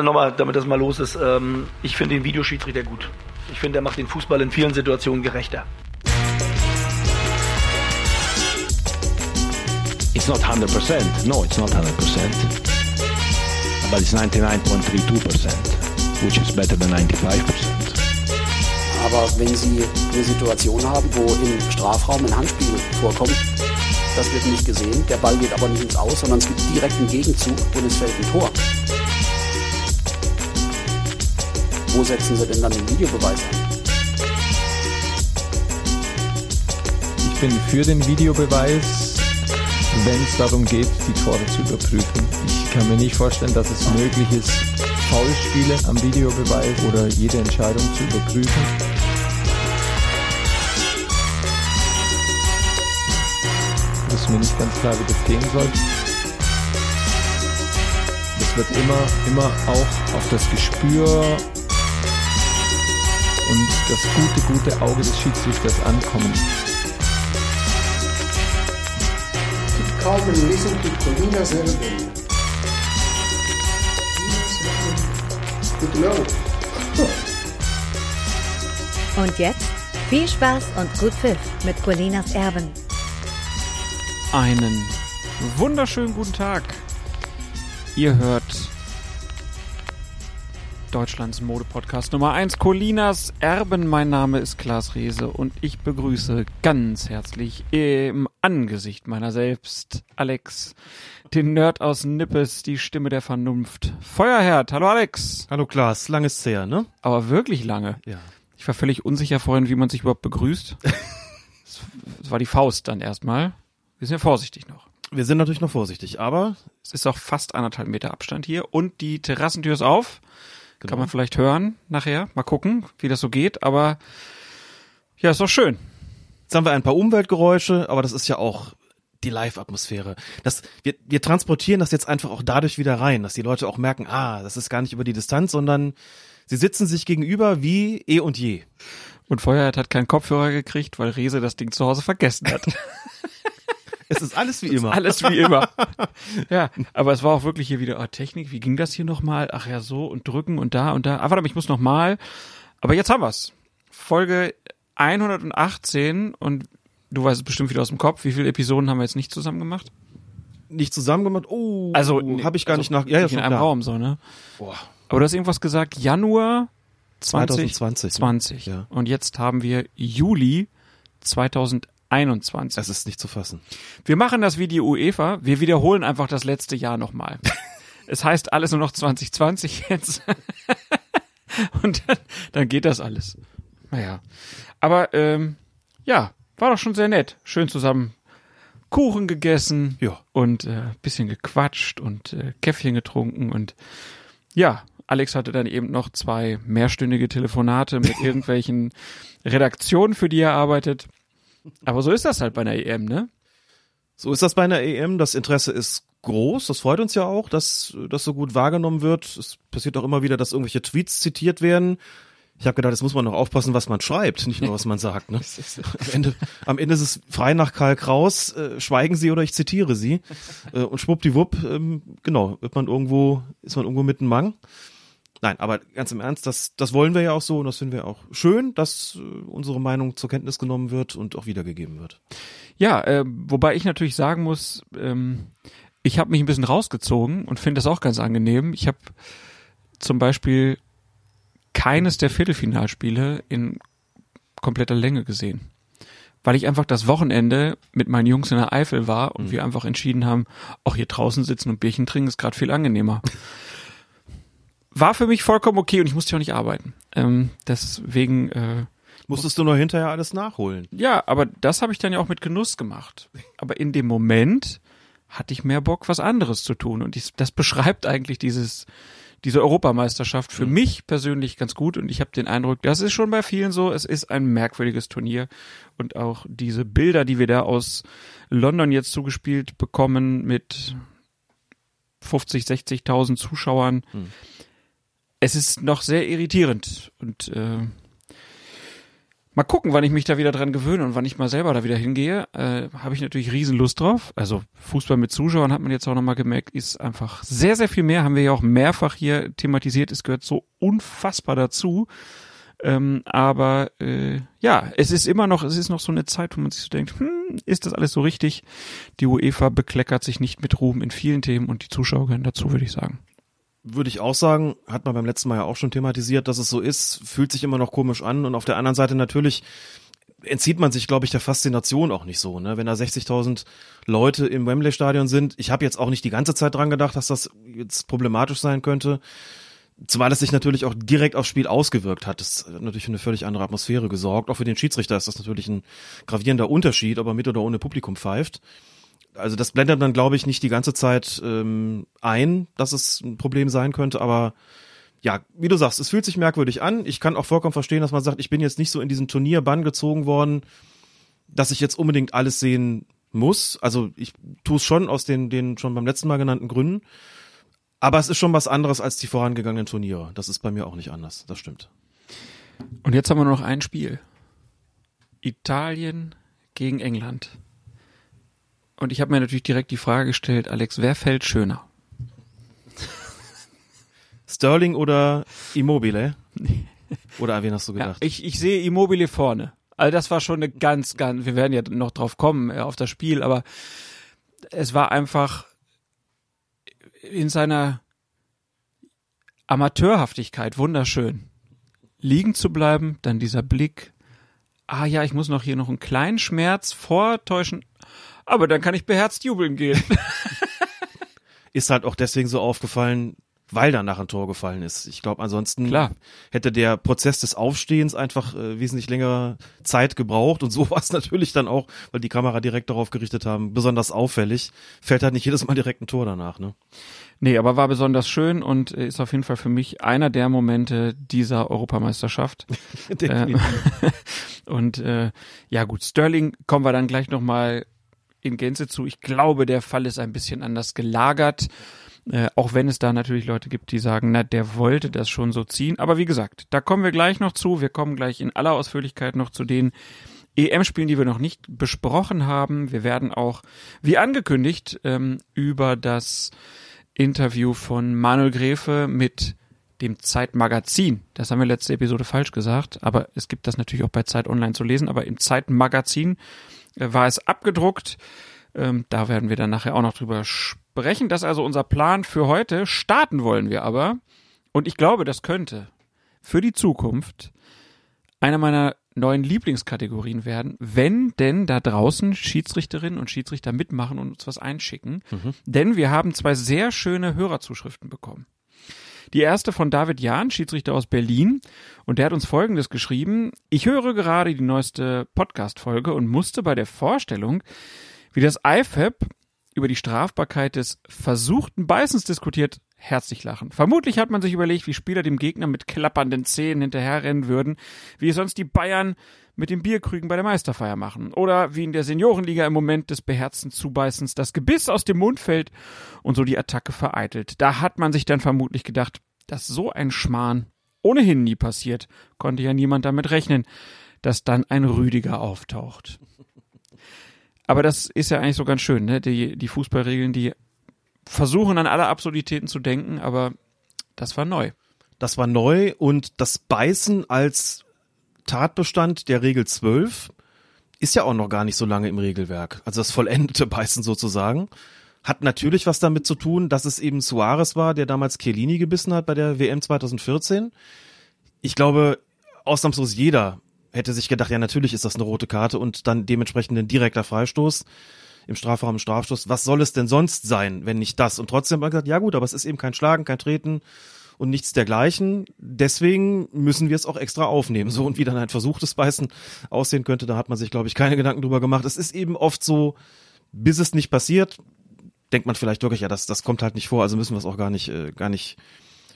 Nochmal, damit das mal los ist, ähm, ich finde den Videoschiedsrichter gut. Ich finde, er macht den Fußball in vielen Situationen gerechter. It's not 100%. No, it's not 100%. But it's 99.32%, which is better than 95%. Aber wenn Sie eine Situation haben, wo im Strafraum ein Handspiel vorkommt, das wird nicht gesehen, der Ball geht aber nicht ins Aus, sondern es gibt direkt einen Gegenzug und es fällt ein Tor. Wo setzen Sie denn dann den Videobeweis an? Ich bin für den Videobeweis, wenn es darum geht, die Tore zu überprüfen. Ich kann mir nicht vorstellen, dass es möglich ist, Foulspiele am Videobeweis oder jede Entscheidung zu überprüfen. Es ist mir nicht ganz klar, wie das gehen soll. Es wird immer, immer auch auf das Gespür und das gute, gute Auge des Schiedsrichters ankommen. Come and listen to Colinas Everybody. Good to know. Und jetzt viel Spaß und gut Pfiff mit Colinas Erben. Einen wunderschönen guten Tag. Ihr hört Deutschlands Mode-Podcast Nummer 1, Colinas Erben. Mein Name ist Klaas Rehse und ich begrüße ganz herzlich im Angesicht meiner selbst Alex, den Nerd aus Nippes, die Stimme der Vernunft. Feuerherd, hallo Alex. Hallo Klaas, lang ist's her, ne? Aber wirklich lange. Ja. Ich war völlig unsicher vorhin, wie man sich überhaupt begrüßt. Das war die Faust dann erstmal. Wir sind ja vorsichtig noch. Wir sind natürlich noch vorsichtig, aber Es ist auch fast anderthalb Meter Abstand hier und die Terrassentür ist auf. Genau. Kann man vielleicht hören nachher. Mal gucken, wie das so geht. Aber ja, ist doch schön. jetzt haben wir ein paar Umweltgeräusche, aber das ist ja auch die Live-Atmosphäre. Das, wir, wir transportieren das jetzt einfach auch dadurch wieder rein, dass die Leute auch merken, ah, das ist gar nicht über die Distanz, sondern sie sitzen sich gegenüber wie eh und je. Und Feuerherd hat keinen Kopfhörer gekriegt, weil Rese das Ding zu Hause vergessen hat. Es ist alles wie immer. Alles wie immer. ja, aber es war auch wirklich hier wieder, oh, Technik, wie ging das hier nochmal? Ach ja, so und drücken und da und da. Ah, warte, ich muss nochmal. Aber jetzt haben wir's. Folge 118 und du weißt es bestimmt wieder aus dem Kopf. Wie viele Episoden haben wir jetzt nicht zusammen gemacht? Nicht zusammen gemacht. Oh, Also, habe ich gar also nicht nach. Ja, ja, in einem klar. Raum so, ne? Boah. Aber du hast irgendwas gesagt, Januar 2020. 2020. 20. Ja. Und jetzt haben wir Juli 2021. Es ist nicht zu fassen. Wir machen das wie die UEFA. Wir wiederholen einfach das letzte Jahr nochmal. es heißt alles nur noch 2020 jetzt. Und dann, dann geht das alles. Naja. Aber ähm, ja, war doch schon sehr nett. Schön zusammen Kuchen gegessen Ja. und äh, bisschen gequatscht und äh, Käffchen getrunken und ja, Alex hatte dann eben noch zwei mehrstündige Telefonate mit irgendwelchen Redaktionen, für die er arbeitet. Aber so ist das halt bei einer EM, ne? So ist das bei einer EM. Das Interesse ist groß. Das freut uns ja auch, dass das so gut wahrgenommen wird. Es passiert auch immer wieder, dass irgendwelche Tweets zitiert werden. Ich habe gedacht, jetzt muss man noch aufpassen, was man schreibt, nicht nur was man sagt. Ne? am, Ende, am Ende ist es frei nach Karl Kraus, äh, schweigen Sie oder ich zitiere Sie. Äh, und schwuppdiwupp, ähm, genau, wird man irgendwo, ist man irgendwo mitten Mang. Nein, aber ganz im Ernst, das, das wollen wir ja auch so und das finden wir auch schön, dass äh, unsere Meinung zur Kenntnis genommen wird und auch wiedergegeben wird. Ja, äh, wobei ich natürlich sagen muss, ähm, ich habe mich ein bisschen rausgezogen und finde das auch ganz angenehm. Ich habe zum Beispiel keines der Viertelfinalspiele in kompletter Länge gesehen. Weil ich einfach das Wochenende mit meinen Jungs in der Eifel war und wir einfach entschieden haben, auch hier draußen sitzen und Bierchen trinken ist gerade viel angenehmer. War für mich vollkommen okay und ich musste ja auch nicht arbeiten. Ähm, deswegen äh, Musstest du nur hinterher alles nachholen. ja, aber das habe ich dann ja auch mit Genuss gemacht. Aber in dem Moment hatte ich mehr Bock, was anderes zu tun. Und dies, das beschreibt eigentlich dieses, diese Europameisterschaft für mich persönlich ganz gut. Und ich habe den Eindruck, das ist schon bei vielen so, es ist ein merkwürdiges Turnier. Und auch diese Bilder, die wir da aus London jetzt zugespielt bekommen mit 50, 60.000 Zuschauern, es ist noch sehr irritierend. Und äh, Mal gucken, wann ich mich da wieder dran gewöhne und wann ich mal selber da wieder hingehe. Äh, Habe ich natürlich Riesenlust drauf. Also Fußball mit Zuschauern hat man jetzt auch nochmal gemerkt, ist einfach sehr, sehr viel mehr. Haben wir ja auch mehrfach hier thematisiert. Es gehört so unfassbar dazu. Ähm, aber äh, ja, es ist immer noch, es ist noch so eine Zeit, wo man sich so denkt, hm, ist das alles so richtig? Die UEFA bekleckert sich nicht mit Ruhm in vielen Themen und die Zuschauer gehören dazu, würde ich sagen. Würde ich auch sagen, hat man beim letzten Mal ja auch schon thematisiert, dass es so ist, fühlt sich immer noch komisch an und auf der anderen Seite natürlich entzieht man sich, glaube ich, der Faszination auch nicht so, ne? Wenn da 60.000 Leute im Wembley-Stadion sind. Ich habe jetzt auch nicht die ganze Zeit dran gedacht, dass das jetzt problematisch sein könnte. Zumal es sich natürlich auch direkt aufs Spiel ausgewirkt hat. Das hat natürlich für eine völlig andere Atmosphäre gesorgt. Auch für den Schiedsrichter ist das natürlich ein gravierender Unterschied, ob er mit oder ohne Publikum pfeift also das blendet dann, glaube ich, nicht die ganze Zeit ähm, ein, dass es ein Problem sein könnte, aber ja, wie du sagst, es fühlt sich merkwürdig an. Ich kann auch vollkommen verstehen, dass man sagt, ich bin jetzt nicht so in diesen Turnierbann gezogen worden, dass ich jetzt unbedingt alles sehen muss. Also ich tue es schon aus den, den schon beim letzten Mal genannten Gründen. Aber es ist schon was anderes als die vorangegangenen Turniere. Das ist bei mir auch nicht anders. Das stimmt. Und jetzt haben wir nur noch ein Spiel. Italien gegen England. Und ich habe mir natürlich direkt die Frage gestellt, Alex, wer fällt schöner? Sterling oder Immobile? Oder wen hast du gedacht? Ja, ich, ich sehe Immobile vorne. Also das war schon eine ganz, ganz, wir werden ja noch drauf kommen äh, auf das Spiel, aber es war einfach in seiner Amateurhaftigkeit wunderschön. Liegen zu bleiben, dann dieser Blick. Ah ja, ich muss noch hier noch einen kleinen Schmerz vortäuschen aber dann kann ich beherzt jubeln gehen. ist halt auch deswegen so aufgefallen, weil danach ein Tor gefallen ist. Ich glaube, ansonsten Klar. hätte der Prozess des Aufstehens einfach äh, wesentlich längere Zeit gebraucht und so war es natürlich dann auch, weil die Kamera direkt darauf gerichtet haben, besonders auffällig. Fällt halt nicht jedes Mal direkt ein Tor danach, ne? Nee, aber war besonders schön und ist auf jeden Fall für mich einer der Momente dieser Europameisterschaft. äh, und äh, ja gut, Sterling kommen wir dann gleich nochmal in Gänze zu. Ich glaube, der Fall ist ein bisschen anders gelagert. Äh, auch wenn es da natürlich Leute gibt, die sagen, na, der wollte das schon so ziehen. Aber wie gesagt, da kommen wir gleich noch zu. Wir kommen gleich in aller Ausführlichkeit noch zu den EM-Spielen, die wir noch nicht besprochen haben. Wir werden auch, wie angekündigt, ähm, über das Interview von Manuel Gräfe mit dem Zeitmagazin. Das haben wir letzte Episode falsch gesagt, aber es gibt das natürlich auch bei Zeit Online zu lesen. Aber im Zeitmagazin war es abgedruckt. Ähm, da werden wir dann nachher auch noch drüber sprechen. Das ist also unser Plan für heute. Starten wollen wir aber. Und ich glaube, das könnte für die Zukunft einer meiner neuen Lieblingskategorien werden, wenn denn da draußen Schiedsrichterinnen und Schiedsrichter mitmachen und uns was einschicken. Mhm. Denn wir haben zwei sehr schöne Hörerzuschriften bekommen. Die erste von David Jahn, Schiedsrichter aus Berlin. Und der hat uns Folgendes geschrieben. Ich höre gerade die neueste Podcast-Folge und musste bei der Vorstellung, wie das IFAB über die Strafbarkeit des versuchten Beißens diskutiert, herzlich lachen. Vermutlich hat man sich überlegt, wie Spieler dem Gegner mit klappernden Zähnen hinterherrennen würden, wie es sonst die Bayern mit den Bierkrügen bei der Meisterfeier machen. Oder wie in der Seniorenliga im Moment des beherzten Zubeißens das Gebiss aus dem Mund fällt und so die Attacke vereitelt. Da hat man sich dann vermutlich gedacht, dass so ein Schmarrn ohnehin nie passiert, konnte ja niemand damit rechnen, dass dann ein Rüdiger auftaucht. Aber das ist ja eigentlich so ganz schön, ne? Die, die Fußballregeln, die versuchen an alle Absurditäten zu denken, aber das war neu. Das war neu und das Beißen als Tatbestand der Regel 12 ist ja auch noch gar nicht so lange im Regelwerk. Also das vollendete Beißen sozusagen. Hat natürlich was damit zu tun, dass es eben Suarez war, der damals Chiellini gebissen hat bei der WM 2014. Ich glaube, ausnahmslos jeder hätte sich gedacht, ja, natürlich ist das eine rote Karte und dann dementsprechend ein direkter Freistoß im Strafraum Strafstoß. Was soll es denn sonst sein, wenn nicht das? Und trotzdem hat man gesagt, ja gut, aber es ist eben kein Schlagen, kein Treten und nichts dergleichen. Deswegen müssen wir es auch extra aufnehmen. So und wie dann ein versuchtes Beißen aussehen könnte, da hat man sich, glaube ich, keine Gedanken drüber gemacht. Es ist eben oft so, bis es nicht passiert, denkt man vielleicht wirklich, ja, das, das kommt halt nicht vor, also müssen wir es auch gar nicht, äh, gar nicht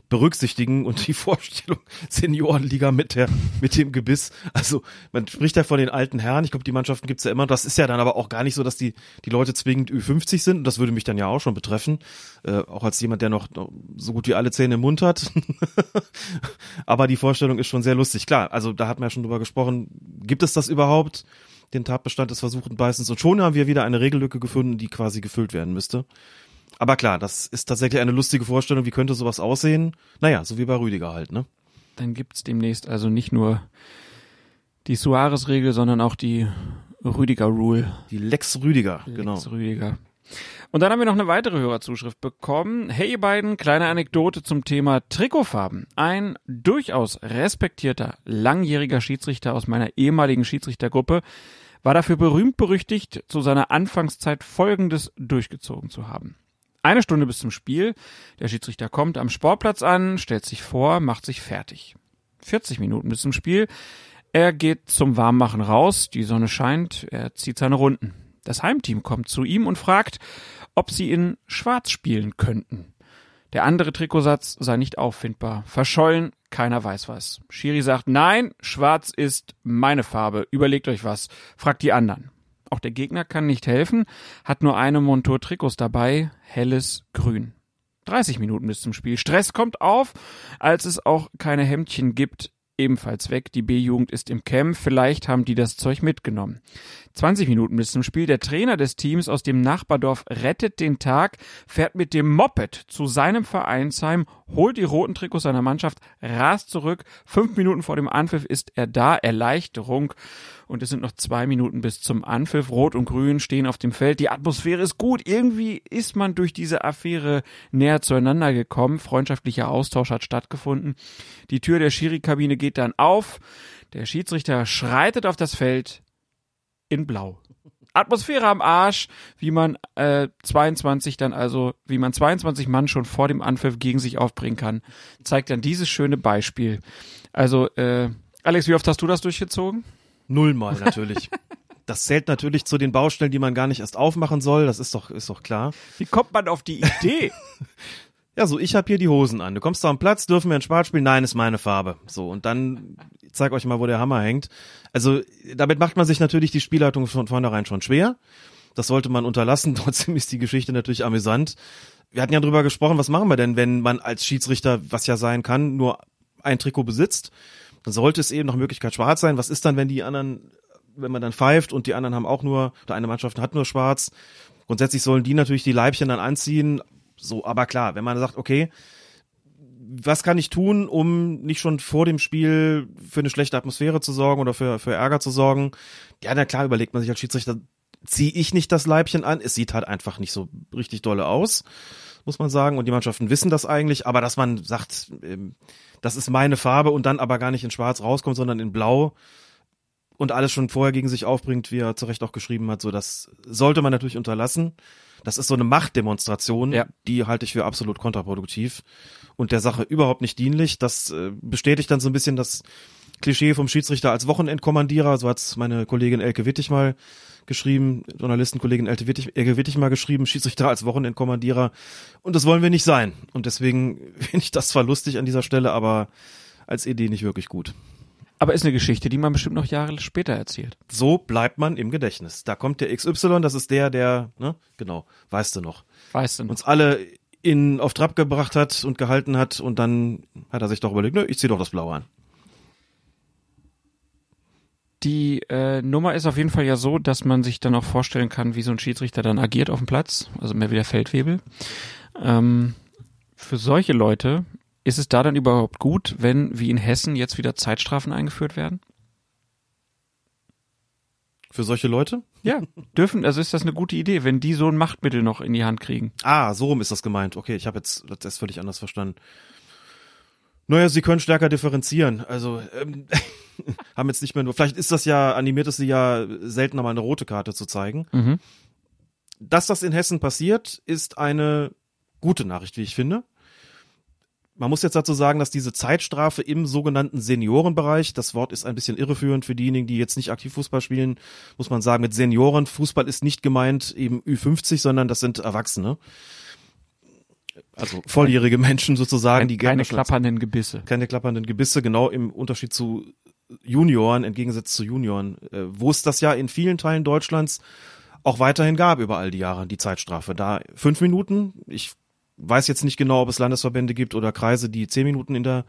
berücksichtigen und die Vorstellung Seniorenliga mit der mit dem Gebiss. Also man spricht ja von den alten Herren. Ich glaube, die Mannschaften gibt's ja immer. Das ist ja dann aber auch gar nicht so, dass die die Leute zwingend Ü50 sind. Und das würde mich dann ja auch schon betreffen, äh, auch als jemand, der noch, noch so gut wie alle Zähne im Mund hat. aber die Vorstellung ist schon sehr lustig. Klar, also da hat man ja schon drüber gesprochen. Gibt es das überhaupt? Den Tatbestand des versuchten Beißens. Und schon haben wir wieder eine Regellücke gefunden, die quasi gefüllt werden müsste. Aber klar, das ist tatsächlich eine lustige Vorstellung. Wie könnte sowas aussehen? Naja, so wie bei Rüdiger halt, ne? Dann gibt's demnächst also nicht nur die Suarez-Regel, sondern auch die Rüdiger-Rule. Die Lex Rüdiger, genau. Lex Rüdiger. Und dann haben wir noch eine weitere Hörerzuschrift bekommen. Hey ihr beiden, kleine Anekdote zum Thema Trikotfarben. Ein durchaus respektierter, langjähriger Schiedsrichter aus meiner ehemaligen Schiedsrichtergruppe war dafür berühmt berüchtigt, zu seiner Anfangszeit Folgendes durchgezogen zu haben. Eine Stunde bis zum Spiel. Der Schiedsrichter kommt am Sportplatz an, stellt sich vor, macht sich fertig. 40 Minuten bis zum Spiel. Er geht zum Warmmachen raus, die Sonne scheint, er zieht seine Runden. Das Heimteam kommt zu ihm und fragt, ob sie in Schwarz spielen könnten. Der andere Trikotsatz sei nicht auffindbar. Verschollen, keiner weiß was. Schiri sagt, nein, Schwarz ist meine Farbe. Überlegt euch was. Fragt die anderen. Auch der Gegner kann nicht helfen, hat nur eine Montur Trikots dabei, helles Grün. 30 Minuten bis zum Spiel. Stress kommt auf, als es auch keine Hemdchen gibt, ebenfalls weg. Die B-Jugend ist im Camp, vielleicht haben die das Zeug mitgenommen. 20 Minuten bis zum Spiel. Der Trainer des Teams aus dem Nachbardorf rettet den Tag, fährt mit dem Moped zu seinem Vereinsheim, holt die roten Trikots seiner Mannschaft, rast zurück. Fünf Minuten vor dem Anpfiff ist er da. Erleichterung. Und es sind noch zwei Minuten bis zum Anpfiff. Rot und Grün stehen auf dem Feld. Die Atmosphäre ist gut. Irgendwie ist man durch diese Affäre näher zueinander gekommen. Freundschaftlicher Austausch hat stattgefunden. Die Tür der Schiri-Kabine geht dann auf. Der Schiedsrichter schreitet auf das Feld in Blau. Atmosphäre am Arsch, wie man äh, 22 dann also, wie man 22 Mann schon vor dem Anpfiff gegen sich aufbringen kann, zeigt dann dieses schöne Beispiel. Also, äh, Alex, wie oft hast du das durchgezogen? Nullmal natürlich. Das zählt natürlich zu den Baustellen, die man gar nicht erst aufmachen soll. Das ist doch, ist doch klar. Wie kommt man auf die Idee? Ja, so, ich habe hier die Hosen an. Du kommst da am Platz, dürfen wir in Schwarz spielen? Nein, ist meine Farbe. So, und dann zeig euch mal, wo der Hammer hängt. Also, damit macht man sich natürlich die Spielleitung von vornherein schon schwer. Das sollte man unterlassen. Trotzdem ist die Geschichte natürlich amüsant. Wir hatten ja drüber gesprochen, was machen wir denn, wenn man als Schiedsrichter, was ja sein kann, nur ein Trikot besitzt? Dann sollte es eben nach Möglichkeit schwarz sein. Was ist dann, wenn die anderen, wenn man dann pfeift und die anderen haben auch nur, oder eine Mannschaft hat nur schwarz? Grundsätzlich sollen die natürlich die Leibchen dann anziehen, so, aber klar, wenn man sagt, okay, was kann ich tun, um nicht schon vor dem Spiel für eine schlechte Atmosphäre zu sorgen oder für, für Ärger zu sorgen? Ja, na klar, überlegt man sich als Schiedsrichter, ziehe ich nicht das Leibchen an. Es sieht halt einfach nicht so richtig dolle aus, muss man sagen. Und die Mannschaften wissen das eigentlich, aber dass man sagt, ähm, das ist meine Farbe und dann aber gar nicht in Schwarz rauskommt, sondern in Blau und alles schon vorher gegen sich aufbringt, wie er zu Recht auch geschrieben hat, so das sollte man natürlich unterlassen. Das ist so eine Machtdemonstration, Ja. die halte ich für absolut kontraproduktiv und der Sache überhaupt nicht dienlich. Das äh, bestätigt dann so ein bisschen das Klischee vom Schiedsrichter als Wochenendkommandierer. So hat's meine Kollegin Elke Wittig mal geschrieben, Journalistenkollegin Elke Wittig, Elke Wittig mal geschrieben, Schiedsrichter als Wochenendkommandierer. Und das wollen wir nicht sein. Und deswegen finde ich das zwar lustig an dieser Stelle, aber als Idee nicht wirklich gut. Aber ist eine Geschichte, die man bestimmt noch Jahre später erzählt. So bleibt man im Gedächtnis. Da kommt der XY, das ist der, der, ne, genau, weißt du noch, Weißt du noch? uns alle in auf Trab gebracht hat und gehalten hat und dann hat er sich doch überlegt, nö, ich zieh doch das Blaue an. Die äh, Nummer ist auf jeden Fall ja so, dass man sich dann auch vorstellen kann, wie so ein Schiedsrichter dann agiert auf dem Platz, also mehr wie der Feldwebel. Ähm, für solche Leute ist es da dann überhaupt gut, wenn wie in Hessen jetzt wieder Zeitstrafen eingeführt werden? Für solche Leute? Ja, dürfen, also ist das eine gute Idee, wenn die so ein Machtmittel noch in die Hand kriegen. Ah, so rum ist das gemeint. Okay, ich habe jetzt das ist völlig anders verstanden. Naja, sie können stärker differenzieren. Also ähm, haben jetzt nicht mehr nur. Vielleicht ist das ja animiert, es sie ja seltener mal eine rote Karte zu zeigen. Mhm. Dass das in Hessen passiert, ist eine gute Nachricht, wie ich finde. Man muss jetzt dazu sagen, dass diese Zeitstrafe im sogenannten Seniorenbereich, das Wort ist ein bisschen irreführend für diejenigen, die jetzt nicht aktiv Fußball spielen, muss man sagen, mit Senioren, Fußball ist nicht gemeint eben Ü50, sondern das sind Erwachsene. also volljährige Menschen sozusagen, die keine gerne klappernden Gebisse. keine klappernden Gebisse, genau im Unterschied zu Junioren, im Gegensatz zu Junioren, äh, wo es das ja in vielen Teilen Deutschlands auch weiterhin gab über all die Jahre, die Zeitstrafe. Da fünf Minuten, ich weiß jetzt nicht genau, ob es Landesverbände gibt oder Kreise, die zehn Minuten in der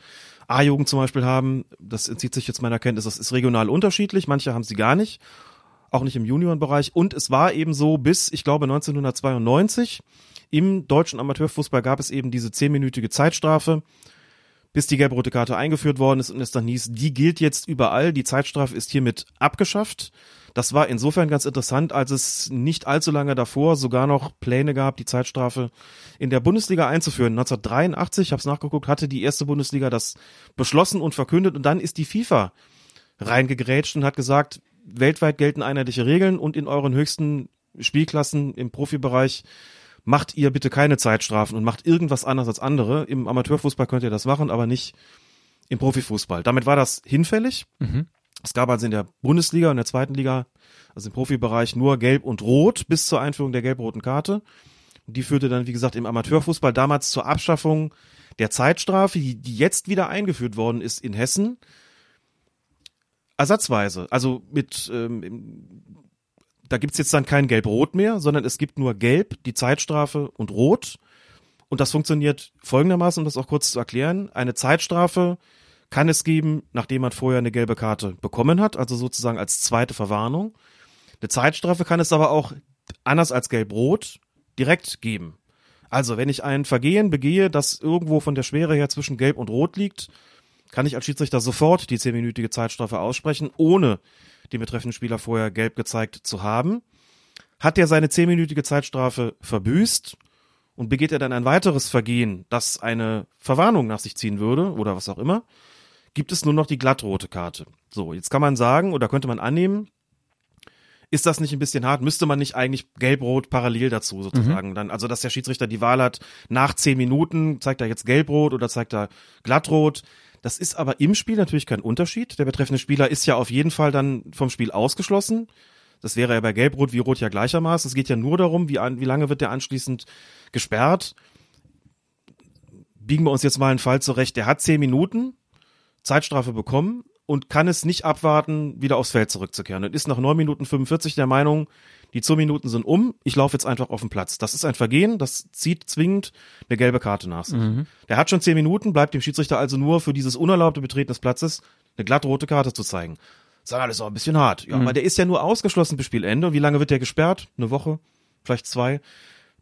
A-Jugend zum Beispiel haben. Das entzieht sich jetzt meiner Kenntnis. Das ist regional unterschiedlich. Manche haben sie gar nicht. Auch nicht im Juniorenbereich. Und es war eben so bis, ich glaube, 1992 im deutschen Amateurfußball gab es eben diese zehnminütige Zeitstrafe, bis die gelb-rote Karte eingeführt worden ist und es dann hieß, die gilt jetzt überall. Die Zeitstrafe ist hiermit abgeschafft. Das war insofern ganz interessant, als es nicht allzu lange davor sogar noch Pläne gab, die Zeitstrafe in der Bundesliga einzuführen. 1983, ich habe es nachgeguckt, hatte die erste Bundesliga das beschlossen und verkündet und dann ist die FIFA reingegrätscht und hat gesagt, weltweit gelten einheitliche Regeln und in euren höchsten Spielklassen im Profibereich macht ihr bitte keine Zeitstrafen und macht irgendwas anderes als andere. Im Amateurfußball könnt ihr das machen, aber nicht im Profifußball. Damit war das hinfällig. Mhm. Es gab also in der Bundesliga und der zweiten Liga, also im Profibereich, nur Gelb und Rot bis zur Einführung der gelb-roten Karte. Die führte dann, wie gesagt, im Amateurfußball damals zur Abschaffung der Zeitstrafe, die, jetzt wieder eingeführt worden ist in Hessen. Ersatzweise, also mit, ähm, da gibt's jetzt dann kein Gelb-Rot mehr, sondern es gibt nur Gelb, die Zeitstrafe und Rot. Und das funktioniert folgendermaßen, um das auch kurz zu erklären. Eine Zeitstrafe kann es geben, nachdem man vorher eine gelbe Karte bekommen hat, also sozusagen als zweite Verwarnung. Eine Zeitstrafe kann es aber auch anders als gelb-rot direkt geben. Also, wenn ich ein Vergehen begehe, das irgendwo von der Schwere her zwischen gelb und rot liegt, kann ich als Schiedsrichter sofort die zehnminütige Zeitstrafe aussprechen, ohne den betreffenden Spieler vorher gelb gezeigt zu haben. Hat er seine zehnminütige Zeitstrafe verbüßt und begeht er dann ein weiteres Vergehen, das eine Verwarnung nach sich ziehen würde oder was auch immer, gibt es nur noch die glattrote Karte. So, jetzt kann man sagen oder könnte man annehmen, ist das nicht ein bisschen hart? Müsste man nicht eigentlich gelb-rot parallel dazu sozusagen dann? Also, dass der Schiedsrichter die Wahl hat, nach zehn Minuten zeigt er jetzt gelb-rot oder zeigt er glattrot. Das ist aber im Spiel natürlich kein Unterschied. Der betreffende Spieler ist ja auf jeden Fall dann vom Spiel ausgeschlossen. Das wäre ja bei Gelb-Rot wie Rot ja gleichermaßen. Es geht ja nur darum, wie, an, wie lange wird der anschließend gesperrt. Biegen wir uns jetzt mal einen Fall zurecht. Der hat zehn Minuten Zeitstrafe bekommen und kann es nicht abwarten, wieder aufs Feld zurückzukehren. Und ist nach neun Minuten 45 der Meinung, die zwei Minuten sind um, ich laufe jetzt einfach auf den Platz. Das ist ein Vergehen, das zieht zwingend eine gelbe Karte nach sich. Der hat schon zehn Minuten, bleibt dem Schiedsrichter also nur für dieses unerlaubte Betreten des Platzes eine glatt rote Karte zu zeigen. Sagen, das ist auch ein bisschen hart. Ja, aber der ist ja nur ausgeschlossen bis Spielende. Und wie lange wird der gesperrt? Eine Woche? Vielleicht zwei?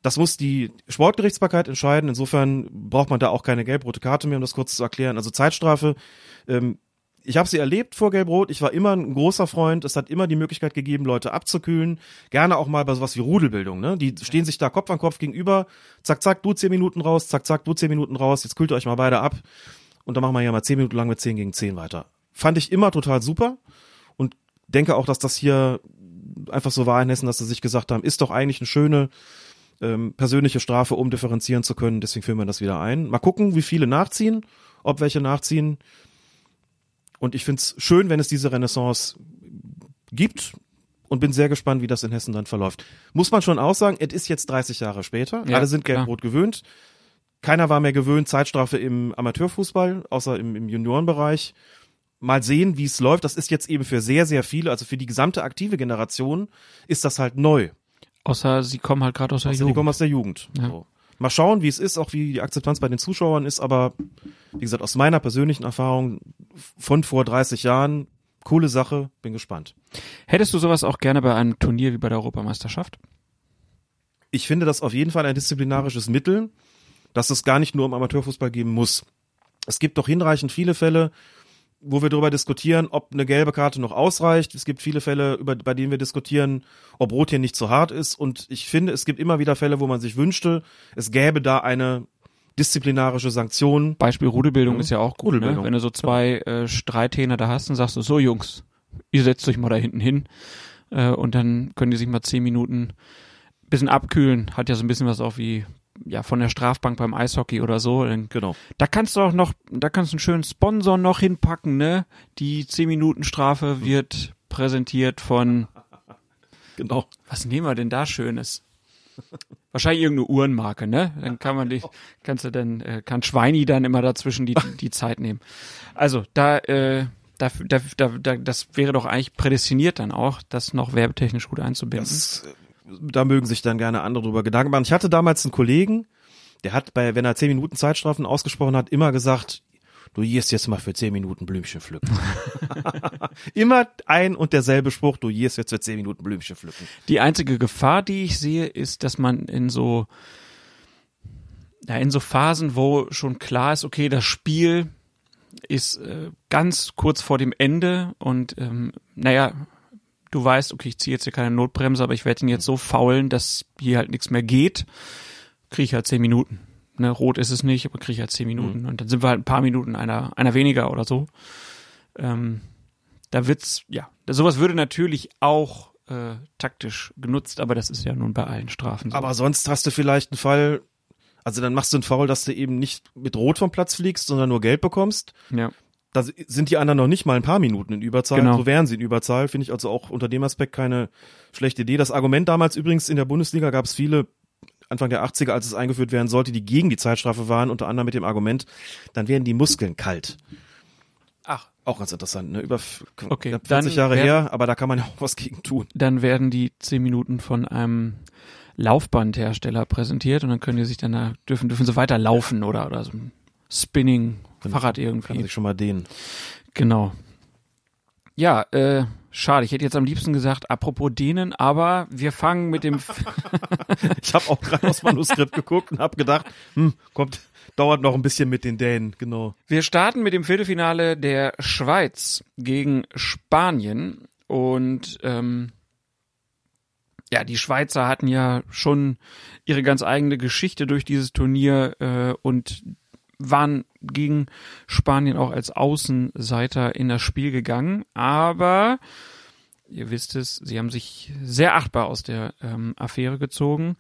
Das muss die Sportgerichtsbarkeit entscheiden. Insofern braucht man da auch keine gelb-rote Karte mehr, um das kurz zu erklären. Also Zeitstrafe, ähm, ich habe sie erlebt vor Gelb-Rot. Ich war immer ein großer Freund. Es hat immer die Möglichkeit gegeben, Leute abzukühlen. Gerne auch mal bei sowas wie Rudelbildung. Ne? Die stehen sich da Kopf an Kopf gegenüber. Zack, zack, du zehn Minuten raus. Zack, zack, du zehn Minuten raus. Jetzt kühlt ihr euch mal beide ab. Und dann machen wir ja mal zehn Minuten lang mit zehn gegen zehn weiter. Fand ich immer total super. Und denke auch, dass das hier einfach so war in Hessen, dass sie sich gesagt haben, ist doch eigentlich eine schöne ähm, persönliche Strafe, um differenzieren zu können. Deswegen führen wir das wieder ein. Mal gucken, wie viele nachziehen, ob welche nachziehen. Und ich find's schön, wenn es diese Renaissance gibt und bin sehr gespannt, wie das in Hessen dann verläuft. Muss man schon auch sagen, es ist jetzt 30 Jahre später. Ja, Alle sind gelb-rot gewöhnt. Keiner war mehr gewöhnt, Zeitstrafe im Amateurfußball, außer im, im Juniorenbereich. Mal sehen, wie es läuft. Das ist jetzt eben für sehr, sehr viele, also für die gesamte aktive Generation, ist das halt neu. Außer sie kommen halt gerade aus der die Jugend. kommen aus der Jugend. Ja. So. Mal schauen, wie es ist, auch wie die Akzeptanz bei den Zuschauern ist, aber wie gesagt, aus meiner persönlichen Erfahrung von vor 30 Jahren, coole Sache, bin gespannt. Hättest du sowas auch gerne bei einem Turnier wie bei der Europameisterschaft? Ich finde das auf jeden Fall ein disziplinarisches Mittel, dass es gar nicht nur im Amateurfußball geben muss. Es gibt doch hinreichend viele Fälle, wo wir darüber diskutieren, ob eine gelbe Karte noch ausreicht. Es gibt viele Fälle, über, bei denen wir diskutieren, ob Rot hier nicht zu hart ist. Und ich finde, es gibt immer wieder Fälle, wo man sich wünschte, es gäbe da eine disziplinarische Sanktion. Beispiel Rudelbildung Ja. ist ja auch gut, ne? Rudelbildung. wenn du so zwei äh, Streithähner da hast und sagst du, so Jungs, ihr setzt euch mal da hinten hin äh, und dann können die sich mal zehn Minuten bisschen abkühlen. Hat ja so ein bisschen was auch wie ja von der Strafbank beim Eishockey oder so. Genau. da kannst du auch noch, da kannst du einen schönen Sponsor noch hinpacken, ne? Die 10 Minuten Strafe wird präsentiert von Genau. was nehmen wir denn da Schönes? Wahrscheinlich irgendeine Uhrenmarke, ne? Dann kann man die, kannst du dann, äh, kann Schweini dann immer dazwischen die, die Zeit nehmen. Also, da, äh, da, da, da, da, das wäre doch eigentlich prädestiniert dann auch, das noch werbetechnisch gut einzubinden. Das, äh, da mögen sich dann gerne andere drüber Gedanken machen. Ich hatte damals einen Kollegen, der hat bei, wenn er zehn Minuten Zeitstrafen ausgesprochen hat, immer gesagt, du gehst jetzt mal für zehn Minuten Blümchen pflücken. immer ein und derselbe Spruch, du gehst jetzt für zehn Minuten Blümchen pflücken. Die einzige Gefahr, die ich sehe, ist, dass man in so, ja, in so Phasen, wo schon klar ist, okay, das Spiel ist äh, ganz kurz vor dem Ende und ähm, naja, du weißt, okay, ich ziehe jetzt hier keine Notbremse, aber ich werde ihn jetzt so faulen, dass hier halt nichts mehr geht, kriege ich halt zehn Minuten. Ne, rot ist es nicht, aber kriege ich halt zehn Minuten. Mhm. Und dann sind wir halt ein paar Minuten einer, einer weniger oder so. Ähm, da wird's, ja, sowas würde natürlich auch äh, taktisch genutzt, aber das ist ja nun bei allen Strafen so. Aber sonst hast du vielleicht einen Fall, also dann machst du einen Foul, dass du eben nicht mit Rot vom Platz fliegst, sondern nur Gelb bekommst. ja. Da sind die anderen noch nicht mal ein paar Minuten in Überzahl. Genau. So wären sie in Überzahl. Finde ich also auch unter dem Aspekt keine schlechte Idee. Das Argument damals übrigens in der Bundesliga gab es viele, Anfang der 80er, als es eingeführt werden sollte, die gegen die Zeitstrafe waren, unter anderem mit dem Argument, dann werden die Muskeln kalt. Ach. Auch ganz interessant, ne? Über Okay, knapp dann 40 Jahre her, aber da kann man ja auch was gegen tun. Dann werden die zehn Minuten von einem Laufbandhersteller präsentiert und dann können die sich dann da, dürfen, dürfen sie weiter laufen oder, oder so ein Spinning, Fahrrad Kann irgendwie. sich schon mal dehnen. Genau. Ja, äh, schade. Ich hätte jetzt am liebsten gesagt, apropos denen, aber wir fangen mit dem, Ich habe auch gerade aufs Manuskript geguckt und habe gedacht, hm, kommt, dauert noch ein bisschen mit den Dänen, genau. wir starten mit dem Viertelfinale der Schweiz gegen Spanien und, ähm, ja, die Schweizer hatten ja schon ihre ganz eigene Geschichte durch dieses Turnier äh, und waren gegen Spanien auch als Außenseiter in das Spiel gegangen. Aber ihr wisst es, sie haben sich sehr achtbar aus der ähm, Affäre gezogen.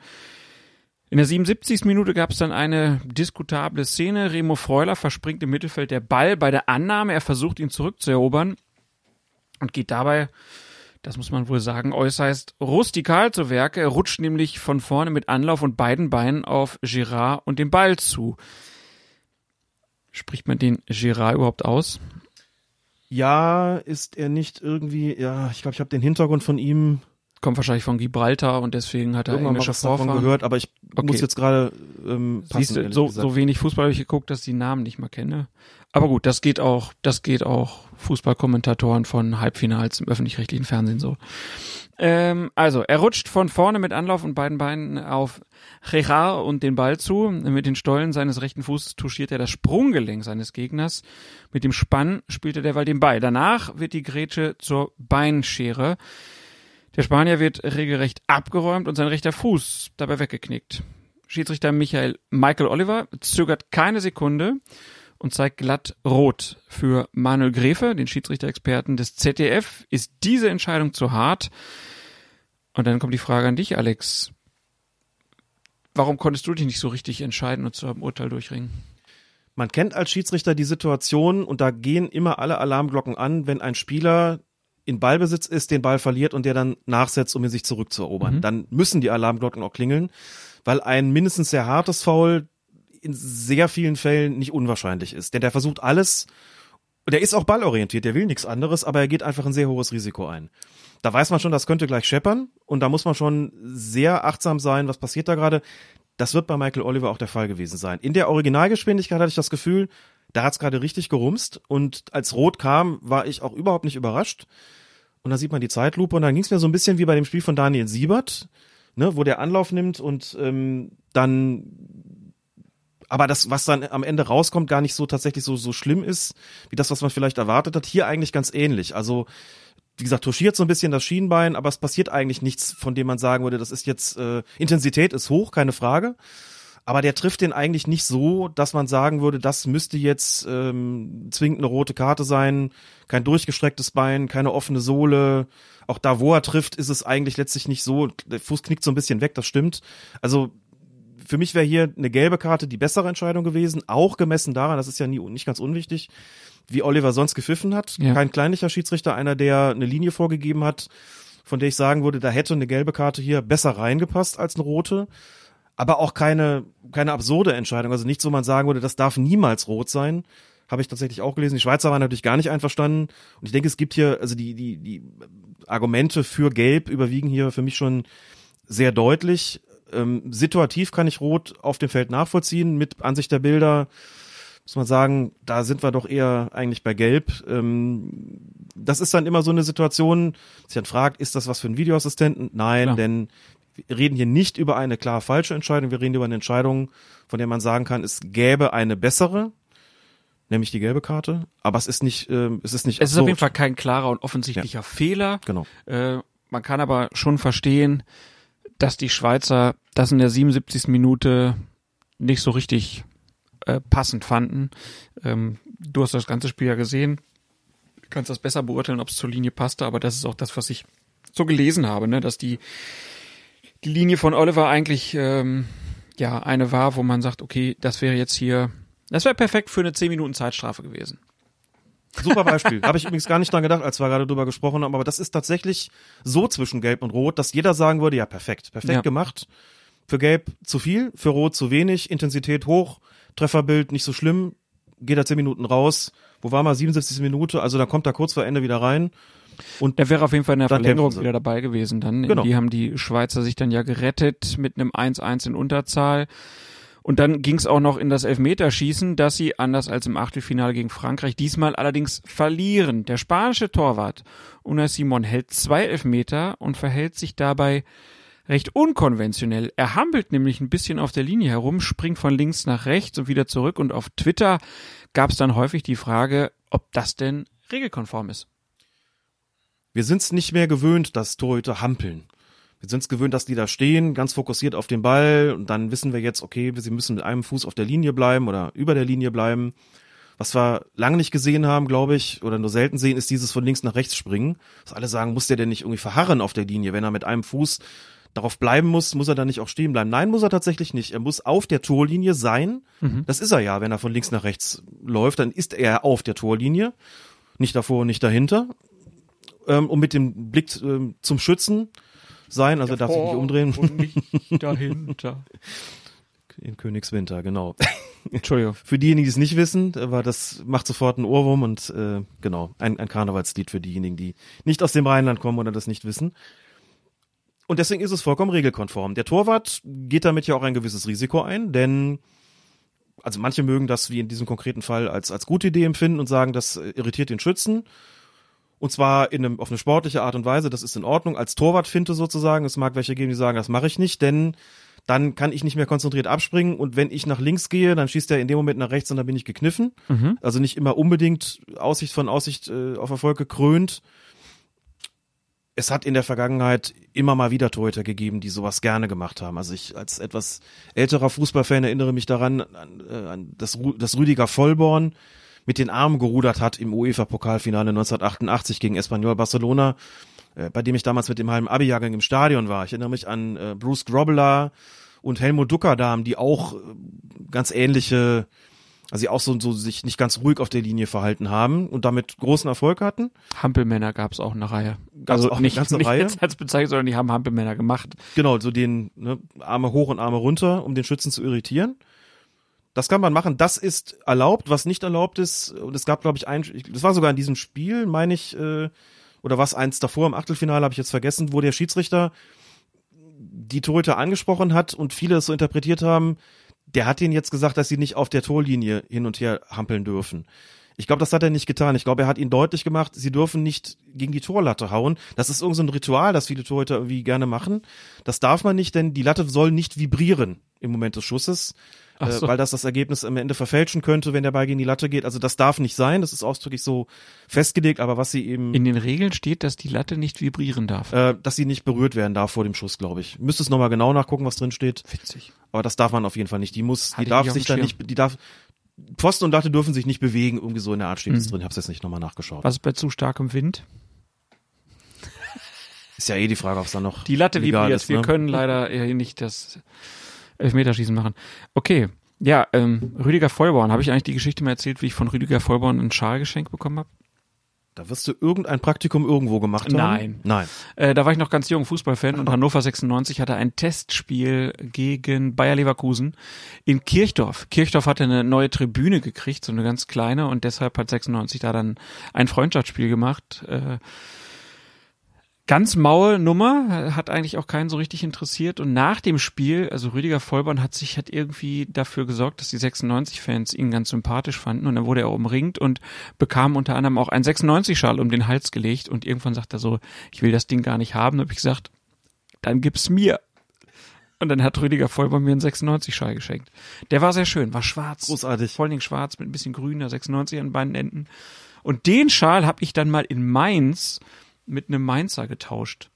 In der 77. Minute gab es dann eine diskutable Szene. Remo Freuler verspringt im Mittelfeld der Ball bei der Annahme. Er versucht ihn zurückzuerobern und geht dabei das muss man wohl sagen, äußerst rustikal zu Werke. Er rutscht nämlich von vorne mit Anlauf und beiden Beinen auf Girard und den Ball zu. Spricht man den Girard überhaupt aus? Ja, ist er nicht irgendwie, ja, ich glaube, ich habe den Hintergrund von ihm Kommt wahrscheinlich von Gibraltar und deswegen hat er irgendwann mal englische was davon Vorfahren. gehört, aber ich Okay. muss jetzt gerade ähm, passen, Siehst du, so, gesagt. so wenig Fußball habe ich geguckt, dass ich die Namen nicht mal kenne. Aber gut, das geht auch, das geht auch Fußballkommentatoren von Halbfinals im öffentlich-rechtlichen Fernsehen so. Ähm, also, er rutscht von vorne mit Anlauf und beiden Beinen auf Gerard und den Ball zu. Mit den Stollen seines rechten Fußes touchiert er das Sprunggelenk seines Gegners. Mit dem Spann spielt er derweil den Ball. Danach wird die Grätsche zur Beinschere. Der Spanier wird regelrecht abgeräumt und sein rechter Fuß dabei weggeknickt. Schiedsrichter Michael Michael Oliver zögert keine Sekunde und zeigt glatt rot. Für Manuel Gräfe, den Schiedsrichter-Experten des ZDF, ist diese Entscheidung zu hart. Und dann kommt die Frage an dich, Alex. Warum konntest du dich nicht so richtig entscheiden und zu einem Urteil durchringen? Man kennt als Schiedsrichter die Situation und da gehen immer alle Alarmglocken an, wenn ein Spieler in Ballbesitz ist, den Ball verliert und der dann nachsetzt, um ihn sich zurückzuerobern. Dann müssen die Alarmglocken auch klingeln, weil ein mindestens sehr hartes Foul in sehr vielen Fällen nicht unwahrscheinlich ist. Denn der versucht alles, der ist auch ballorientiert, der will nichts anderes, aber er geht einfach ein sehr hohes Risiko ein. Da weiß man schon, das könnte gleich scheppern und da muss man schon sehr achtsam sein, was passiert da gerade. Das wird bei Michael Oliver auch der Fall gewesen sein. In der Originalgeschwindigkeit hatte ich das Gefühl, da hat's gerade richtig gerumst und als Rot kam, war ich auch überhaupt nicht überrascht. Und dann sieht man die Zeitlupe und dann ging's mir so ein bisschen wie bei dem Spiel von Daniel Siebert, ne, wo der Anlauf nimmt und ähm, dann aber das, was dann am Ende rauskommt, gar nicht so tatsächlich so, so schlimm ist, wie das, was man vielleicht erwartet hat. Hier eigentlich ganz ähnlich. Also, wie gesagt, touchiert so ein bisschen das Schienbein, aber es passiert eigentlich nichts, von dem man sagen würde, das ist jetzt, äh, Intensität ist hoch, keine Frage. Aber der trifft den eigentlich nicht so, dass man sagen würde, das müsste jetzt ähm, zwingend eine rote Karte sein, kein durchgestrecktes Bein, keine offene Sohle. Auch da, wo er trifft, ist es eigentlich letztlich nicht so. Der Fuß knickt so ein bisschen weg, das stimmt. Also für mich wäre hier eine gelbe Karte die bessere Entscheidung gewesen, auch gemessen daran, das ist ja nie, nicht ganz unwichtig, wie Oliver sonst gepfiffen hat. Ja. Kein kleinlicher Schiedsrichter, einer, der eine Linie vorgegeben hat von der ich sagen würde, da hätte eine gelbe Karte hier besser reingepasst als eine rote. Aber auch keine, keine absurde Entscheidung. Also nichts, wo man sagen würde, das darf niemals rot sein. Habe ich tatsächlich auch gelesen. Die Schweizer waren natürlich gar nicht einverstanden. Und ich denke, es gibt hier, also die, die, die Argumente für Gelb überwiegen hier für mich schon sehr deutlich. Ähm, situativ kann ich Rot auf dem Feld nachvollziehen. Mit Ansicht der Bilder muss man sagen, da sind wir doch eher eigentlich bei Gelb. Ähm, das ist dann immer so eine Situation, sich dann fragt, ist das was für einen Videoassistenten? Nein, Klar. denn wir reden hier nicht über eine klar falsche Entscheidung, wir reden über eine Entscheidung, von der man sagen kann, es gäbe eine bessere, nämlich die gelbe Karte, aber es ist nicht, ähm, es ist nicht Es ist auf absurd. jeden Fall kein klarer und offensichtlicher Fehler. Genau. Äh, man kann aber schon verstehen, dass die Schweizer das in der 77. Minute nicht so richtig äh, passend fanden. Ähm, du hast das ganze Spiel ja gesehen. Du kannst das besser beurteilen, ob es zur Linie passte, aber das ist auch das, was ich so gelesen habe, ne? dass die, die Linie von Oliver eigentlich ähm, ja eine war, wo man sagt, okay, das wäre jetzt hier, das wäre perfekt für eine 10 Minuten Zeitstrafe gewesen. Super Beispiel. Habe ich übrigens gar nicht dran gedacht, als wir gerade drüber gesprochen haben, aber das ist tatsächlich so zwischen Gelb und Rot, dass jeder sagen würde, ja, perfekt, perfekt Ja. gemacht. Für Gelb zu viel, für Rot zu wenig, Intensität hoch, Trefferbild nicht so schlimm, geht er 10 Minuten raus. Wo war mal 77. Minute? Also da kommt er kurz vor Ende wieder rein. Und Der wäre auf jeden Fall in der Verlängerung wieder dabei gewesen. Dann Genau. die haben die Schweizer sich dann ja gerettet mit einem 1-1 in Unterzahl. Und dann ging es auch noch in das Elfmeterschießen, dass sie anders als im Achtelfinale gegen Frankreich diesmal allerdings verlieren. Der spanische Torwart Unai Simon hält zwei Elfmeter und verhält sich dabei recht unkonventionell. Er hampelt nämlich ein bisschen auf der Linie herum, springt von links nach rechts und wieder zurück. Und auf Twitter gab es dann häufig die Frage, ob das denn regelkonform ist. wir sind es nicht mehr gewöhnt, dass Torhüter hampeln. Wir sind es gewöhnt, dass die da stehen, ganz fokussiert auf den Ball und dann wissen wir jetzt, okay, sie müssen mit einem Fuß auf der Linie bleiben oder über der Linie bleiben. Was wir lange nicht gesehen haben, glaube ich, oder nur selten sehen, ist dieses von links nach rechts springen. Dass alle sagen, muss der denn nicht irgendwie verharren auf der Linie? Wenn er mit einem Fuß darauf bleiben muss, muss er dann nicht auch stehen bleiben? Nein, muss er tatsächlich nicht. Er muss auf der Torlinie sein. Das ist er ja, wenn er von links nach rechts läuft, dann ist er auf der Torlinie. Nicht davor und nicht dahinter. Ähm, und mit dem Blick ähm, zum Schützen sein, also darf sich nicht umdrehen. Und nicht dahinter. In Königswinter, genau. Entschuldigung. Für diejenigen, die es nicht wissen, aber das macht sofort einen Ohrwurm und äh, genau, ein, ein Karnevalslied für diejenigen, die nicht aus dem Rheinland kommen oder das nicht wissen. Und deswegen ist es vollkommen regelkonform. Der Torwart geht damit ja auch ein gewisses Risiko ein, denn also manche mögen das wie in diesem konkreten Fall als, als gute Idee empfinden und sagen, das irritiert den Schützen. Und zwar in einem, auf eine sportliche Art und Weise, das ist in Ordnung. Als Torwartfinte sozusagen, es mag welche geben, die sagen, das mache ich nicht, denn dann kann ich nicht mehr konzentriert abspringen und wenn ich nach links gehe, dann schießt er in dem Moment nach rechts und dann bin ich gekniffen. Also nicht immer unbedingt Aussicht von Aussicht äh, auf Erfolg gekrönt. Es hat in der Vergangenheit immer mal wieder Torhüter gegeben, die sowas gerne gemacht haben. Also ich als etwas älterer Fußballfan erinnere mich daran, an, äh, an das, Ru- das Rüdiger Vollborn mit den Armen gerudert hat im UEFA-Pokalfinale 1988 gegen Espanyol Barcelona, äh, bei dem ich damals mit dem halben Abi-Jahrgang im Stadion war. Ich erinnere mich an äh, Bruce Grobbelaar und Helmut Duckerdam, die auch äh, ganz ähnliche, also die auch so, so sich nicht ganz ruhig auf der Linie verhalten haben und damit großen Erfolg hatten. Hampelmänner gab es auch eine Reihe. Gab's also auch eine nicht, ganze nicht Reihe? jetzt als Bezeichnung, sondern die haben Hampelmänner gemacht. Genau, so den ne, Arme hoch und Arme runter, um den Schützen zu irritieren. Das kann man machen. Das ist erlaubt. Was nicht erlaubt ist, und es gab, glaube ich, ein, das war sogar in diesem Spiel, meine ich, äh, oder was eins davor im Achtelfinale, habe ich jetzt vergessen, wo der Schiedsrichter die Torhüter angesprochen hat und viele es so interpretiert haben, der hat ihnen jetzt gesagt, dass sie nicht auf der Torlinie hin und her hampeln dürfen. Ich glaube, das hat er nicht getan. Ich glaube, er hat ihnen deutlich gemacht, sie dürfen nicht gegen die Torlatte hauen. Das ist irgendein so ein Ritual, das viele Torhüter irgendwie gerne machen. Das darf man nicht, denn die Latte soll nicht vibrieren im Moment des Schusses, Äh, so. weil das das Ergebnis am Ende verfälschen könnte, wenn der Ball gegen die Latte geht. Also das darf nicht sein. Das ist ausdrücklich so festgelegt. Aber was sie eben In den Regeln steht, dass die Latte nicht vibrieren darf. äh, dass sie nicht berührt werden darf vor dem Schuss, glaube ich. Müsste es nochmal genau nachgucken, was drin steht. Witzig. Aber das darf man auf jeden Fall nicht. Die muss, Hatte die darf sich Schirm. nicht, die darf, Pfosten und Latte dürfen sich nicht bewegen, irgendwie so in der Art steht es Mhm. drin. Ich hab's jetzt nicht nochmal nachgeschaut. Was ist bei zu starkem Wind? Ist ja eh die Frage, ob es dann noch Die Latte vibriert. ist, Wir ne? können leider äh, nicht das Elfmeterschießen machen. Okay. Ja, ähm, Rüdiger Vollborn. Habe ich eigentlich die Geschichte mal erzählt, wie ich von Rüdiger Vollborn einen Schal geschenkt bekommen habe? Da wirst du irgendein Praktikum irgendwo gemacht haben? Nein. Nein. Äh, da war ich noch ganz jung Fußballfan und Hannover 96 hatte ein Testspiel gegen Bayer Leverkusen in Kirchdorf. Kirchdorf hatte eine neue Tribüne gekriegt, so eine ganz kleine und deshalb hat 96 da dann ein Freundschaftsspiel gemacht. Äh, ganz maue Nummer, hat eigentlich auch keinen so richtig interessiert. Und nach dem Spiel, also Rüdiger Vollborn hat sich hat irgendwie dafür gesorgt, dass die 96-Fans ihn ganz sympathisch fanden. Und dann wurde er umringt und bekam unter anderem auch einen 96-Schal um den Hals gelegt. Und irgendwann sagt er so, ich will das Ding gar nicht haben. Da habe ich gesagt, dann gib's mir. Und dann hat Rüdiger Vollborn mir einen 96-Schal geschenkt. Der war sehr schön, war schwarz. Großartig. Vor allen Dingen schwarz mit ein bisschen grüner 96 an beiden Enden. Und den Schal habe ich dann mal in Mainz mit einem Mainzer getauscht.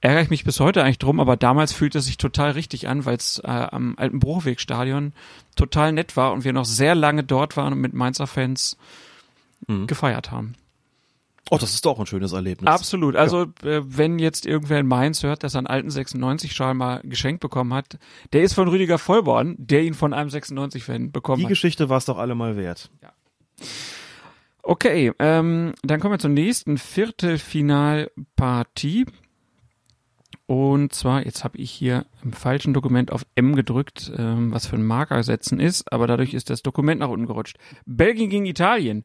Ärgere ich mich bis heute eigentlich drum, aber damals fühlte es sich total richtig an, weil es äh, am alten Bruchwegstadion total nett war und wir noch sehr lange dort waren und mit Mainzer Fans Mhm. gefeiert haben. Oh, das ist doch ein schönes Erlebnis. Absolut. Also äh, wenn jetzt irgendwer in Mainz hört, dass er einen alten 96-Schal mal geschenkt bekommen hat, der ist von Rüdiger Vollborn, der ihn von einem 96-Fan bekommen Die hat. Geschichte war es doch alle mal wert. Okay, ähm, dann kommen wir zur nächsten Viertelfinalpartie. Und zwar, jetzt habe ich hier im falschen Dokument auf M gedrückt, ähm, was für ein Marker setzen ist, aber dadurch ist das Dokument nach unten gerutscht. Belgien gegen Italien.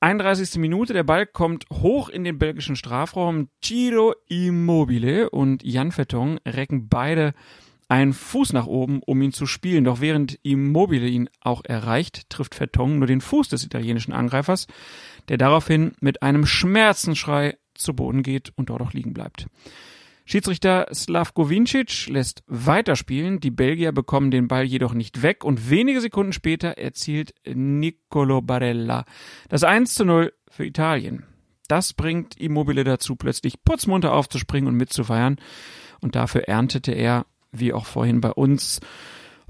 31. Minute, der Ball kommt hoch in den belgischen Strafraum. Ciro Immobile und Jan Vertong recken beide einen Fuß nach oben, um ihn zu spielen. Doch während Immobile ihn auch erreicht, trifft Vertong nur den Fuß des italienischen Angreifers, der daraufhin mit einem Schmerzensschrei zu Boden geht und dort auch liegen bleibt. Schiedsrichter Slavko Vincic lässt weiterspielen. Die Belgier bekommen den Ball jedoch nicht weg und wenige Sekunden später erzielt Nicolo Barella das 1 zu 0 für Italien. Das bringt Immobile dazu, plötzlich putzmunter aufzuspringen und mitzufeiern. Und dafür erntete er, wie auch vorhin bei uns,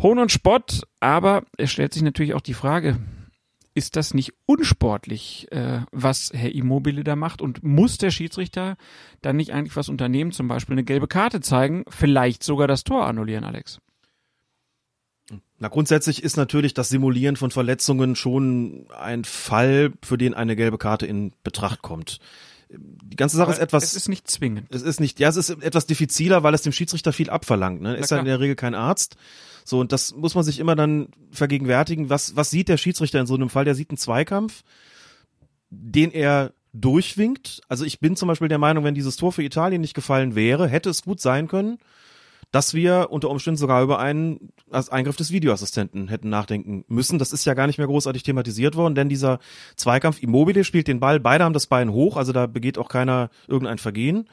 Hohn und Spott. Aber es stellt sich natürlich auch die Frage, ist das nicht unsportlich, äh, was Herr Immobile da macht? Und muss der Schiedsrichter dann nicht eigentlich was unternehmen, zum Beispiel eine gelbe Karte zeigen, vielleicht sogar das Tor annullieren, Alex? Na, grundsätzlich ist natürlich das Simulieren von Verletzungen schon ein Fall, für den eine gelbe Karte in Betracht kommt. Die ganze Sache Aber ist etwas. Es ist nicht zwingend. Es ist nicht, ja, es ist etwas diffiziler, weil es dem Schiedsrichter viel abverlangt. Ne? Er ist ja in der Regel kein Arzt. So, und das muss man sich immer dann vergegenwärtigen. Was, was sieht der Schiedsrichter in so einem Fall? Der sieht einen Zweikampf, den er durchwinkt. Also ich bin zum Beispiel der Meinung, wenn dieses Tor für Italien nicht gefallen wäre, hätte es gut sein können, dass wir unter Umständen sogar über einen als Eingriff des Videoassistenten hätten nachdenken müssen. Das ist ja gar nicht mehr großartig thematisiert worden, denn dieser Zweikampf Immobile spielt den Ball, beide haben das Bein hoch, also da begeht auch keiner irgendein Vergehen.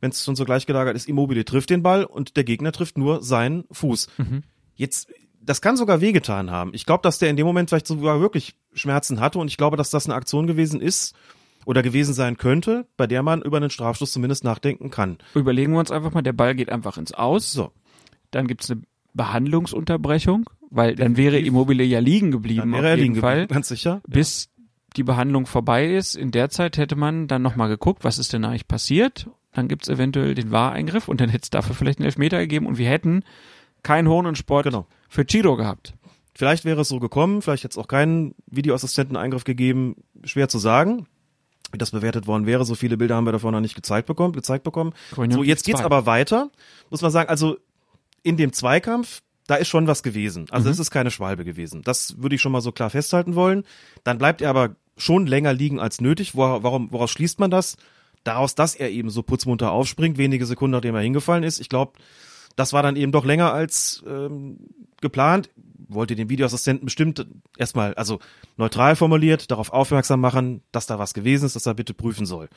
Wenn es schon so gleichgelagert ist, Immobile trifft den Ball und der Gegner trifft nur seinen Fuß. Jetzt, das kann sogar wehgetan haben. Ich glaube, dass der in dem Moment vielleicht sogar wirklich Schmerzen hatte und ich glaube, dass das eine Aktion gewesen ist oder gewesen sein könnte, bei der man über einen Strafstoß zumindest nachdenken kann. Überlegen wir uns einfach mal, der Ball geht einfach ins Aus. So. Dann gibt's eine Behandlungsunterbrechung, weil dann wäre Immobile ja liegen geblieben Dann wäre er jeden liegen Fall. geblieben, ganz sicher. bis die Behandlung vorbei ist. In der Zeit hätte man dann nochmal geguckt, was ist denn eigentlich passiert. Dann gibt's eventuell den Wahreingriff und dann hätte es dafür vielleicht einen Elfmeter gegeben und wir hätten keinen Hohn und Sport Genau. für Chiro gehabt. Vielleicht wäre es so gekommen, vielleicht hätte es auch keinen Videoassistenten-Eingriff gegeben, schwer zu sagen. Wie das bewertet worden wäre, so viele Bilder haben wir davon noch nicht gezeigt bekommen, gezeigt bekommen. So, jetzt geht's aber weiter, muss man sagen, also in dem Zweikampf, da ist schon was gewesen. Also es ist keine Schwalbe gewesen. Das würde ich schon mal so klar festhalten wollen. Dann bleibt er aber schon länger liegen als nötig. Wo, warum, woraus schließt man das? Daraus, dass er eben so putzmunter aufspringt, wenige Sekunden nachdem er hingefallen ist. Ich glaube, das war dann eben doch länger als ähm, geplant. Wollte den Videoassistenten bestimmt erstmal, also neutral formuliert, darauf aufmerksam machen, dass da was gewesen ist, dass er bitte prüfen soll.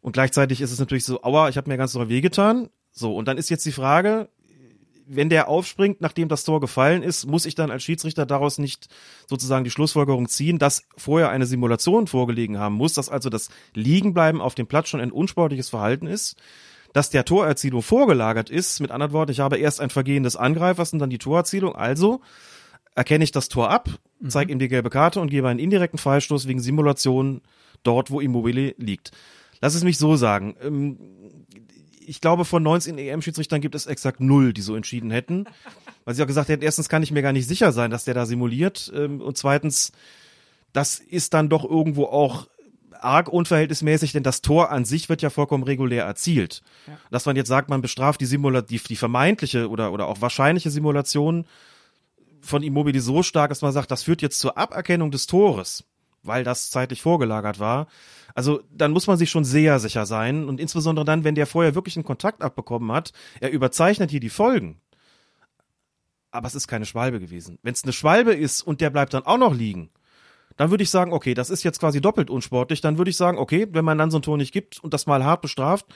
Und gleichzeitig ist es natürlich so, aua, ich habe mir ganz doll wehgetan. So, und dann ist jetzt die Frage, wenn der aufspringt, nachdem das Tor gefallen ist, muss ich dann als Schiedsrichter daraus nicht sozusagen die Schlussfolgerung ziehen, dass vorher eine Simulation vorgelegen haben muss, dass also das Liegenbleiben auf dem Platz schon ein unsportliches Verhalten ist, dass der Torerzielung vorgelagert ist. Mit anderen Worten, ich habe erst ein Vergehen des Angreifers und dann die Torerzielung. Also erkenne ich das Tor ab, zeige ihm die gelbe Karte und gebe einen indirekten Freistoß wegen Simulation dort, wo Immobile liegt. Lass es mich so sagen. Ähm, ich glaube, von 19 EM-Schiedsrichtern gibt es exakt null, die so entschieden hätten. Weil sie auch gesagt hätten, erstens kann ich mir gar nicht sicher sein, dass der da simuliert. ähm, Und zweitens, das ist dann doch irgendwo auch arg unverhältnismäßig, denn das Tor an sich wird ja vollkommen regulär erzielt. Dass man jetzt sagt, man bestraft die Simula die, die vermeintliche oder, oder auch wahrscheinliche Simulation von Immobile so stark, dass man sagt, das führt jetzt zur Aberkennung des Tores, weil das zeitlich vorgelagert war. Also dann muss man sich schon sehr sicher sein und insbesondere dann, wenn der vorher wirklich einen Kontakt abbekommen hat, er überzeichnet hier die Folgen. Aber es ist keine Schwalbe gewesen. Wenn es eine Schwalbe ist und der bleibt dann auch noch liegen, dann würde ich sagen, okay, das ist jetzt quasi doppelt unsportlich. Dann würde ich sagen, okay, wenn man dann so ein Tor nicht gibt und das mal hart bestraft,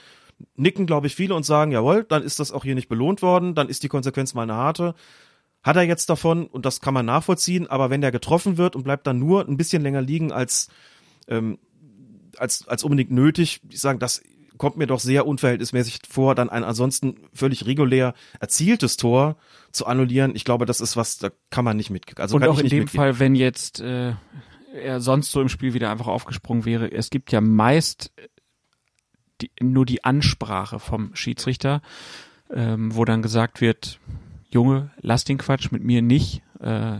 nicken, glaube ich, viele und sagen, jawohl, dann ist das auch hier nicht belohnt worden, dann ist die Konsequenz mal eine harte. Hat er jetzt davon, und das kann man nachvollziehen, aber wenn der getroffen wird und bleibt dann nur ein bisschen länger liegen als, ähm, als, als unbedingt nötig, ich sagen, das kommt mir doch sehr unverhältnismäßig vor, dann ein ansonsten völlig regulär erzieltes Tor zu annullieren. Ich glaube, das ist was, da kann man nicht mit. Also und auch in dem mitgehen. Fall, wenn jetzt äh, er sonst so im Spiel wieder einfach aufgesprungen wäre, es gibt ja meist die, nur die Ansprache vom Schiedsrichter, ähm, wo dann gesagt wird, Junge, lass den Quatsch mit mir nicht. Äh,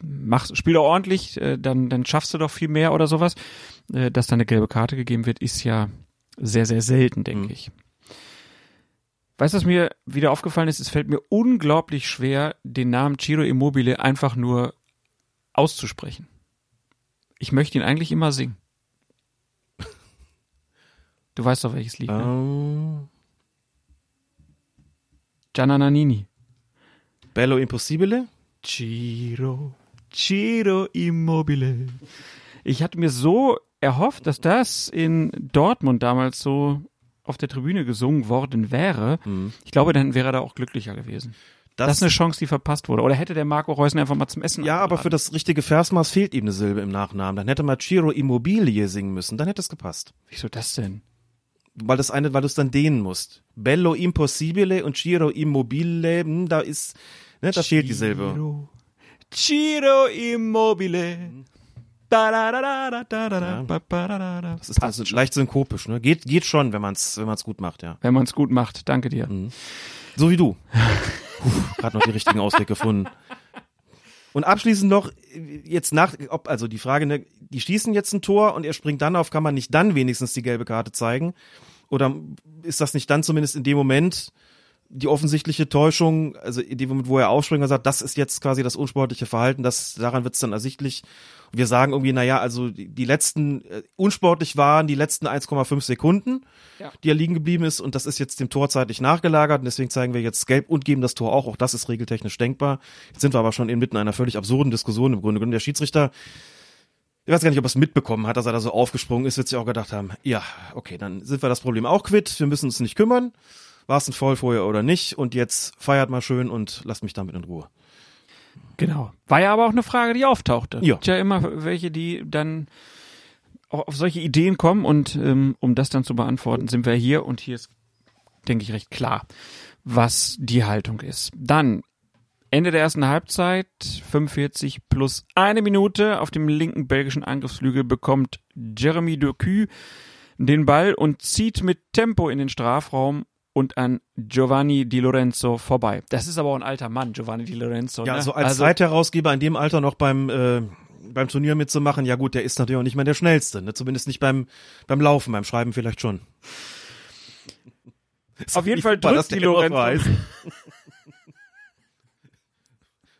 mach, spiel doch ordentlich, äh, dann, dann schaffst du doch viel mehr oder sowas. Äh, dass dann eine gelbe Karte gegeben wird, ist ja sehr, sehr selten, denke Mhm. ich. Weißt du, was mir wieder aufgefallen ist? Es fällt mir unglaublich schwer, den Namen Ciro Immobile einfach nur auszusprechen. Ich möchte ihn eigentlich immer singen. Du weißt doch, welches Lied, ne? Ähm, Gianna Nannini. Bello Impossibile? Ciro, Ciro Immobile. Ich hatte mir so erhofft, dass das in Dortmund damals so auf der Tribüne gesungen worden wäre. Ich glaube, dann wäre er da auch glücklicher gewesen. Das, ist eine Chance, die verpasst wurde. Oder hätte der Marco Reusen einfach mal zum Essen ja, aber für das richtige Versmaß fehlt ihm eine Silbe im Nachnamen. Dann hätte man Ciro Immobilie singen müssen, dann hätte es gepasst. Wieso das denn? Weil das eine, weil du es dann dehnen musst. Bello Impossibile und Ciro Immobile, hm, da ist, ne, da fehlt die Silbe. Ciro, Immobile. Das ist dann so leicht synkopisch, ne? Geht, geht schon, wenn man's, wenn man's gut macht, ja. Wenn man es gut macht. Danke dir. So wie du. Gerade noch die richtigen Ausweg gefunden. Und abschließend noch, jetzt nach, ob, also die Frage, ne, die schießen jetzt ein Tor und er springt dann auf, kann man nicht dann wenigstens die gelbe Karte zeigen? Oder ist das nicht dann zumindest in dem Moment die offensichtliche Täuschung, also in dem Moment, wo er aufspringt und sagt, das ist jetzt quasi das unsportliche Verhalten, das, daran wird es dann ersichtlich. Und wir sagen irgendwie, naja, also die, die letzten, äh, unsportlich waren die letzten 1,5 Sekunden, Ja. die er liegen geblieben ist und das ist jetzt dem Tor zeitlich nachgelagert und deswegen zeigen wir jetzt gelb und geben das Tor auch, auch das ist regeltechnisch denkbar. Jetzt sind wir aber schon inmitten einer völlig absurden Diskussion im Grunde genommen. Der Schiedsrichter, ich weiß gar nicht, ob er es mitbekommen hat, dass er da so aufgesprungen ist, wird sich auch gedacht haben, ja, okay, dann sind wir das Problem auch quitt, wir müssen uns nicht kümmern. War es ein vorher oder nicht? Und jetzt feiert mal schön und lasst mich damit in Ruhe. Genau. War ja aber auch eine Frage, die auftauchte. Ja. Gibt ja immer welche, die dann auch auf solche Ideen kommen und ähm, um das dann zu beantworten, sind wir hier und hier ist, denke ich, recht klar, was die Haltung ist. Dann Ende der ersten Halbzeit, 45 plus eine Minute auf dem linken belgischen Angriffsflügel bekommt Jeremy Doku den Ball und zieht mit Tempo in den Strafraum und an Giovanni Di Lorenzo vorbei. Das ist aber auch ein alter Mann, Giovanni Di Lorenzo. Ja, ne? so als Zeitherausgeber in dem Alter noch beim, äh, beim Turnier mitzumachen, ja gut, der ist natürlich auch nicht mehr der Schnellste, ne? zumindest nicht beim, beim Laufen, beim Schreiben vielleicht schon. Auf jeden Fall drückt Di Lorenzo.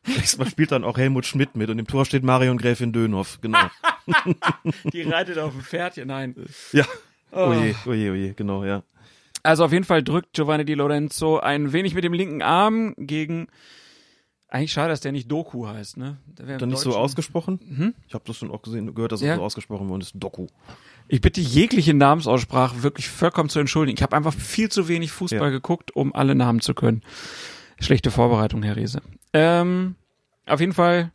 Nächstes spielt dann auch Helmut Schmidt mit und im Tor steht Marion Gräfin Dönhoff, genau. Die reitet auf dem Pferdchen, nein. ja. Oje, oje, oje, genau, ja. Also auf jeden Fall drückt Giovanni Di Lorenzo ein wenig mit dem linken Arm gegen. Eigentlich schade, dass der nicht Doku heißt, ne? Der Dann nicht so ausgesprochen? Ich habe das schon auch gesehen, gehört, dass es Ja. so ausgesprochen worden ist. Doku. Ich bitte jegliche Namensaussprache wirklich vollkommen zu entschuldigen. Ich habe einfach viel zu wenig Fußball Ja. geguckt, um alle Namen zu können. Schlechte Vorbereitung, Herr Riese. Ähm, auf jeden Fall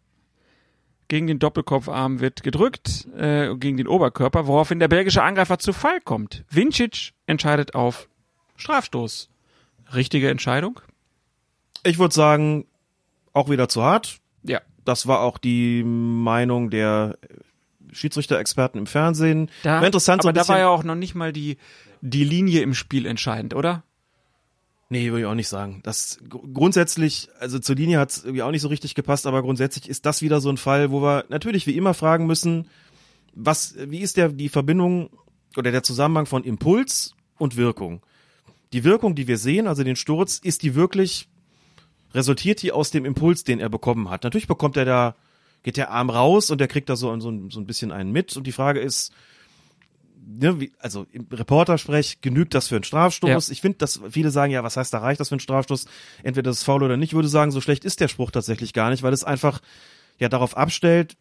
gegen den Doppelkopfarm wird gedrückt, äh, gegen den Oberkörper, woraufhin der belgische Angreifer zu Fall kommt. Vincic entscheidet auf Strafstoß. Richtige Entscheidung? Ich würde sagen, auch wieder zu hart. Ja. Das war auch die Meinung der Schiedsrichter-Experten im Fernsehen. Da, War interessant, so aber ein da war ja auch noch nicht mal die, die Linie im Spiel entscheidend, oder? Nee, würde ich auch nicht sagen. Das gr- grundsätzlich, also zur Linie hat es irgendwie auch nicht so richtig gepasst, aber grundsätzlich ist das wieder so ein Fall, wo wir natürlich wie immer fragen müssen, was, wie ist der, die Verbindung oder der Zusammenhang von Impuls und Wirkung? Die Wirkung, die wir sehen, also den Sturz, ist die wirklich, resultiert die aus dem Impuls, den er bekommen hat? Natürlich bekommt er da, geht der Arm raus und der kriegt da so, so, so ein bisschen einen mit und die Frage ist, ne, wie, also im Reportersprech genügt das für einen Strafstoß. Ja. Ich finde, dass viele sagen, ja, was heißt da reicht das für einen Strafstoß? Entweder das ist faul oder nicht. Ich würde sagen, so schlecht ist der Spruch tatsächlich gar nicht, weil es einfach ja darauf abstellt,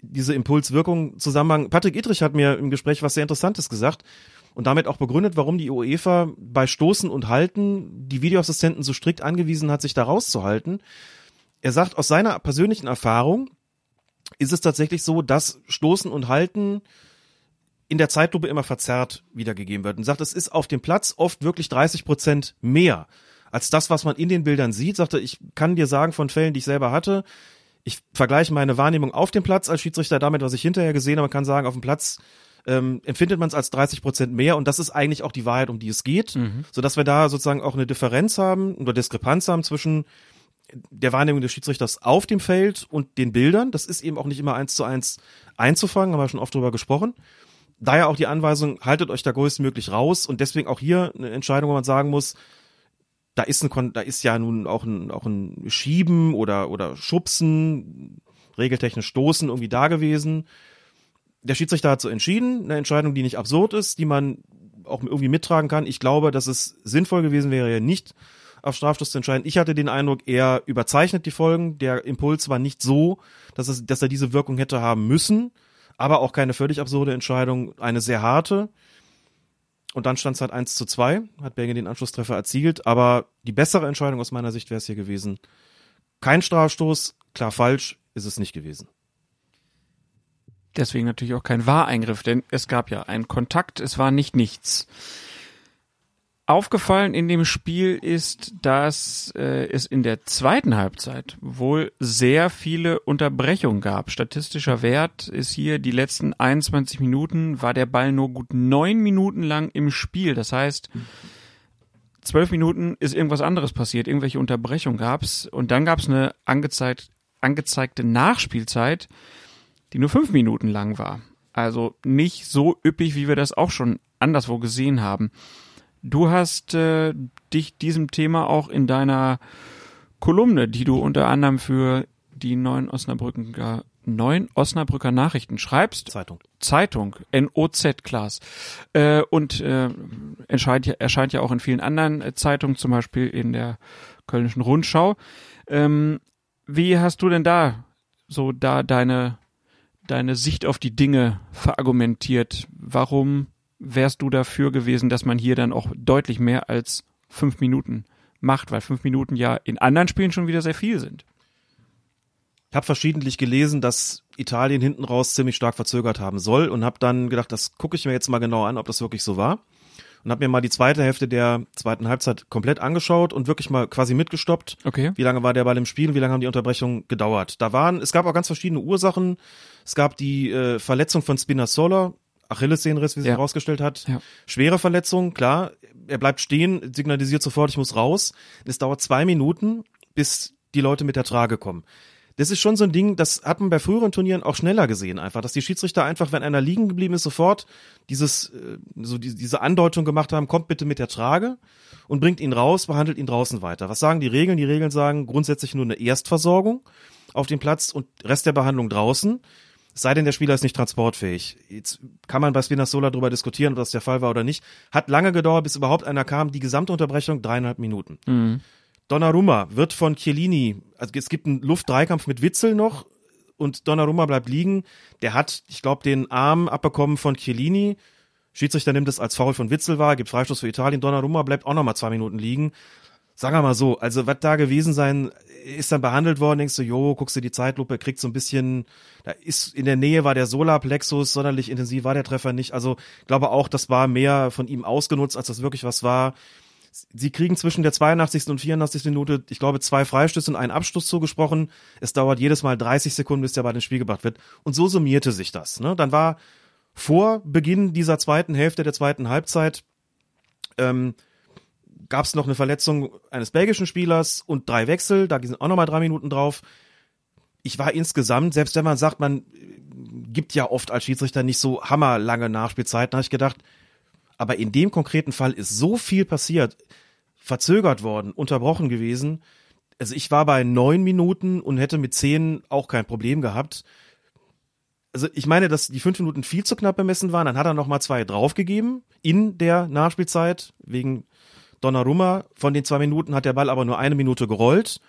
diese Impulswirkung Zusammenhang. Patrick Idrich hat mir im Gespräch was sehr Interessantes gesagt und damit auch begründet, warum die UEFA bei Stoßen und Halten die Videoassistenten so strikt angewiesen hat, sich da rauszuhalten. Er sagt, aus seiner persönlichen Erfahrung ist es tatsächlich so, dass Stoßen und Halten in der Zeitlupe immer verzerrt wiedergegeben wird und sagt, es ist auf dem Platz oft wirklich 30 Prozent mehr als das, was man in den Bildern sieht. Sagte, ich kann dir sagen von Fällen, die ich selber hatte, ich vergleiche meine Wahrnehmung auf dem Platz als Schiedsrichter damit, was ich hinterher gesehen habe. Man kann sagen, auf dem Platz ähm, empfindet man es als 30 Prozent mehr und das ist eigentlich auch die Wahrheit, um die es geht, Mhm. so dass wir da sozusagen auch eine Differenz haben oder Diskrepanz haben zwischen der Wahrnehmung des Schiedsrichters auf dem Feld und den Bildern. Das ist eben auch nicht immer eins zu eins einzufangen, haben wir schon oft drüber gesprochen. Daher auch die Anweisung, haltet euch da größtmöglich raus und deswegen auch hier eine Entscheidung, wo man sagen muss, da ist ein, da ist ja nun auch ein, auch ein Schieben oder, oder Schubsen, regeltechnisch Stoßen irgendwie da gewesen. Der Schiedsrichter hat so entschieden, eine Entscheidung, die nicht absurd ist, die man auch irgendwie mittragen kann. Ich glaube, dass es sinnvoll gewesen wäre, nicht auf Strafstoß zu entscheiden. Ich hatte den Eindruck, er überzeichnet die Folgen. Der Impuls war nicht so, dass, es, dass er diese Wirkung hätte haben müssen, aber auch keine völlig absurde Entscheidung, eine sehr harte. Und dann stand es halt 1 zu 2, hat Belgien den Anschlusstreffer erzielt, aber die bessere Entscheidung aus meiner Sicht wäre es hier gewesen. Kein Strafstoß, klar falsch, ist es nicht gewesen. Deswegen natürlich auch kein Wahreingriff, denn es gab ja einen Kontakt, es war nicht nichts. Aufgefallen in dem Spiel ist, dass äh, es in der zweiten Halbzeit wohl sehr viele Unterbrechungen gab. Statistischer Wert ist hier, die letzten 21 Minuten war der Ball nur gut neun Minuten lang im Spiel. Das heißt, zwölf Minuten ist irgendwas anderes passiert, irgendwelche Unterbrechungen gab's und dann gab's eine angezeigt, angezeigte Nachspielzeit, die nur fünf Minuten lang war. Also nicht so üppig, wie wir das auch schon anderswo gesehen haben. Du hast äh, dich diesem Thema auch in deiner Kolumne, die du unter anderem für die neuen Osnabrücker, neuen Osnabrücker Nachrichten schreibst, Zeitung. Zeitung, NOZ Class. Äh, und äh, erscheint, ja, erscheint ja auch in vielen anderen äh, Zeitungen, zum Beispiel in der Kölnischen Rundschau. Ähm, wie hast du denn da so da deine, deine Sicht auf die Dinge verargumentiert? Warum wärst du dafür gewesen, dass man hier dann auch deutlich mehr als fünf Minuten macht, weil fünf Minuten ja in anderen Spielen schon wieder sehr viel sind. Ich habe verschiedentlich gelesen, dass Italien hinten raus ziemlich stark verzögert haben soll und habe dann gedacht, das gucke ich mir jetzt mal genau an, ob das wirklich so war. Und habe mir mal die zweite Hälfte der zweiten Halbzeit komplett angeschaut und wirklich mal quasi mitgestoppt. Okay. Wie lange war der Ball im Spiel? Wie lange haben die Unterbrechungen gedauert? Da waren, es gab auch ganz verschiedene Ursachen. Es gab die äh, Verletzung von Spinazzola, Achillessehnenriss, wie sich Ja. herausgestellt hat. Ja. Schwere Verletzung, klar. Er bleibt stehen, signalisiert sofort, ich muss raus. Es dauert zwei Minuten, bis die Leute mit der Trage kommen. Das ist schon so ein Ding, das hat man bei früheren Turnieren auch schneller gesehen, einfach, dass die Schiedsrichter einfach, wenn einer liegen geblieben ist, sofort dieses, äh, so die, diese Andeutung gemacht haben, kommt bitte mit der Trage und bringt ihn raus, behandelt ihn draußen weiter. Was sagen die Regeln? Die Regeln sagen grundsätzlich nur eine Erstversorgung auf dem Platz und Rest der Behandlung draußen. Es sei denn, der Spieler ist nicht transportfähig. Jetzt kann man bei Spinazzola darüber diskutieren, ob das der Fall war oder nicht. Hat lange gedauert, bis überhaupt einer kam. Die gesamte Unterbrechung dreieinhalb Minuten. Mhm. Donnarumma wird von Chiellini, also es gibt einen Luftdreikampf mit Witzel noch und Donnarumma bleibt liegen. Der hat, ich glaube, den Arm abbekommen von Chiellini. Schiedsrichter nimmt es als Foul von Witzel wahr, gibt Freistoß für Italien. Donnarumma bleibt auch noch mal zwei Minuten liegen. Sagen wir mal so, also was da gewesen sein, ist dann behandelt worden, denkst du, jo, guckst du die Zeitlupe, kriegt so ein bisschen, da ist in der Nähe war der Solarplexus, sonderlich intensiv war der Treffer nicht. Also glaube auch, das war mehr von ihm ausgenutzt, als das wirklich was war. Sie kriegen zwischen der 82. und 84. Minute, ich glaube, zwei Freistöße und einen Abschluss zugesprochen. Es dauert jedes Mal 30 Sekunden, bis der Ball ins Spiel gebracht wird. Und so summierte sich das. Ne? Dann war vor Beginn dieser zweiten Hälfte der zweiten Halbzeit ähm, gab es noch eine Verletzung eines belgischen Spielers und drei Wechsel. Da sind auch nochmal drei Minuten drauf. ich war insgesamt, selbst wenn man sagt, man gibt ja oft als Schiedsrichter nicht so hammerlange Nachspielzeiten, habe ich gedacht, aber in dem konkreten Fall ist so viel passiert, verzögert worden, unterbrochen gewesen. Also ich war bei neun Minuten und hätte mit zehn auch kein Problem gehabt. Also ich meine, dass die fünf Minuten viel zu knapp bemessen waren. Dann hat er noch mal zwei draufgegeben in der Nachspielzeit wegen Donnarumma. Von den zwei Minuten hat der Ball aber nur eine Minute gerollt.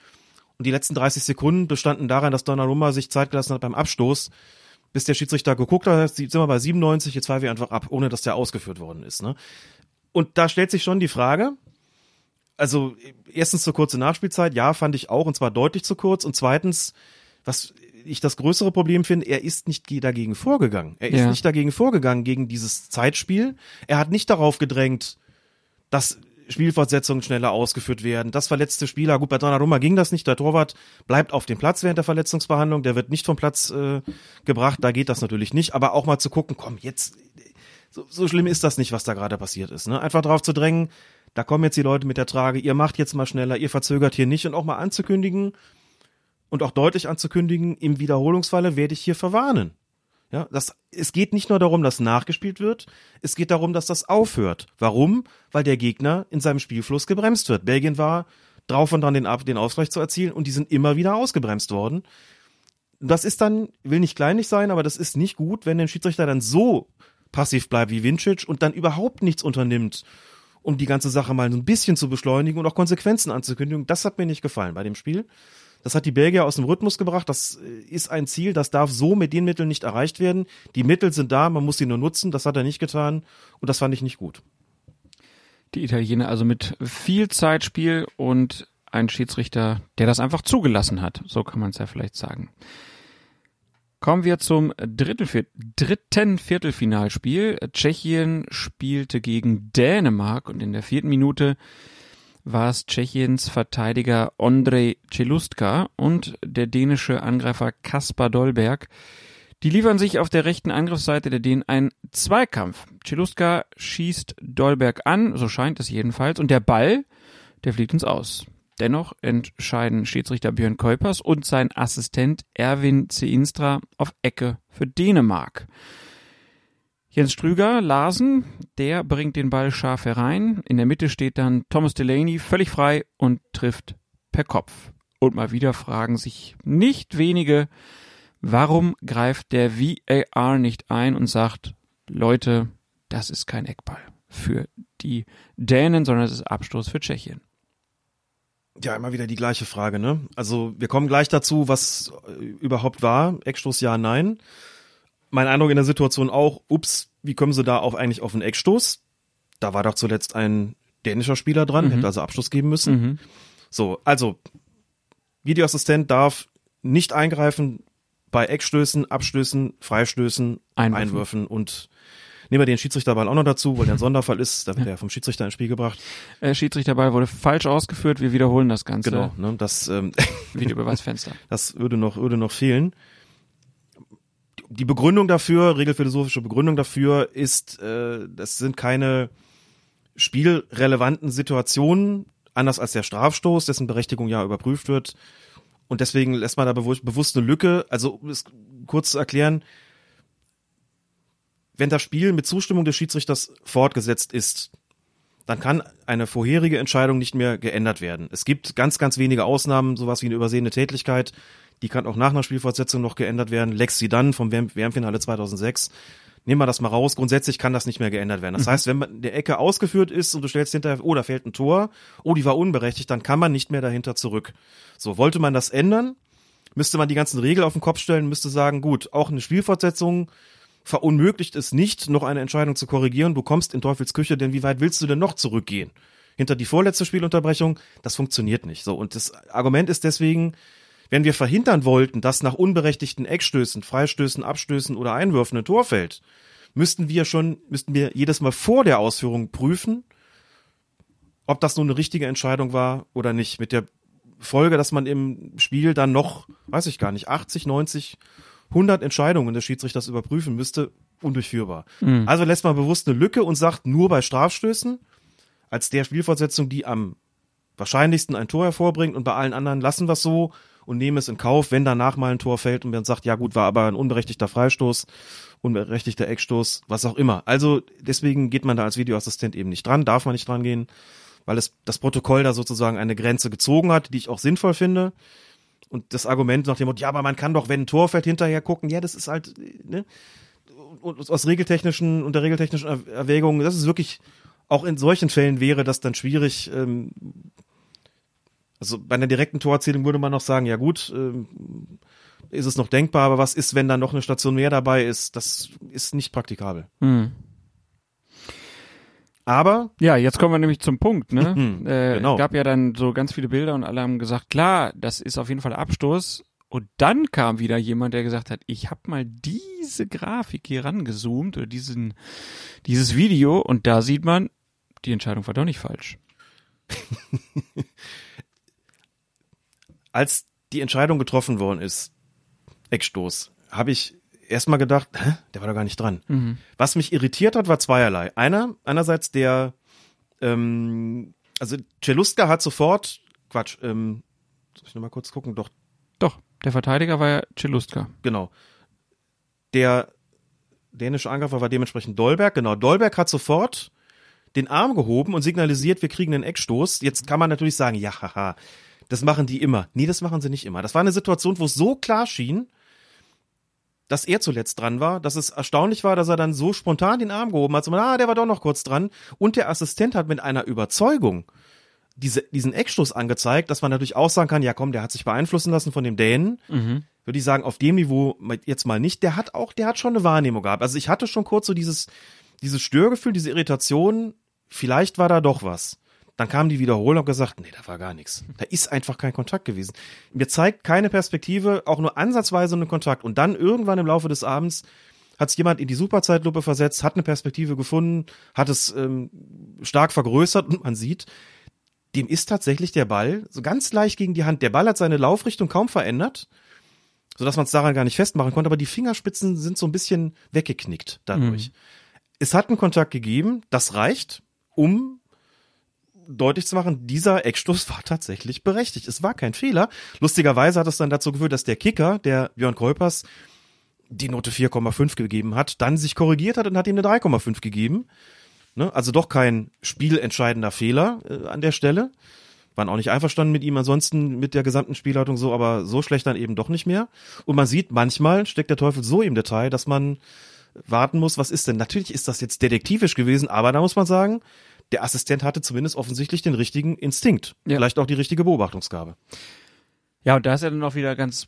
Und die letzten 30 Sekunden bestanden darin, dass Donnarumma sich Zeit gelassen hat beim Abstoß bis der Schiedsrichter geguckt hat, sind wir bei 97, jetzt pfeife ich einfach ab, ohne dass der ausgeführt worden ist. Ne? Und da stellt sich schon die Frage, also erstens zur kurze Nachspielzeit, ja, fand ich auch, und zwar deutlich zu kurz. Und zweitens, was ich das größere Problem finde, er ist nicht dagegen vorgegangen. Er ist Ja. nicht dagegen vorgegangen, gegen dieses Zeitspiel. Er hat nicht darauf gedrängt, dass Spielfortsetzungen schneller ausgeführt werden, dass verletzte Spieler, gut, bei Donnarumma ging das nicht, der Torwart bleibt auf dem Platz während der Verletzungsbehandlung, der wird nicht vom Platz äh, gebracht, da geht das natürlich nicht, aber auch mal zu gucken, komm, jetzt, so, so schlimm ist das nicht, was da gerade passiert ist, ne? Einfach darauf zu drängen, da kommen jetzt die Leute mit der Trage, ihr macht jetzt mal schneller, ihr verzögert hier nicht. Und auch mal anzukündigen und auch deutlich anzukündigen, im Wiederholungsfalle werde ich hier verwarnen. Ja, das, es geht nicht nur darum, dass nachgespielt wird, es geht darum, dass das aufhört. Warum? Weil der Gegner in seinem Spielfluss gebremst wird. Belgien war drauf und dran, den, den Ausgleich zu erzielen und die sind immer wieder ausgebremst worden. Das ist dann, will nicht kleinlich sein, aber das ist nicht gut, wenn der Schiedsrichter dann so passiv bleibt wie Vincic und dann überhaupt nichts unternimmt, um die ganze Sache mal so ein bisschen zu beschleunigen und auch Konsequenzen anzukündigen. Das hat mir nicht gefallen bei dem Spiel. Das hat die Belgier aus dem Rhythmus gebracht. Das äh, ist ein Ziel, das darf so mit den Mitteln nicht erreicht werden. Die Mittel sind da, man muss sie nur nutzen. Das hat er nicht getan und das fand ich nicht gut. Die Italiener also mit viel Zeitspiel und ein Schiedsrichter, der das einfach zugelassen hat. So kann man es ja vielleicht sagen. Kommen wir zum dritten, Viert- dritten Viertelfinalspiel. Tschechien spielte gegen Dänemark und in der vierten Minute war es Tschechiens Verteidiger Ondrej Celustka und der dänische Angreifer Kaspar Dolberg. Die liefern sich auf der rechten Angriffsseite der Dänen einen Zweikampf. Celustka schießt Dolberg an, so scheint es jedenfalls, und der Ball, der fliegt ins Aus. Dennoch entscheiden Schiedsrichter Björn Kuipers und sein Assistent Erwin Zeinstra auf Ecke für Dänemark. Jens Strüger, Larsen, der bringt den Ball scharf herein. In der Mitte steht dann Thomas Delaney völlig frei und trifft per Kopf. Und mal wieder fragen sich nicht wenige, warum greift der VAR nicht ein und sagt, Leute, das ist kein Eckball für die Dänen, sondern es ist Abstoß für Tschechien. Ja, immer wieder die gleiche Frage, ne? Also wir kommen gleich dazu, was äh, überhaupt war. Eckstoß ja, nein. Mein Eindruck in der Situation auch, ups, wie kommen sie da auf eigentlich auf einen Eckstoß? Da war doch zuletzt ein dänischer Spieler dran, hätte also Abschluss geben müssen. So, also Videoassistent darf nicht eingreifen bei Eckstößen, Abstößen, Freistößen, Einwürfen. Einwürfen, und nehmen wir den Schiedsrichterball auch noch dazu, weil der ein Sonderfall ist, da wird er vom Schiedsrichter ins Spiel gebracht. Äh, Schiedsrichterball wurde falsch ausgeführt. Wir wiederholen das Ganze. Genau, ne, das ähm, Videobeweisfenster. Das würde noch, würde noch fehlen. Die Begründung dafür, regelphilosophische Begründung dafür ist, äh, das sind keine spielrelevanten Situationen, anders als der Strafstoß, dessen Berechtigung ja überprüft wird. Und deswegen lässt man da bewusst, bewusst eine Lücke. Also, um es kurz zu erklären, wenn das Spiel mit Zustimmung des Schiedsrichters fortgesetzt ist, dann kann eine vorherige Entscheidung nicht mehr geändert werden. Es gibt ganz, ganz wenige Ausnahmen, sowas wie eine übersehene Tätlichkeit, die kann auch nach einer Spielfortsetzung noch geändert werden. Lex Sidan vom WM WM-Finale 2006. Nehmen wir das mal raus. Grundsätzlich kann das nicht mehr geändert werden. Das heißt, wenn man der Ecke ausgeführt ist und du stellst hinterher, oh, da fällt ein Tor, oh, die war unberechtigt, dann kann man nicht mehr dahinter zurück. So, wollte man das ändern, müsste man die ganzen Regeln auf den Kopf stellen, müsste sagen, gut, auch eine Spielfortsetzung verunmöglicht es nicht, noch eine Entscheidung zu korrigieren. Du kommst in Teufels Küche, denn wie weit willst du denn noch zurückgehen? Hinter die vorletzte Spielunterbrechung, das funktioniert nicht. So, und das Argument ist deswegen, wenn wir verhindern wollten, dass nach unberechtigten Eckstößen, Freistößen, Abstößen oder Einwürfen ein Tor fällt, müssten wir schon, müssten wir jedes Mal vor der Ausführung prüfen, ob das nun eine richtige Entscheidung war oder nicht. Mit der Folge, dass man im Spiel dann noch, weiß ich gar nicht, 80, 90, 100 Entscheidungen des Schiedsrichters überprüfen müsste, undurchführbar. Also lässt man bewusst eine Lücke und sagt nur bei Strafstößen, als der Spielfortsetzung, die am wahrscheinlichsten ein Tor hervorbringt und bei allen anderen lassen wir es so und nehme es in Kauf, wenn danach mal ein Tor fällt und man sagt, ja gut, war aber ein unberechtigter Freistoß, unberechtigter Eckstoß, was auch immer. Also deswegen geht man da als Videoassistent eben nicht dran, darf man nicht dran gehen, weil es das Protokoll da sozusagen eine Grenze gezogen hat, die ich auch sinnvoll finde. Und das Argument nach dem Motto, ja, aber man kann doch, wenn ein Tor fällt, hinterher gucken, ja, das ist halt, ne? Und aus regeltechnischen, unter regeltechnischen Erwägungen, das ist wirklich, auch in solchen Fällen wäre das dann schwierig, ähm, also bei einer direkten Torerzielung würde man noch sagen, ja gut, ähm, ist es noch denkbar, aber was ist, wenn da noch eine Station mehr dabei ist? Das ist nicht praktikabel. Hm. Aber Ja, jetzt kommen wir nämlich zum Punkt, ne? Mhm, äh, genau. Es gab ja dann so ganz viele Bilder und alle haben gesagt, klar, das ist auf jeden Fall Abstoß. Und dann kam wieder jemand, der gesagt hat, ich habe mal diese Grafik hier rangezoomt oder diesen, dieses Video und da sieht man, die Entscheidung war doch nicht falsch. als die Entscheidung getroffen worden ist, Eckstoß, habe ich erstmal gedacht, hä, der war doch gar nicht dran. Mhm. Was mich irritiert hat, war zweierlei. Einer, einerseits der, ähm, also Celuska hat sofort, Quatsch, ähm, soll ich nochmal kurz gucken, doch, Doch, der Verteidiger war ja Celustka. genau. Der dänische Angreifer war dementsprechend Dolberg, genau. Dolberg hat sofort den Arm gehoben und signalisiert, wir kriegen einen Eckstoß. Jetzt kann man natürlich sagen, ja, haha, das machen die immer. Nee, das machen sie nicht immer. Das war eine Situation, wo es so klar schien, dass er zuletzt dran war, dass es erstaunlich war, dass er dann so spontan den Arm gehoben hat. So, ah, der war doch noch kurz dran. Und der Assistent hat mit einer Überzeugung diese, diesen Eckstoß angezeigt, dass man natürlich auch sagen kann, ja komm, der hat sich beeinflussen lassen von dem Dänen. Würde ich sagen, auf dem Niveau jetzt mal nicht. Der hat auch, der hat schon eine Wahrnehmung gehabt. Also ich hatte schon kurz so dieses, dieses Störgefühl, diese Irritation, vielleicht war da doch was. Dann kam die Wiederholung und gesagt, nee, da war gar nichts. Da ist einfach kein Kontakt gewesen. Mir zeigt keine Perspektive, auch nur ansatzweise einen Kontakt. Und dann irgendwann im Laufe des Abends hat es jemand in die Superzeitlupe versetzt, hat eine Perspektive gefunden, hat es ähm, stark vergrößert und man sieht, dem ist tatsächlich der Ball so ganz leicht gegen die Hand. Der Ball hat seine Laufrichtung kaum verändert, sodass man es daran gar nicht festmachen konnte, aber die Fingerspitzen sind so ein bisschen weggeknickt dadurch. Es hat einen Kontakt gegeben, das reicht, um deutlich zu machen, dieser Eckstoß war tatsächlich berechtigt. Es war kein Fehler. Lustigerweise hat es dann dazu geführt, dass der Kicker, der Björn Kolpers, die Note 4,5 gegeben hat, dann sich korrigiert hat und hat ihm eine 3,5 gegeben. Ne? Also doch kein spielentscheidender Fehler äh, an der Stelle. Waren auch nicht einverstanden mit ihm, ansonsten mit der gesamten Spielleitung so, aber so schlecht dann eben doch nicht mehr. Und man sieht, manchmal steckt der Teufel so im Detail, dass man warten muss, was ist denn? Natürlich ist das jetzt detektivisch gewesen, aber da muss man sagen, der Assistent hatte zumindest offensichtlich den richtigen Instinkt. Ja. Vielleicht auch die richtige Beobachtungsgabe. Ja, und da ist ja dann auch wieder ganz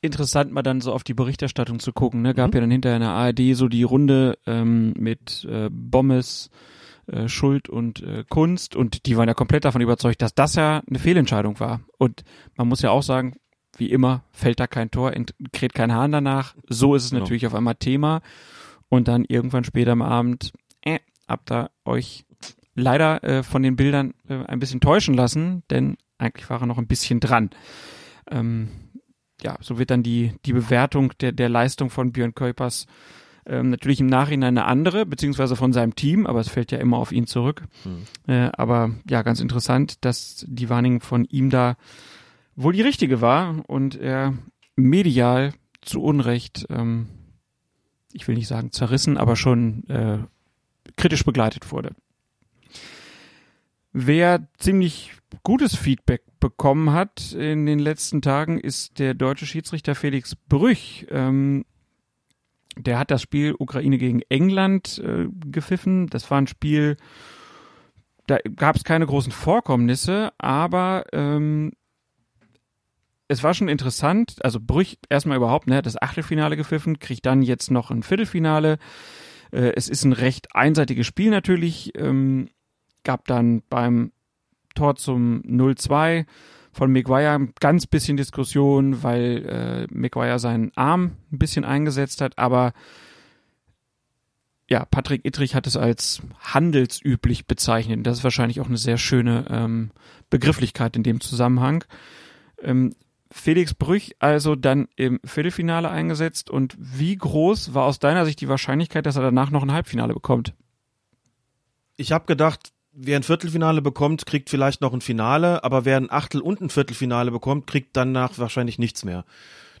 interessant, mal dann so auf die Berichterstattung zu gucken. Ne? Gab Mhm. ja dann hinterher in der ARD so die Runde ähm, mit äh, Bommes, äh, Schuld und äh, Kunst und die waren ja komplett davon überzeugt, dass das ja eine Fehlentscheidung war. Und man muss ja auch sagen, wie immer fällt da kein Tor, kräht kein Hahn danach. So ist es Genau. natürlich auf einmal Thema. Und dann irgendwann später am Abend, habt ihr euch leider äh, von den Bildern äh, ein bisschen täuschen lassen, denn eigentlich war er noch ein bisschen dran. Ähm, ja, so wird dann die, die Bewertung der, der Leistung von Björn Kuipers ähm, natürlich im Nachhinein eine andere, beziehungsweise von seinem Team, aber es fällt ja immer auf ihn zurück. Äh, aber ja, ganz interessant, dass die Wahrnehmung von ihm da wohl die richtige war und er medial zu Unrecht, ähm, ich will nicht sagen zerrissen, aber schon äh, kritisch begleitet wurde. Wer ziemlich gutes Feedback bekommen hat in den letzten Tagen, ist der deutsche Schiedsrichter Felix Brüch. Ähm, der hat das Spiel Ukraine gegen England äh, gepfiffen. Das war ein Spiel, da gab es keine großen Vorkommnisse, aber ähm, es war schon interessant. Also Brüch erstmal überhaupt, ne, das Achtelfinale gepfiffen, kriegt dann jetzt noch ein Viertelfinale. Äh, es ist ein recht einseitiges Spiel natürlich. Ähm, gab dann beim Tor zum 0-2 von Maguire ein ganz bisschen Diskussion, weil äh, Maguire seinen Arm ein bisschen eingesetzt hat, aber ja, Patrick Ittrich hat es als handelsüblich bezeichnet. Das ist wahrscheinlich auch eine sehr schöne ähm, Begrifflichkeit in dem Zusammenhang. Ähm, Felix Brüch also dann im Viertelfinale eingesetzt und wie groß war aus deiner Sicht die Wahrscheinlichkeit, dass er danach noch ein Halbfinale bekommt? Ich habe gedacht, wer ein Viertelfinale bekommt, kriegt vielleicht noch ein Finale, aber wer ein Achtel und ein Viertelfinale bekommt, kriegt danach wahrscheinlich nichts mehr.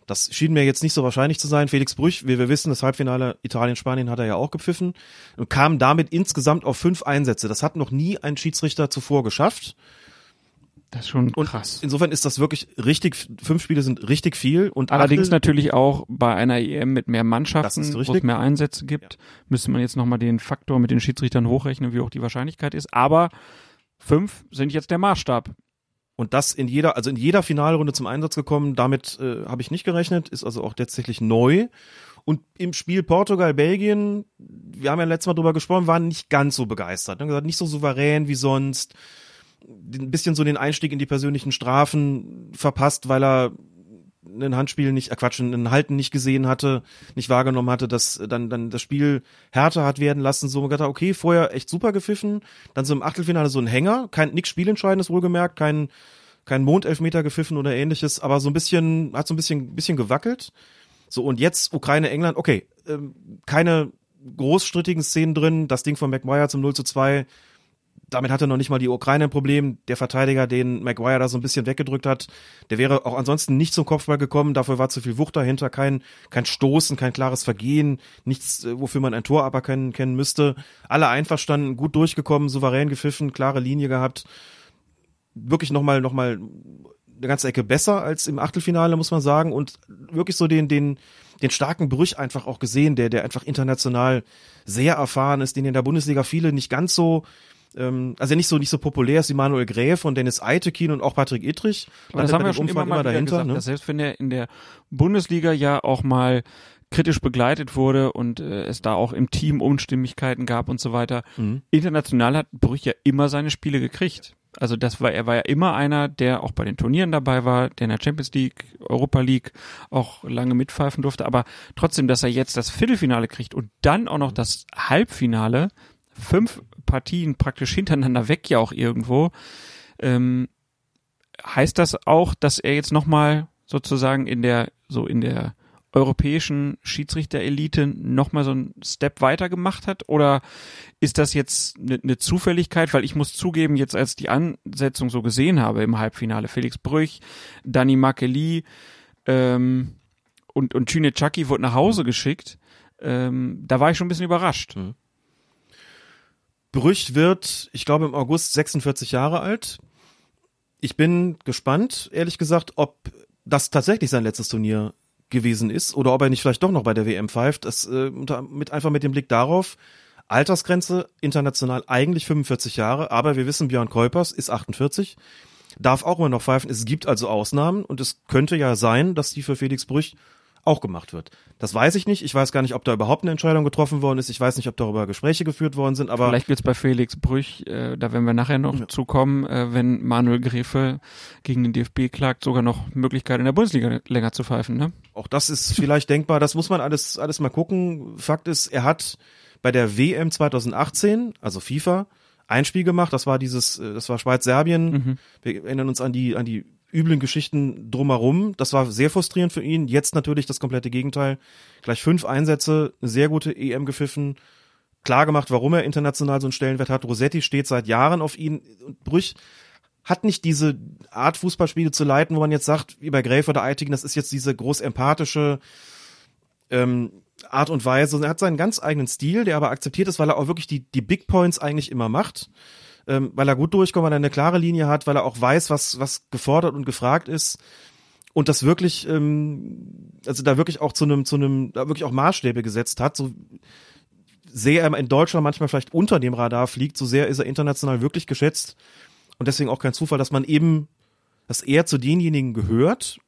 Das schien mir jetzt nicht so wahrscheinlich zu sein. Felix Brüch, wie wir wissen, das Halbfinale Italien-Spanien hat er ja auch gepfiffen und kam damit insgesamt auf fünf Einsätze. Das hat noch nie ein Schiedsrichter zuvor geschafft. Das ist schon Und krass. insofern ist das wirklich richtig, fünf Spiele sind richtig viel und Allerdings Achtel, natürlich auch bei einer EM mit mehr Mannschaften, wo es mehr Einsätze gibt, müsste man jetzt nochmal den Faktor mit den Schiedsrichtern hochrechnen, wie hoch die Wahrscheinlichkeit ist. Aber fünf sind jetzt der Maßstab. und das in jeder, also in jeder Finalrunde zum Einsatz gekommen. Damit äh, habe ich nicht gerechnet, ist also auch tatsächlich neu. Und im Spiel Portugal-Belgien, wir haben ja letztes Mal drüber gesprochen, waren nicht ganz so begeistert. Ne? Gesagt, nicht so souverän wie sonst. Ein bisschen so den Einstieg in die persönlichen Strafen verpasst, weil er ein Handspiel nicht, äh Quatsch, ein Halten nicht gesehen hatte, nicht wahrgenommen hatte, dass dann, dann das Spiel härter hat werden lassen. So, man gedacht, okay, vorher echt super gepfiffen, dann so im Achtelfinale so ein Hänger, kein, nix Spielentscheidendes wohlgemerkt, kein, kein Mondelfmeter gepfiffen oder ähnliches, aber so ein bisschen, hat so ein bisschen, bisschen gewackelt. So, und jetzt Ukraine, England, okay, ähm, keine großstrittigen Szenen drin, das Ding von McGuire zum 0 zu 2, damit hatte noch nicht mal die Ukraine ein Problem. Der Verteidiger, den Maguire da so ein bisschen weggedrückt hat, der wäre auch ansonsten nicht zum Kopfball gekommen. Dafür war zu viel Wucht dahinter, kein, kein Stoßen, kein klares Vergehen, nichts, äh, wofür man ein Tor aberkennen kennen müsste. Alle einverstanden, gut durchgekommen, souverän gepfiffen, klare Linie gehabt. Wirklich nochmal, nochmal eine ganze Ecke besser als im Achtelfinale, muss man sagen. Und wirklich so den, den, den starken Brüch einfach auch gesehen, der, der einfach international sehr erfahren ist, den in der Bundesliga viele nicht ganz so ähm, also nicht so nicht so populär ist wie Manuel Gräf und Dennis Eitekin und auch Patrick Ittrich. Aber das haben wir schon immer Umfragen mal dahinter. gesagt, ne? dass selbst wenn er in der Bundesliga ja auch mal kritisch begleitet wurde und äh, es da auch im Team Unstimmigkeiten gab und so weiter. Mhm. International hat Brüch ja immer seine Spiele gekriegt. Also das war, er war ja immer einer, der auch bei den Turnieren dabei war, der in der Champions League, Europa League auch lange mitpfeifen durfte, aber trotzdem, dass er jetzt das Viertelfinale kriegt und dann auch noch das Halbfinale, fünf Partien praktisch hintereinander weg ja auch irgendwo, ähm, heißt das auch, dass er jetzt nochmal sozusagen in der, so in der europäischen Schiedsrichterelite nochmal so einen Step weiter gemacht hat? Oder ist das jetzt eine ne Zufälligkeit? Weil ich muss zugeben, jetzt als die Ansetzung so gesehen habe im Halbfinale, Felix Brüch, Dani Makeli ähm, und, und Chine Chucky wurde nach Hause geschickt, ähm, da war ich schon ein bisschen überrascht. Brüch wird, ich glaube, im August 46 Jahre alt. Ich bin gespannt, ehrlich gesagt, ob das tatsächlich sein letztes Turnier gewesen ist oder ob er nicht vielleicht doch noch bei der WM pfeift. Das äh, mit einfach mit dem Blick darauf. Altersgrenze international eigentlich 45 Jahre, aber wir wissen, Björn Kuipers ist 48, darf auch immer noch pfeifen. Es gibt also Ausnahmen und es könnte ja sein, dass die für Felix Brüch auch gemacht wird. Das weiß ich nicht. Ich weiß gar nicht, ob da überhaupt eine Entscheidung getroffen worden ist. Ich weiß nicht, ob darüber Gespräche geführt worden sind, aber Vielleicht wird's bei Felix Brüch, äh, da werden wir nachher noch zukommen, äh, wenn Manuel Gräfe gegen den DFB klagt, sogar noch Möglichkeit in der Bundesliga länger zu pfeifen, ne? Auch das ist vielleicht denkbar. Das muss man alles, alles mal gucken. Fakt ist, er hat bei der WM 2018, also FIFA, ein Spiel gemacht. Das war dieses, äh, das war Schweiz-Serbien. Wir erinnern uns an die, an die üblen Geschichten drumherum. Das war sehr frustrierend für ihn. Jetzt natürlich das komplette Gegenteil. Gleich fünf Einsätze, sehr gute EM gepfiffen. Klar gemacht, warum er international so einen Stellenwert hat. Rossetti steht seit Jahren auf ihn. Brüch hat nicht diese Art Fußballspiele zu leiten, wo man jetzt sagt, wie bei Gräfe oder Eitigen, das ist jetzt diese groß empathische ähm, Art und Weise. Er hat seinen ganz eigenen Stil, der aber akzeptiert ist, weil er auch wirklich die, die Big Points eigentlich immer macht. Ähm, weil er gut durchkommt, weil er eine klare Linie hat, weil er auch weiß, was, was gefordert und gefragt ist. Und das wirklich, ähm, also da wirklich auch zu einem, zu einem, da wirklich auch Maßstäbe gesetzt hat, so sehr er in Deutschland manchmal vielleicht unter dem Radar fliegt, so sehr ist er international wirklich geschätzt. Und deswegen auch kein Zufall, dass man eben, dass er zu denjenigen gehört,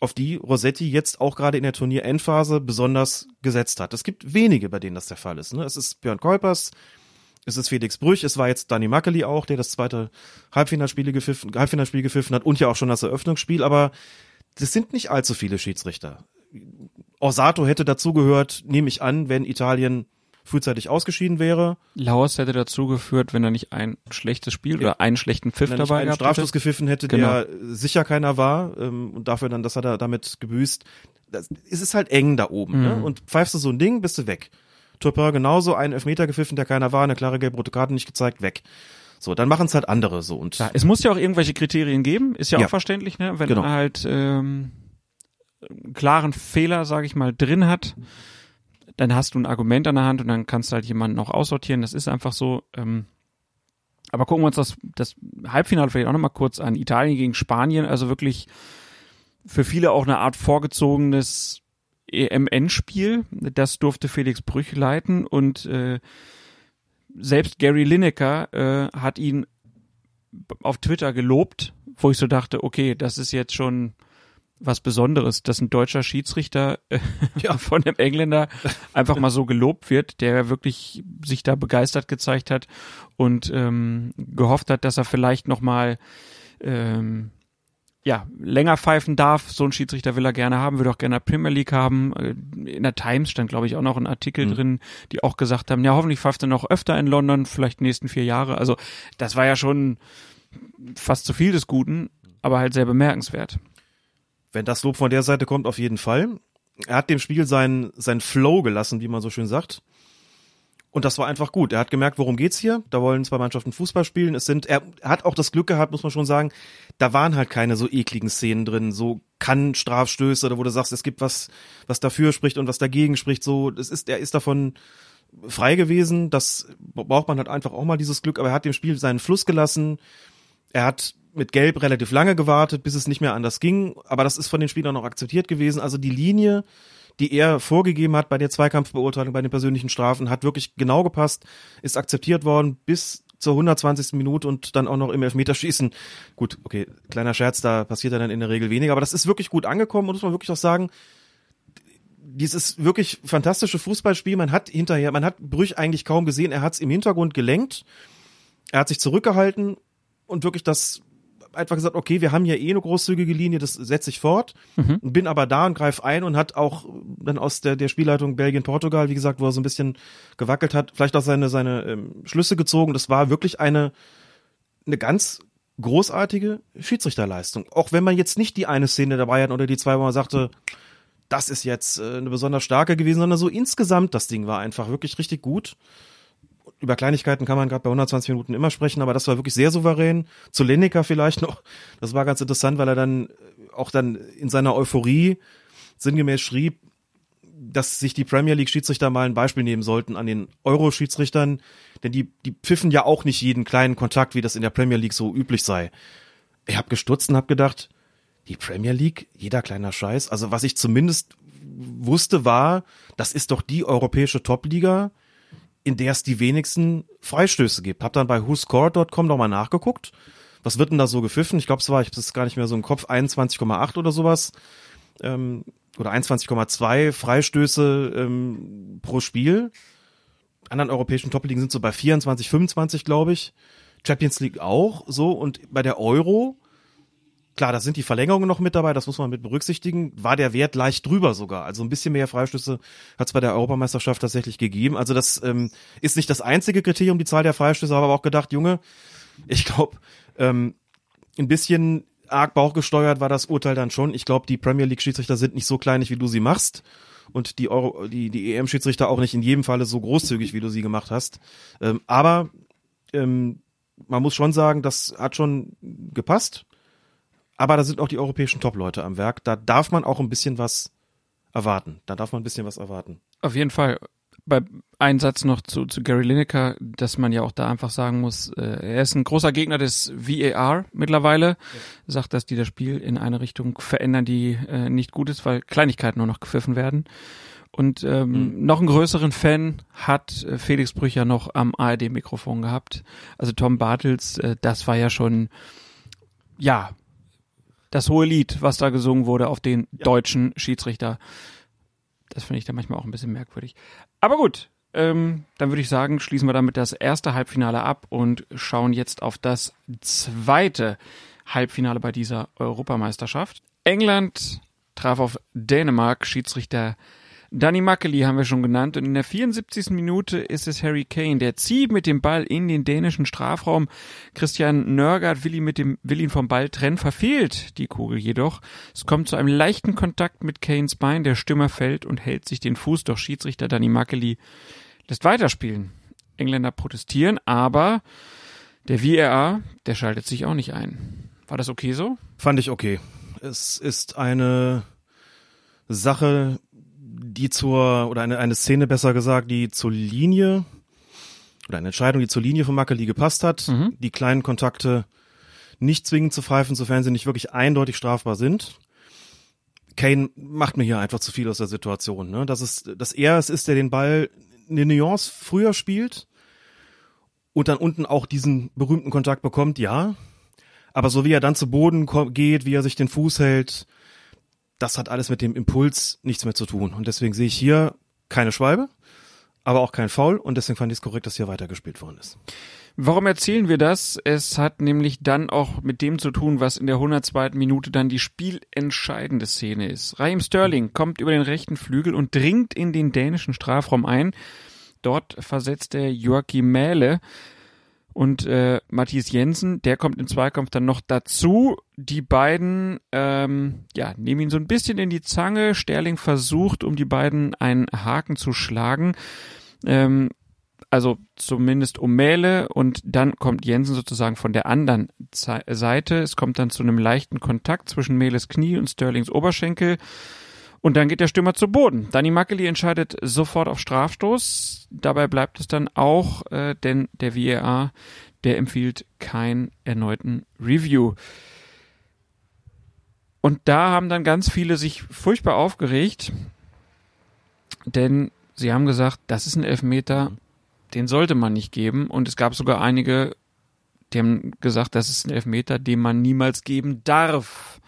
auf die Rossetti jetzt auch gerade in der Turnierendphase besonders gesetzt hat. Es gibt wenige, bei denen das der Fall ist. Ne? Es ist Björn Kuipers, es ist Felix Brüch, es war jetzt Danny Makeli auch, der das zweite Halbfinalspiel gepfiffen, Halbfinalspiel gepfiffen hat und ja auch schon das Eröffnungsspiel, aber das sind nicht allzu viele Schiedsrichter. Orsato hätte dazugehört, nehme ich an, wenn Italien frühzeitig ausgeschieden wäre. Laos hätte dazu geführt, wenn er nicht ein schlechtes Spiel oder einen schlechten Pfiff wenn er dabei einen gehabt Strafstoß hätte. gepfiffen hätte, Genau. der sicher keiner war ähm, und dafür dann, das hat er damit gebüßt. Das, es ist halt eng da oben. Ne? Mhm. Und pfeifst du so ein Ding, bist du weg. Turpin genauso einen Elfmeter gepfiffen, der keiner war, eine klare gelb-rote Karte nicht gezeigt, weg. So, dann machen es halt andere so und Klar, es muss ja auch irgendwelche Kriterien geben, ist ja, Ja. auch verständlich, ne? wenn Genau. er halt ähm, einen klaren Fehler, sage ich mal, drin hat, dann hast du ein Argument an der Hand und dann kannst du halt jemanden auch aussortieren. Das ist einfach so. Ähm, aber gucken wir uns das, das Halbfinale vielleicht auch nochmal kurz an. Italien gegen Spanien, also wirklich für viele auch eine Art vorgezogenes EM-Endspiel. Das durfte Felix Brüch leiten und äh, selbst Gary Lineker äh, hat ihn auf Twitter gelobt, wo ich so dachte, okay, das ist jetzt schon was Besonderes, dass ein deutscher Schiedsrichter äh, von einem Engländer einfach mal so gelobt wird, der wirklich sich da begeistert gezeigt hat und ähm, gehofft hat, dass er vielleicht noch mal ähm, ja, länger pfeifen darf. So ein Schiedsrichter will er gerne haben, würde auch gerne Premier League haben. Äh, In der Times stand, glaube ich, auch noch ein Artikel drin, die auch gesagt haben, ja, hoffentlich pfeift er noch öfter in London, vielleicht die nächsten vier Jahre. Also das war ja schon fast zu viel des Guten, aber halt sehr bemerkenswert. wenn das Lob von der Seite kommt, auf jeden Fall. Er hat dem Spiel seinen sein Flow gelassen, wie man so schön sagt. Und das war einfach gut. Er hat gemerkt, worum geht's hier. Da wollen zwei Mannschaften Fußball spielen. Es sind, er hat auch das Glück gehabt, muss man schon sagen, da waren halt keine so ekligen Szenen drin, so kann Strafstöße oder wo du sagst, es gibt was, was dafür spricht und was dagegen spricht. So, das ist, er ist davon frei gewesen. Das braucht man halt einfach auch mal dieses Glück. Aber er hat dem Spiel seinen Fluss gelassen. Er hat mit Gelb relativ lange gewartet, bis es nicht mehr anders ging. Aber das ist von den Spielern auch akzeptiert gewesen. Also die Linie, die er vorgegeben hat bei der Zweikampfbeurteilung, bei den persönlichen Strafen, hat wirklich genau gepasst, ist akzeptiert worden bis zur 120. Minute und dann auch noch im Elfmeterschießen. Gut, okay, kleiner Scherz, da passiert dann in der Regel weniger, aber das ist wirklich gut angekommen und muss man wirklich auch sagen, dieses wirklich fantastische Fußballspiel, man hat hinterher, man hat Brüch eigentlich kaum gesehen, er hat es im Hintergrund gelenkt, er hat sich zurückgehalten und wirklich das einfach gesagt, okay, wir haben hier eh eine großzügige Linie, das setze ich fort, bin aber da und greife ein und hat auch dann aus der, der Spielleitung Belgien-Portugal, wie gesagt, wo er so ein bisschen gewackelt hat, vielleicht auch seine, seine ähm, Schlüsse gezogen. Das war wirklich eine, eine ganz großartige Schiedsrichterleistung. Auch wenn man jetzt nicht die eine Szene dabei hat oder die zwei, wo man sagte, das ist jetzt äh, eine besonders starke gewesen, sondern so insgesamt das Ding war einfach wirklich richtig gut. Über Kleinigkeiten kann man gerade bei 120 Minuten immer sprechen, aber das war wirklich sehr souverän. Zu Lineker vielleicht noch. Das war ganz interessant, weil er dann äh, auch dann in seiner Euphorie sinngemäß schrieb, dass sich die Premier League Schiedsrichter mal ein Beispiel nehmen sollten an den Euro Schiedsrichtern, denn die die pfiffen ja auch nicht jeden kleinen Kontakt, wie das in der Premier League so üblich sei. Ich habe gestutzt und habe gedacht, die Premier League, jeder kleiner Scheiß. Also was ich zumindest wusste war, das ist doch die europäische Topliga, in der es die wenigsten Freistöße gibt. Hab dann bei whoscored.com nochmal nachgeguckt. Was wird denn da so gepfiffen? Ich glaube, es war, ich habe es gar nicht mehr so im Kopf, 21,8 oder sowas. Ähm, oder 21,2 Freistöße ähm, pro Spiel. Anderen europäischen Top-Ligen sind so bei 24, 25, glaube ich. Champions League auch so. Und bei der Euro, klar, da sind die Verlängerungen noch mit dabei, das muss man mit berücksichtigen, war der Wert leicht drüber sogar. Also ein bisschen mehr Freistöße hat es bei der Europameisterschaft tatsächlich gegeben. Also das ähm, ist nicht das einzige Kriterium, die Zahl der Freistöße, aber auch gedacht, Junge, ich glaube, ähm, ein bisschen arg bauchgesteuert war das Urteil dann schon. Ich glaube, die Premier League Schiedsrichter sind nicht so kleinig, wie du sie machst. Und die, Euro, die, die EM-Schiedsrichter auch nicht in jedem Falle so großzügig, wie du sie gemacht hast. Ähm, aber ähm, man muss schon sagen, das hat schon gepasst. Aber da sind auch die europäischen Top-Leute am Werk. Da darf man auch ein bisschen was erwarten. Da darf man ein bisschen was erwarten. Auf jeden Fall. Bei ein Satz noch zu, zu Gary Lineker, dass man ja auch da einfach sagen muss, äh, er ist ein großer Gegner des VAR mittlerweile, sagt, dass die das Spiel in eine Richtung verändern, die äh, nicht gut ist, weil Kleinigkeiten nur noch gepfiffen werden. Und ähm, noch einen größeren Fan hat äh, Felix Brücher noch am ARD-Mikrofon gehabt. Also Tom Bartels, äh, das war ja schon, ja, das hohe Lied, was da gesungen wurde auf den deutschen Schiedsrichter. Das finde ich dann manchmal auch ein bisschen merkwürdig. Aber gut, ähm, dann würde ich sagen, schließen wir damit das erste Halbfinale ab und schauen jetzt auf das zweite Halbfinale bei dieser Europameisterschaft. England traf auf Dänemark, Schiedsrichter Danny Mackely haben wir schon genannt und in der 74. Minute ist es Harry Kane, der zieht mit dem Ball in den dänischen Strafraum. Christian Nörgard will ihn mit dem, will ihn vom Ball trennen, verfehlt die Kugel jedoch. Es kommt zu einem leichten Kontakt mit Kanes Bein, der Stürmer fällt und hält sich den Fuß, doch Schiedsrichter Danny Mackely lässt weiterspielen. Engländer protestieren, aber der VAR, der schaltet sich auch nicht ein. War das okay so? Fand ich okay. Es ist eine Sache, die zur, oder eine, eine Szene besser gesagt, die zur Linie, oder eine Entscheidung, die zur Linie von Makkeli gepasst hat. Mhm. Die kleinen Kontakte nicht zwingend zu pfeifen, sofern sie nicht wirklich eindeutig strafbar sind. Kane macht mir hier einfach zu viel aus der Situation. Ne? Dass, es, dass er es ist, der den Ball eine Nuance früher spielt und dann unten auch diesen berühmten Kontakt bekommt, ja. Aber so wie er dann zu Boden geht, wie er sich den Fuß hält, das hat alles mit dem Impuls nichts mehr zu tun. Und deswegen sehe ich hier keine Schwalbe, aber auch kein Foul und deswegen fand ich es korrekt, dass hier weitergespielt worden ist. Warum erzählen wir das? Es hat nämlich dann auch mit dem zu tun, was in der 102. Minute dann die spielentscheidende Szene ist. Raheem Sterling kommt über den rechten Flügel und dringt in den dänischen Strafraum ein. Dort versetzt er Joachim Mähle und äh, Matthias Jensen, der kommt im Zweikampf dann noch dazu. Die beiden ähm, ja, nehmen ihn so ein bisschen in die Zange. Sterling versucht, um die beiden einen Haken zu schlagen. Ähm, also zumindest um Mähle und dann kommt Jensen sozusagen von der anderen Seite. Es kommt dann zu einem leichten Kontakt zwischen Mähles Knie und Sterlings Oberschenkel. Und dann geht der Stürmer zu Boden. Danny Mackeli entscheidet sofort auf Strafstoß. Dabei bleibt es dann auch, äh, denn der VAR, der empfiehlt keinen erneuten Review. Und da haben dann ganz viele sich furchtbar aufgeregt, denn sie haben gesagt, das ist ein Elfmeter, den sollte man nicht geben. Und es gab sogar einige, die haben gesagt, das ist ein Elfmeter, den man niemals geben darf.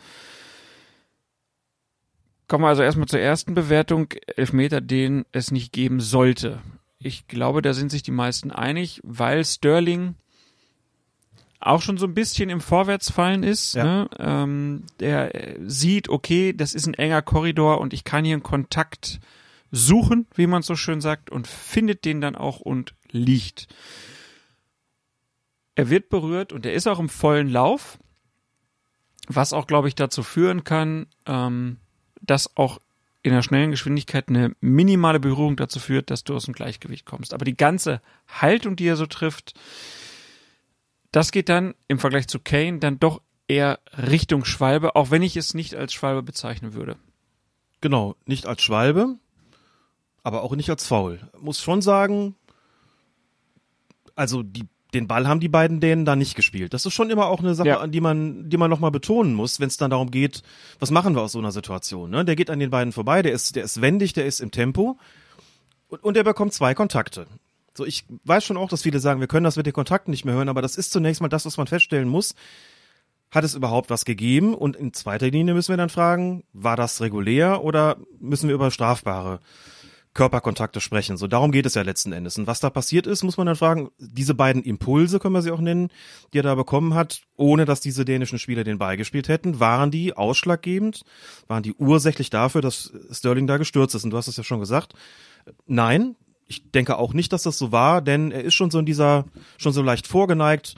Kommen wir also erstmal zur ersten Bewertung. Elfmeter, den es nicht geben sollte. Ich glaube, da sind sich die meisten einig, weil Sterling auch schon so ein bisschen im Vorwärtsfallen ist. Ja. Ne? Ähm, der sieht, okay, das ist ein enger Korridor und ich kann hier einen Kontakt suchen, wie man so schön sagt, und findet den dann auch und liegt. Er wird berührt und er ist auch im vollen Lauf, was auch, glaube ich, dazu führen kann, ähm, dass auch in einer schnellen Geschwindigkeit eine minimale Berührung dazu führt, dass du aus dem Gleichgewicht kommst. Aber die ganze Haltung, die er so trifft, das geht dann im Vergleich zu Kane dann doch eher Richtung Schwalbe, auch wenn ich es nicht als Schwalbe bezeichnen würde. Genau, nicht als Schwalbe, aber auch nicht als Foul. Muss schon sagen, also die, den Ball haben die beiden Dänen da nicht gespielt. Das ist schon immer auch eine Sache, Ja. an die man, die man nochmal betonen muss, wenn es dann darum geht, was machen wir aus so einer Situation. Ne? Der geht an den beiden vorbei, der ist, der ist wendig, der ist im Tempo und, und er bekommt zwei Kontakte. So, ich weiß schon auch, dass viele sagen, wir können das mit den Kontakten nicht mehr hören, aber das ist zunächst mal das, was man feststellen muss. Hat es überhaupt was gegeben? Und in zweiter Linie müssen wir dann fragen, war das regulär oder müssen wir über strafbare Körperkontakte sprechen? So, darum geht es ja letzten Endes. Und was da passiert ist, muss man dann fragen, diese beiden Impulse, können wir sie auch nennen, die er da bekommen hat, ohne dass diese dänischen Spieler den beigespielt hätten, waren die ausschlaggebend? Waren die ursächlich dafür, dass Sterling da gestürzt ist? Und du hast es ja schon gesagt. Nein, ich denke auch nicht, dass das so war, denn er ist schon so in dieser, schon so leicht vorgeneigt.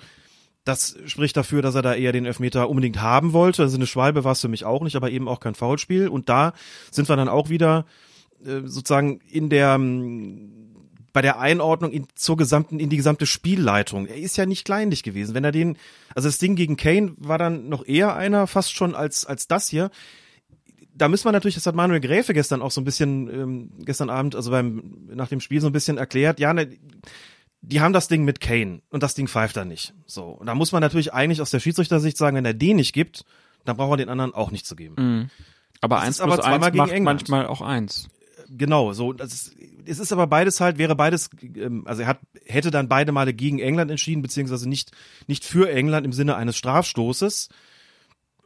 Das spricht dafür, dass er da eher den Elfmeter unbedingt haben wollte. Also eine Schwalbe war es für mich auch nicht, aber eben auch kein Foulspiel. Und da sind wir dann auch wieder sozusagen in der ähm, bei der Einordnung in, zur gesamten, in die gesamte Spielleitung. Er ist ja nicht kleinlich gewesen. Wenn er den, also das Ding gegen Kane war dann noch eher einer, fast schon als, als das hier. Da müssen wir natürlich, das hat Manuel Gräfe gestern auch so ein bisschen, ähm, gestern Abend, also beim, nach dem Spiel so ein bisschen erklärt, ja, ne, die haben das Ding mit Kane und das Ding pfeift er nicht. So. Und da muss man natürlich eigentlich aus der Schiedsrichtersicht sagen, wenn er den nicht gibt, dann braucht er den anderen auch nicht zu geben. Aber Das eins ist aber plus zweimal eins gegen macht England. manchmal auch eins. Genau, so. Das es ist aber beides halt, wäre beides, ähm, also er hat, hätte dann beide Male gegen England entschieden, beziehungsweise nicht, nicht für England im Sinne eines Strafstoßes.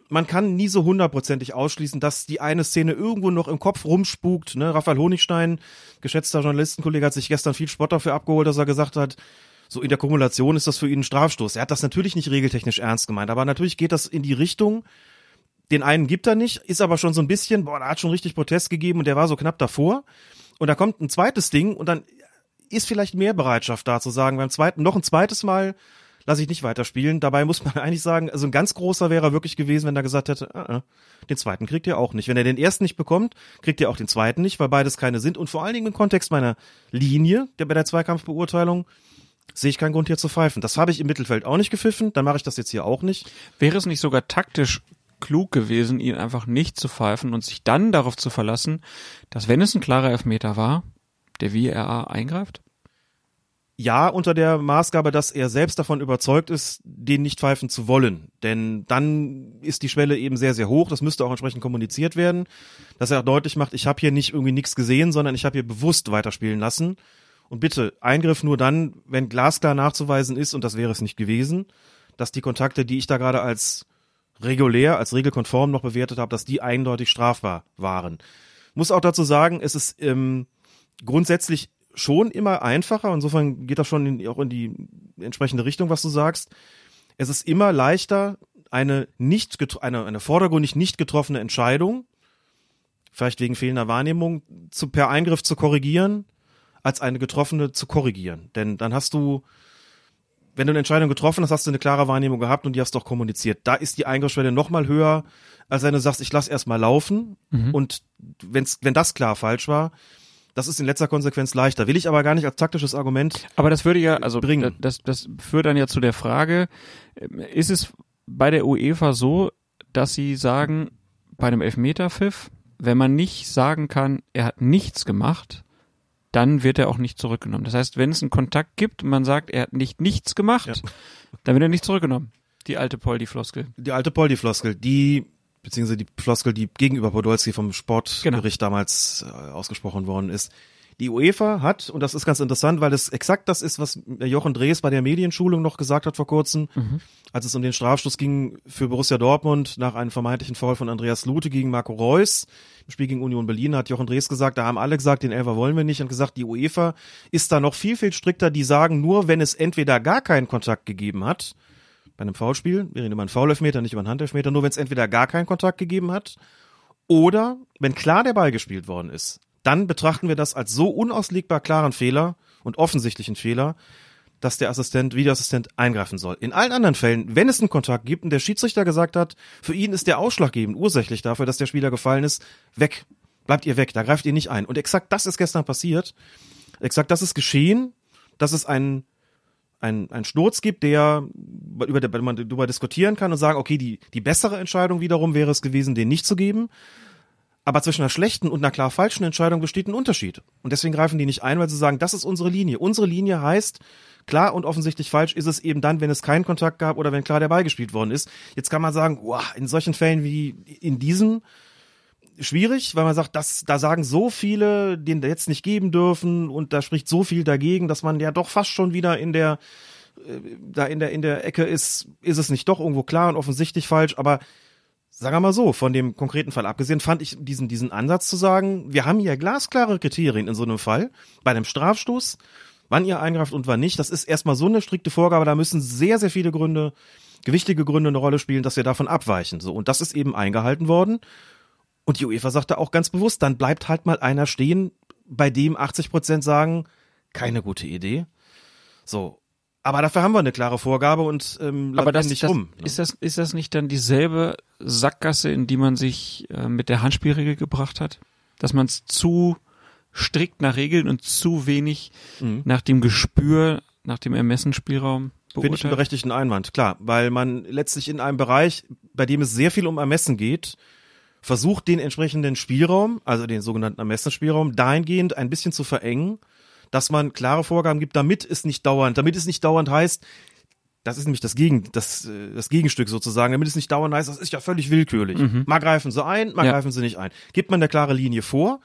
Man kann nie so hundertprozentig ausschließen, dass die eine Szene irgendwo noch im Kopf rumspukt. Ne? Raphael Honigstein, geschätzter Journalistenkollege, hat sich gestern viel Spott dafür abgeholt, dass er gesagt hat, so in der Kumulation ist das für ihn ein Strafstoß. Er hat das natürlich nicht regeltechnisch ernst gemeint, aber natürlich geht das in die Richtung, den einen gibt er nicht, ist aber schon so ein bisschen, boah, da hat schon richtig Protest gegeben und der war so knapp davor. Und da kommt ein zweites Ding und dann ist vielleicht mehr Bereitschaft da zu sagen, beim zweiten noch ein zweites Mal lasse ich nicht weiterspielen. Dabei muss man eigentlich sagen, also ein ganz großer wäre er wirklich gewesen, wenn er gesagt hätte, uh -uh, den zweiten kriegt ihr auch nicht. Wenn er den ersten nicht bekommt, kriegt ihr auch den zweiten nicht, weil beides keine sind. Und vor allen Dingen im Kontext meiner Linie, der bei der Zweikampfbeurteilung, sehe ich keinen Grund hier zu pfeifen. Das habe ich im Mittelfeld auch nicht gepfiffen, dann mache ich das jetzt hier auch nicht. Wäre es nicht sogar taktisch klug gewesen, ihn einfach nicht zu pfeifen und sich dann darauf zu verlassen, dass wenn es ein klarer Elfmeter war, der VRA eingreift? Ja, unter der Maßgabe, dass er selbst davon überzeugt ist, den nicht pfeifen zu wollen. Denn dann ist die Schwelle eben sehr, sehr hoch. Das müsste auch entsprechend kommuniziert werden, dass er auch deutlich macht, ich habe hier nicht irgendwie nichts gesehen, sondern ich habe hier bewusst weiterspielen lassen. Und bitte, Eingriff nur dann, wenn glasklar nachzuweisen ist, und das wäre es nicht gewesen, dass die Kontakte, die ich da gerade als regulär, als regelkonform noch bewertet habe, dass die eindeutig strafbar waren. Muss auch dazu sagen, es ist ähm, grundsätzlich schon immer einfacher, insofern geht das schon in, auch in die entsprechende Richtung, was du sagst. Es ist immer leichter, eine nicht eine, eine vordergründig nicht getroffene Entscheidung, vielleicht wegen fehlender Wahrnehmung, zu, per Eingriff zu korrigieren, als eine getroffene zu korrigieren. Denn dann hast du, wenn du eine Entscheidung getroffen hast, hast du eine klare Wahrnehmung gehabt und die hast doch kommuniziert. Da ist die Eingriffsschwelle noch mal höher, als wenn du sagst, ich lass erst mal laufen Mhm. und wenn's, wenn das klar falsch war, das ist in letzter Konsequenz leichter. Will ich aber gar nicht als taktisches Argument. Aber das würde ja, also Bringen. das, das führt dann ja zu der Frage, ähm, ist es bei der UEFA so, dass sie sagen, bei einem Elfmeterpfiff, wenn man nicht sagen kann, er hat nichts gemacht, dann wird er auch nicht zurückgenommen. Das heißt, wenn es einen Kontakt gibt und man sagt, er hat nicht nichts gemacht, Ja. dann wird er nicht zurückgenommen. Die alte Poldi-Floskel. Die alte Poldi-Floskel, die, beziehungsweise die Floskel, die gegenüber Podolski vom Sportgericht Genau. damals äh, ausgesprochen worden ist. Die UEFA hat, und das ist ganz interessant, weil es exakt das ist, was Jochen Drees bei der Medienschulung noch gesagt hat vor kurzem, als es um den Strafstoß ging für Borussia Dortmund nach einem vermeintlichen Foul von Andreas Lute gegen Marco Reus. Im Spiel gegen Union Berlin hat Jochen Drees gesagt, da haben alle gesagt, den Elfer wollen wir nicht und gesagt, die UEFA ist da noch viel, viel strikter. Die sagen nur, wenn es entweder gar keinen Kontakt gegeben hat, bei einem Foulspiel, wir reden über einen Foulelfmeter, nicht über einen Handelfmeter, nur wenn es entweder gar keinen Kontakt gegeben hat oder wenn klar der Ball gespielt worden ist, dann betrachten wir das als so unauslegbar klaren Fehler und offensichtlichen Fehler, dass der Assistent, Videoassistent eingreifen soll. In allen anderen Fällen, wenn es einen Kontakt gibt und der Schiedsrichter gesagt hat, für ihn ist der ausschlaggebend, ursächlich dafür, dass der Spieler gefallen ist, weg. Bleibt ihr weg, da greift ihr nicht ein. Und exakt das ist gestern passiert. Exakt das ist geschehen, dass es einen ein, ein Sturz gibt, der über der man darüber diskutieren kann und sagen, okay, die die bessere Entscheidung wiederum wäre es gewesen, den nicht zu geben. Aber zwischen einer schlechten und einer klar falschen Entscheidung besteht ein Unterschied. Und deswegen greifen die nicht ein, weil sie sagen, das ist unsere Linie. Unsere Linie heißt, klar und offensichtlich falsch ist es eben dann, wenn es keinen Kontakt gab oder wenn klar der Ball gespielt worden ist. Jetzt kann man sagen, wow, in solchen Fällen wie in diesem schwierig, weil man sagt, das, da sagen so viele, den da jetzt nicht geben dürfen und da spricht so viel dagegen, dass man ja doch fast schon wieder in der äh, da in der in der Ecke ist, ist es nicht doch irgendwo klar und offensichtlich falsch, aber sagen wir mal so, von dem konkreten Fall abgesehen, fand ich diesen diesen Ansatz zu sagen, wir haben hier glasklare Kriterien in so einem Fall, bei einem Strafstoß, wann ihr eingreift und wann nicht, das ist erstmal so eine strikte Vorgabe, da müssen sehr sehr viele Gründe, gewichtige Gründe eine Rolle spielen, dass wir davon abweichen, so und das ist eben eingehalten worden. Und die UEFA sagte auch ganz bewusst, dann bleibt halt mal einer stehen, bei dem 80 Prozent sagen, keine gute Idee. So. Aber dafür haben wir eine klare Vorgabe und ähm, Aber das, nicht das rum. ne? ist das ist das nicht dann dieselbe Sackgasse, in die man sich äh, mit der Handspielregel gebracht hat, dass man es zu strikt nach Regeln und zu wenig Mhm. nach dem Gespür, nach dem Ermessensspielraum Finde ich einen berechtigten Einwand, klar, weil man letztlich in einem Bereich, bei dem es sehr viel um Ermessen geht, versucht den entsprechenden Spielraum, also den sogenannten Ermessensspielraum, dahingehend ein bisschen zu verengen, dass man klare Vorgaben gibt, damit es nicht dauernd, damit es nicht dauernd heißt, das ist nämlich das, Gegen, das, äh, das Gegenstück sozusagen, damit es nicht dauernd heißt, das ist ja völlig willkürlich. Mal greifen sie ein, mal Ja. greifen sie nicht ein. Gibt man eine klare Linie vor,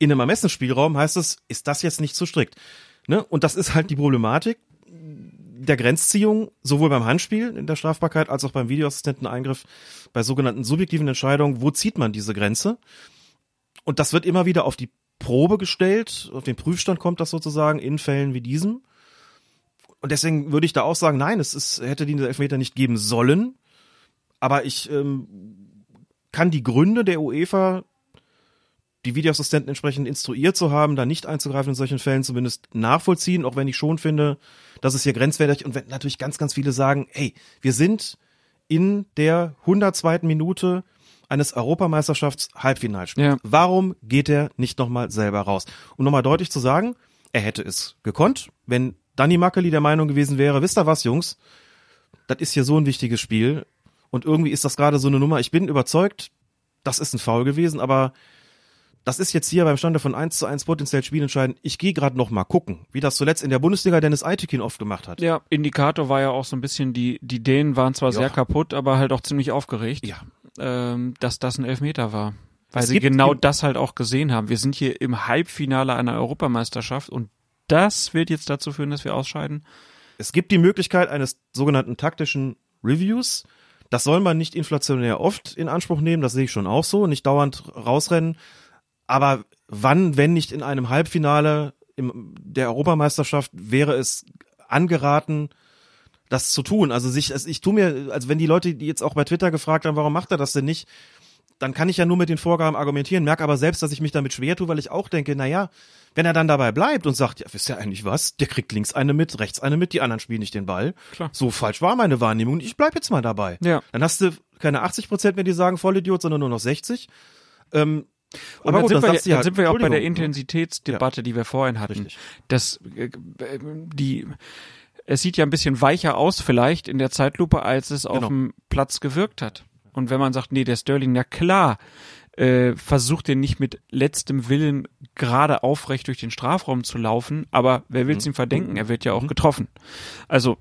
in einem Ermessensspielraum heißt es, ist das jetzt nicht zu strikt. Ne? Und das ist halt die Problematik der Grenzziehung, sowohl beim Handspiel in der Strafbarkeit als auch beim Videoassistenteneingriff bei sogenannten subjektiven Entscheidungen, wo zieht man diese Grenze? Und das wird immer wieder auf die Probe gestellt, auf den Prüfstand kommt das sozusagen in Fällen wie diesem. Und deswegen würde ich da auch sagen, nein, es ist, hätte diese Elfmeter nicht geben sollen. Aber ich ähm, kann die Gründe der UEFA die Videoassistenten entsprechend instruiert zu haben, da nicht einzugreifen in solchen Fällen, zumindest nachvollziehen, auch wenn ich schon finde, dass es hier grenzwertig und wenn natürlich ganz, ganz viele sagen, ey, wir sind in der 102. Minute eines Europameisterschafts-Halbfinalspiels. Ja. Warum geht er nicht nochmal selber raus? Um nochmal deutlich zu sagen, er hätte es gekonnt, wenn Danny Mackeli der Meinung gewesen wäre, wisst ihr was, Jungs, das ist hier so ein wichtiges Spiel und irgendwie ist das gerade so eine Nummer. Ich bin überzeugt, das ist ein Foul gewesen, aber das ist jetzt hier beim Stande von 1 zu 1 potenziell spielentscheidend. Ich gehe gerade noch mal gucken, wie das zuletzt in der Bundesliga Dennis Eitekin oft gemacht hat. Ja, Indikator war ja auch so ein bisschen, die, die Dänen waren zwar Ja. sehr kaputt, aber halt auch ziemlich aufgeregt, Ja. Ähm, dass das ein Elfmeter war. Weil Es sie genau das halt auch gesehen haben. Wir sind hier im Halbfinale einer Europameisterschaft und das wird jetzt dazu führen, dass wir ausscheiden. Es gibt die Möglichkeit eines sogenannten taktischen Reviews. Das soll man nicht inflationär oft in Anspruch nehmen, das sehe ich schon auch so, nicht dauernd rausrennen. Aber wann, wenn nicht in einem Halbfinale im, der Europameisterschaft, wäre es angeraten, das zu tun. Also sich, also ich tue mir, also wenn die Leute, die jetzt auch bei Twitter gefragt haben, warum macht er das denn nicht, dann kann ich ja nur mit den Vorgaben argumentieren, merke aber selbst, dass ich mich damit schwer tue, weil ich auch denke, na ja, wenn er dann dabei bleibt und sagt, ja, wisst ihr eigentlich was, der kriegt links eine mit, rechts eine mit, die anderen spielen nicht den Ball. Klar. So falsch war meine Wahrnehmung ich bleib jetzt mal dabei. Ja. Dann hast du keine 80 Prozent mehr, die sagen Vollidiot, sondern nur noch 60. Ähm, Und aber dann, gut, sind, wir, ja, sind wir auch bei der Entschuldigung. Intensitätsdebatte, die wir vorhin hatten. Richtig. Das, äh, äh, die, es sieht ja ein bisschen weicher aus vielleicht in der Zeitlupe, als es auf Genau. dem Platz gewirkt hat. Und wenn man sagt, nee, der Sterling, na klar, äh, versucht den nicht mit letztem Willen gerade aufrecht durch den Strafraum zu laufen, aber wer Mhm. will es ihm verdenken? Er wird ja auch getroffen. Also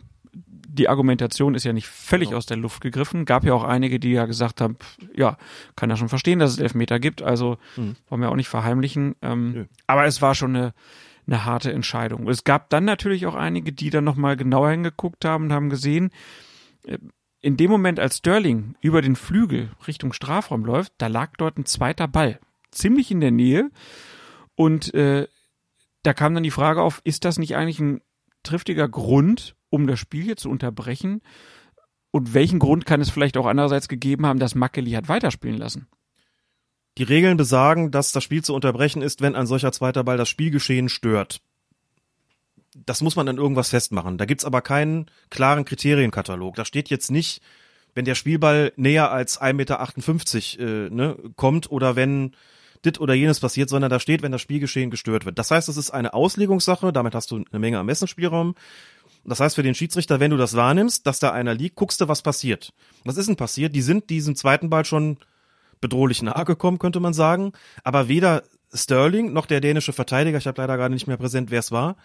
die Argumentation ist ja nicht völlig Genau. aus der Luft gegriffen. Gab ja auch einige, die ja gesagt haben, ja, kann ja schon verstehen, dass es Elfmeter gibt. Also wollen wir auch nicht verheimlichen. Ähm, Mhm. Aber es war schon eine, eine harte Entscheidung. Es gab dann natürlich auch einige, die dann nochmal genauer hingeguckt haben und haben gesehen, äh, in dem Moment, als Sterling über den Flügel Richtung Strafraum läuft, da lag dort ein zweiter Ball. Ziemlich in der Nähe. Und äh, da kam dann die Frage auf, ist das nicht eigentlich ein triftiger Grund, um das Spiel hier zu unterbrechen? Und welchen Grund kann es vielleicht auch andererseits gegeben haben, dass Mackeli hat weiterspielen lassen? Die Regeln besagen, dass das Spiel zu unterbrechen ist, wenn ein solcher zweiter Ball das Spielgeschehen stört. Das muss man an irgendwas festmachen. Da gibt's aber keinen klaren Kriterienkatalog. Da steht jetzt nicht, wenn der Spielball näher als 1,58 Meter äh, ne, kommt oder wenn dit oder jenes passiert, sondern da steht, wenn das Spielgeschehen gestört wird. Das heißt, es ist eine Auslegungssache, damit hast du eine Menge Ermessensspielraum. Das heißt für den Schiedsrichter, wenn du das wahrnimmst, dass da einer liegt, guckst du, was passiert. Was ist denn passiert? Die sind diesem zweiten Ball schon bedrohlich nahe gekommen, könnte man sagen. Aber weder Sterling noch der dänische Verteidiger, ich habe leider gerade nicht mehr präsent, wer es war,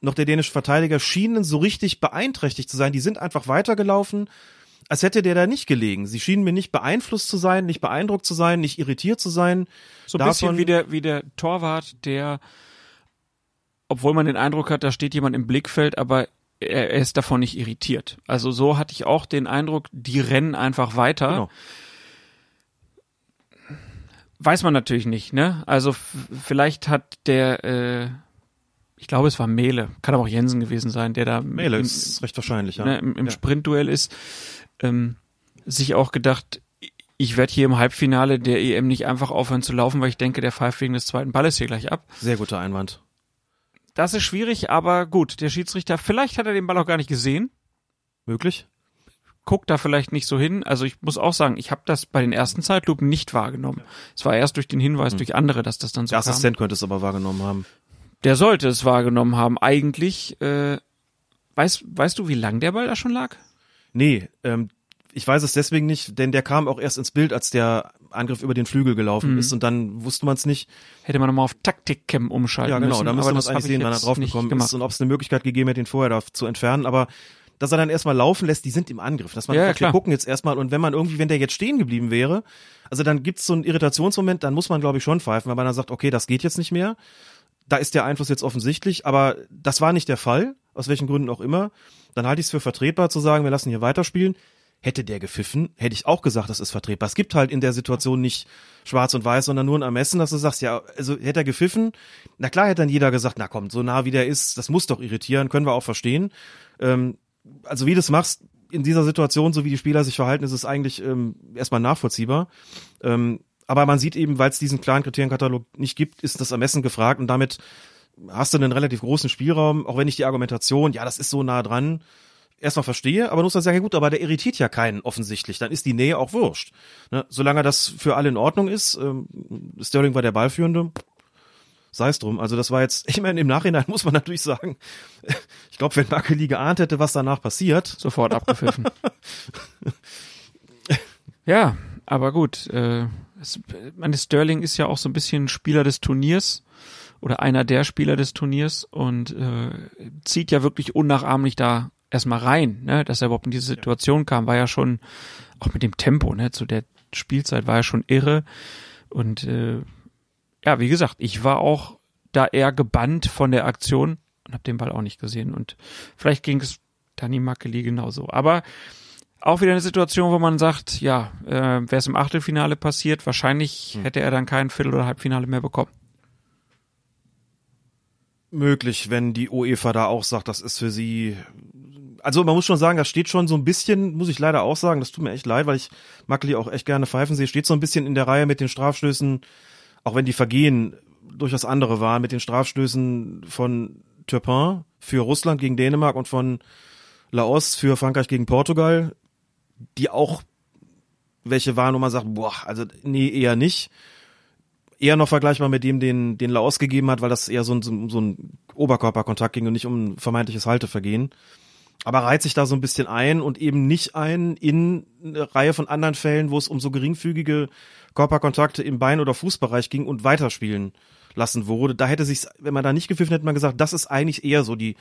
noch der dänische Verteidiger schienen so richtig beeinträchtigt zu sein. Die sind einfach weitergelaufen, als hätte der da nicht gelegen. Sie schienen mir nicht beeinflusst zu sein, nicht beeindruckt zu sein, nicht irritiert zu sein. So ein bisschen wie der, wie der Torwart, der, obwohl man den Eindruck hat, da steht jemand im Blickfeld, aber er, er ist davon nicht irritiert. Also so hatte ich auch den Eindruck, die rennen einfach weiter. Genau. Weiß man natürlich nicht, ne? Also vielleicht hat der, äh, ich glaube, es war Mele, kann aber auch Jensen gewesen sein, der da Mele im, ist recht wahrscheinlich, ja. ne, im, im ja. Sprintduell ist, ähm, sich auch gedacht, ich werde hier im Halbfinale der EM nicht einfach aufhören zu laufen, weil ich denke, der pfeift wegen des zweiten Balles hier gleich ab. Sehr guter Einwand. Das ist schwierig, aber gut, der Schiedsrichter, vielleicht hat er den Ball auch gar nicht gesehen, Möglich? Guckt da vielleicht nicht so hin. Also ich muss auch sagen, ich habe das bei den ersten Zeitlupen nicht wahrgenommen. Es war erst durch den Hinweis durch andere, dass das dann so Der kam. Assistent könnte es aber wahrgenommen haben. Der sollte es wahrgenommen haben. Eigentlich, äh, weißt, weißt du, wie lang der Ball da schon lag? Nee, ähm, ich weiß es deswegen nicht, denn der kam auch erst ins Bild, als der Angriff über den Flügel gelaufen Mhm. ist und dann wusste man es nicht. Hätte man nochmal auf Taktikcam umschalten Ja, genau, müssen. da müsste man das es eigentlich sehen, wann er jetzt drauf nicht gekommen gemacht. ist und ob es eine Möglichkeit gegeben hätte, ihn vorher da zu entfernen. Aber dass er dann erstmal laufen lässt, die sind im Angriff. Dass man Ja, sagt, wir gucken jetzt erstmal und wenn man irgendwie, wenn der jetzt stehen geblieben wäre, also dann gibt's so einen Irritationsmoment, dann muss man, glaube ich, schon pfeifen, weil man dann sagt, okay, das geht jetzt nicht mehr. Da ist der Einfluss jetzt offensichtlich, aber das war nicht der Fall, aus welchen Gründen auch immer. Dann halte ich es für vertretbar zu sagen, wir lassen hier weiterspielen. Hätte der gepfiffen, hätte ich auch gesagt, das ist vertretbar. Es gibt halt in der Situation nicht schwarz und weiß, sondern nur ein Ermessen, dass du sagst, ja, also hätte er gepfiffen, na klar hätte dann jeder gesagt, na komm, so nah wie der ist, das muss doch irritieren, können wir auch verstehen. Ähm, also wie du es machst in dieser Situation, so wie die Spieler sich verhalten, ist es eigentlich ähm, erstmal nachvollziehbar. Ähm, aber man sieht eben, weil es diesen klaren Kriterienkatalog nicht gibt, ist das Ermessen gefragt und damit hast du einen relativ großen Spielraum, auch wenn ich die Argumentation, ja, das ist so nah dran, erstmal verstehe, aber muss dann sagen, ja gut, aber der irritiert ja keinen offensichtlich, dann ist die Nähe auch wurscht. Ne? Solange das für alle in Ordnung ist, ähm, Sterling war der Ballführende, sei es drum. Also das war jetzt, ich meine, im Nachhinein muss man natürlich sagen, ich glaube, wenn Makeli geahnt hätte, was danach passiert. Sofort abgepfiffen. ja, aber gut. Äh, es, meine Sterling ist ja auch so ein bisschen Spieler des Turniers oder einer der Spieler des Turniers und äh, zieht ja wirklich unnachahmlich da erstmal rein, ne, dass er überhaupt in diese Situation kam, war ja schon auch mit dem Tempo, ne, zu der Spielzeit war ja schon irre und äh, ja, wie gesagt, ich war auch da eher gebannt von der Aktion und habe den Ball auch nicht gesehen und vielleicht ging es Dani Makeli genauso, aber auch wieder eine Situation, wo man sagt, ja, äh, wäre es im Achtelfinale passiert, wahrscheinlich Hm. hätte er dann kein Viertel- oder Halbfinale mehr bekommen. möglich, wenn die UEFA da auch sagt, das ist für sie. Also man muss schon sagen, das steht schon so ein bisschen, muss ich leider auch sagen, das tut mir echt leid, weil ich Makeli auch echt gerne pfeifen sehe, steht so ein bisschen in der Reihe mit den Strafstößen, auch wenn die Vergehen durchaus andere waren, mit den Strafstößen von Turpin für Russland gegen Dänemark und von Laos für Frankreich gegen Portugal, die auch welche waren, wo man sagt, boah, also nee, eher nicht eher noch vergleichbar mit dem, den, den Laos gegeben hat, weil das eher so ein, so ein- Oberkörperkontakt ging und nicht um ein vermeintliches Haltevergehen. Aber reiht sich da so ein bisschen ein und eben nicht ein in eine Reihe von anderen Fällen, wo es um so geringfügige Körperkontakte im Bein- oder Fußbereich ging und weiterspielen lassen wurde. Da hätte sich, wenn man da nicht gepfiffen hätte, man gesagt, das ist eigentlich eher so die,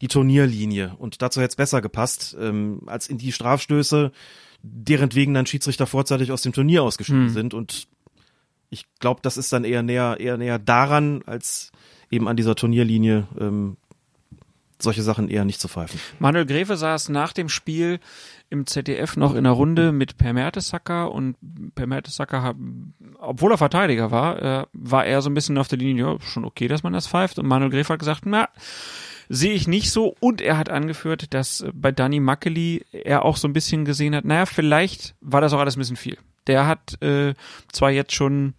die Turnierlinie. Und dazu hätte es besser gepasst, ähm, als in die Strafstöße, deren wegen dann Schiedsrichter vorzeitig aus dem Turnier ausgeschieden Hm. sind. Und ich glaube, das ist dann eher näher, eher näher daran, als eben an dieser Turnierlinie ähm, solche Sachen eher nicht zu pfeifen. Manuel Gräfe saß nach dem Spiel im ZDF noch in einer Runde mit Per Mertesacker und Per Mertesacker, obwohl er Verteidiger war, äh, war er so ein bisschen auf der Linie, ja, schon okay, dass man das pfeift. Und Manuel Gräfe hat gesagt, na, sehe ich nicht so. Und er hat angeführt, dass äh, bei Danny Mackeli er auch so ein bisschen gesehen hat, naja, vielleicht war das auch alles ein bisschen viel. Der hat äh, zwar jetzt schon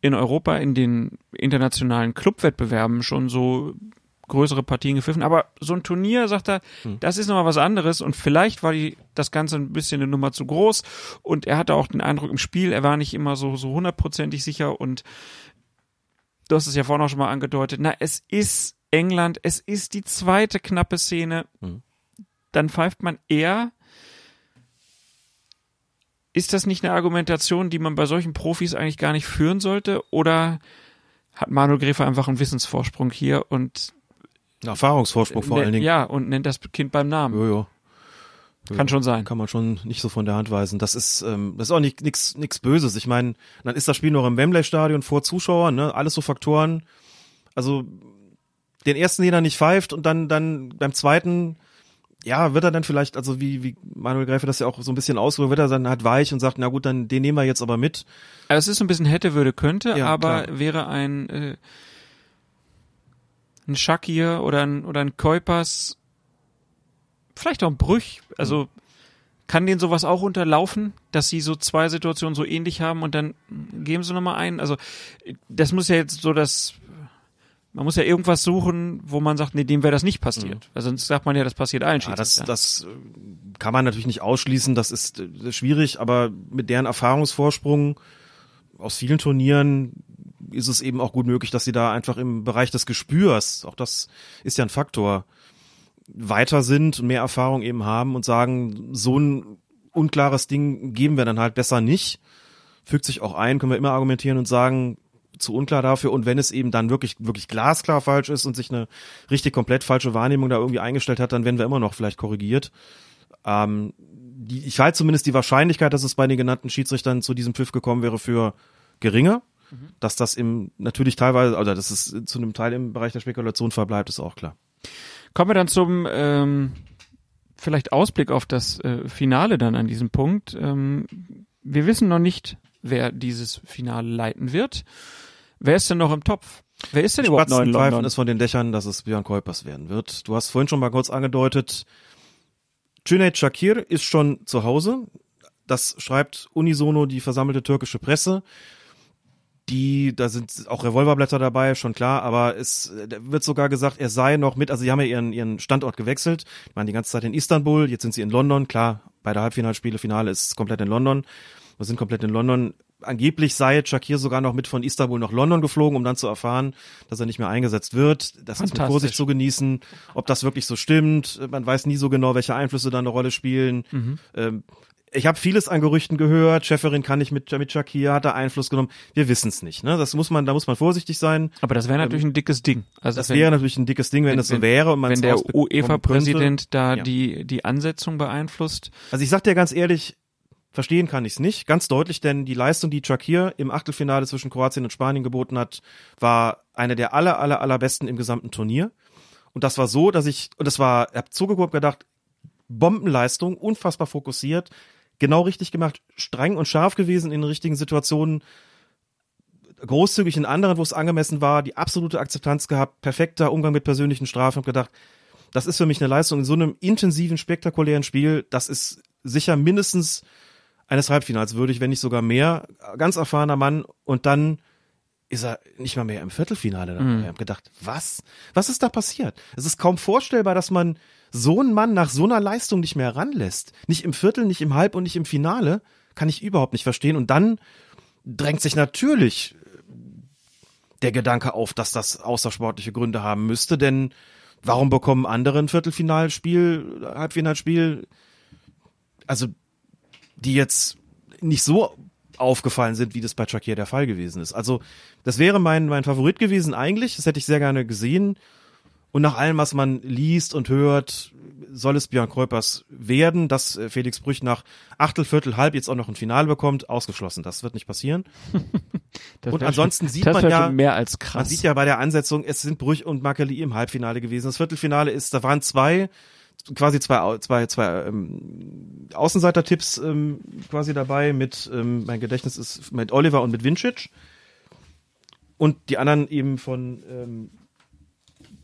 in Europa in den internationalen Clubwettbewerben schon so größere Partien gepfiffen, aber so ein Turnier, sagt er, das ist nochmal was anderes. Und vielleicht war die, das Ganze ein bisschen eine Nummer zu groß. Und er hatte auch den Eindruck im Spiel, er war nicht immer so, so hundertprozentig sicher. Und du hast es ja vorhin auch schon mal angedeutet, na, es ist England, es ist die zweite knappe Szene, Mhm. dann pfeift man eher. Ist das nicht eine Argumentation, die man bei solchen Profis eigentlich gar nicht führen sollte? Oder hat Manuel Gräfer einfach einen Wissensvorsprung hier und Erfahrungsvorsprung vor ne- allen Dingen. ja und nennt das Kind beim Namen? Jo, jo. Kann schon sein. Kann man schon nicht so von der Hand weisen. Das ist, ähm, das ist auch nicht nix, nix Böses. Ich meine, dann ist das Spiel noch im Wembley-Stadion vor Zuschauern, ne? Alles so Faktoren. Also den ersten, den er nicht pfeift und dann, dann beim zweiten, ja, wird er dann vielleicht, also wie, wie Manuel Gräfe das ja auch so ein bisschen ausdrückt, wird er dann halt weich und sagt, na gut, dann den nehmen wir jetzt aber mit. Also es ist so ein bisschen hätte, würde, könnte, Ja, aber klar. wäre ein, äh, ein Shakir oder ein, oder ein Kuipers, vielleicht auch ein Brüch, also kann denen sowas auch unterlaufen, dass sie so zwei Situationen so ähnlich haben und dann geben sie nochmal ein. Also das muss ja jetzt so das, man muss ja irgendwas suchen, wo man sagt, nee, dem wäre das nicht passiert. Weil sonst sagt man ja, das passiert allen Mhm. Ja, das, Schiedsrichtern. das äh, kann man natürlich nicht ausschließen, das ist äh, schwierig, aber mit deren Erfahrungsvorsprung aus vielen Turnieren ist es eben auch gut möglich, dass sie da einfach im Bereich des Gespürs, auch das ist ja ein Faktor, weiter sind und mehr Erfahrung eben haben und sagen, so ein unklares Ding geben wir dann halt besser nicht. Fügt sich auch ein, können wir immer argumentieren und sagen, zu unklar dafür und wenn es eben dann wirklich wirklich glasklar falsch ist und sich eine richtig komplett falsche Wahrnehmung da irgendwie eingestellt hat, dann werden wir immer noch vielleicht korrigiert. Ähm, die, ich halte zumindest die Wahrscheinlichkeit, dass es bei den genannten Schiedsrichtern zu diesem Pfiff gekommen wäre, für geringer. Dass das im natürlich teilweise, oder dass es zu einem Teil im Bereich der Spekulation verbleibt, ist auch klar. Kommen wir dann zum ähm, vielleicht Ausblick auf das äh, Finale dann an diesem Punkt. Ähm, wir wissen noch nicht, wer dieses Finale leiten wird. Wer ist denn noch im Topf? Wer ist denn überhaupt neu in London? ist von den Dächern, dass es Björn Kuipers werden wird. Du hast vorhin schon mal kurz angedeutet, Cüneyt Shakir ist schon zu Hause. Das schreibt unisono die versammelte türkische Presse. Die, da sind auch Revolverblätter dabei, schon klar, aber es wird sogar gesagt, er sei noch mit, also sie haben ja ihren, ihren Standort gewechselt, die waren die ganze Zeit in Istanbul, jetzt sind sie in London, klar, bei der Halbfinalspiele, Finale ist es komplett in London, wir sind komplett in London. Angeblich sei Shakir sogar noch mit von Istanbul nach London geflogen, um dann zu erfahren, dass er nicht mehr eingesetzt wird. Das ist mit. Vorsicht zu genießen, ob das wirklich so stimmt. Man weiß nie so genau, welche Einflüsse da eine Rolle spielen. Ähm, ich habe vieles an Gerüchten gehört. Schäferin kann nicht mit, mit Shakir, hat da Einfluss genommen. Wir wissen es nicht. Ne? Das muss man, da muss man vorsichtig sein. Aber das wäre natürlich ein dickes Ding. Also Das wenn- wäre natürlich ein dickes Ding, wenn, wenn- das so wenn- wäre und man wenn der. UEFA-Präsident da Ja. die, die Ansetzung beeinflusst. Also ich sag dir ganz ehrlich, verstehen kann ich es nicht, ganz deutlich, denn die Leistung, die Shakir im Achtelfinale zwischen Kroatien und Spanien geboten hat, war eine der aller, aller, allerbesten im gesamten Turnier. Und das war so, dass ich, und das war, ich habe zugeguckt gedacht, Bombenleistung, unfassbar fokussiert, genau richtig gemacht, streng und scharf gewesen in den richtigen Situationen, großzügig in anderen, wo es angemessen war, die absolute Akzeptanz gehabt, perfekter Umgang mit persönlichen Strafen und gedacht, das ist für mich eine Leistung in so einem intensiven, spektakulären Spiel, das ist sicher mindestens eines Halbfinals würdig, wenn nicht sogar mehr. Ganz erfahrener Mann und dann ist er nicht mal mehr im Viertelfinale dabei. Ich hab gedacht, was? Was ist da passiert? Es ist kaum vorstellbar, dass man so einen Mann nach so einer Leistung nicht mehr ranlässt. Nicht im Viertel, nicht im Halb und nicht im Finale. Kann ich überhaupt nicht verstehen. Und dann drängt sich natürlich der Gedanke auf, dass das außersportliche Gründe haben müsste, denn warum bekommen andere ein Viertelfinalspiel, Halbfinalspiel, also die jetzt nicht so aufgefallen sind, wie das bei Shakir der Fall gewesen ist. Also das wäre mein, mein Favorit gewesen eigentlich, das hätte ich sehr gerne gesehen. Und nach allem, was man liest und hört, soll es Björn Kreupers werden, dass äh, Felix Brüch nach Achtel, Viertel, Halb jetzt auch noch ein Finale bekommt, ausgeschlossen. Das wird nicht passieren. Und ansonsten schon, sieht man ja- mehr als krass. Man sieht ja bei der Ansetzung, es sind Brüch und Makeli im Halbfinale gewesen. Das Viertelfinale ist, da waren zwei, quasi zwei, zwei, zwei ähm, Außenseiter-Tipps ähm, quasi dabei mit, ähm, mein Gedächtnis ist mit Oliver und mit Vincic. Und die anderen eben von ähm,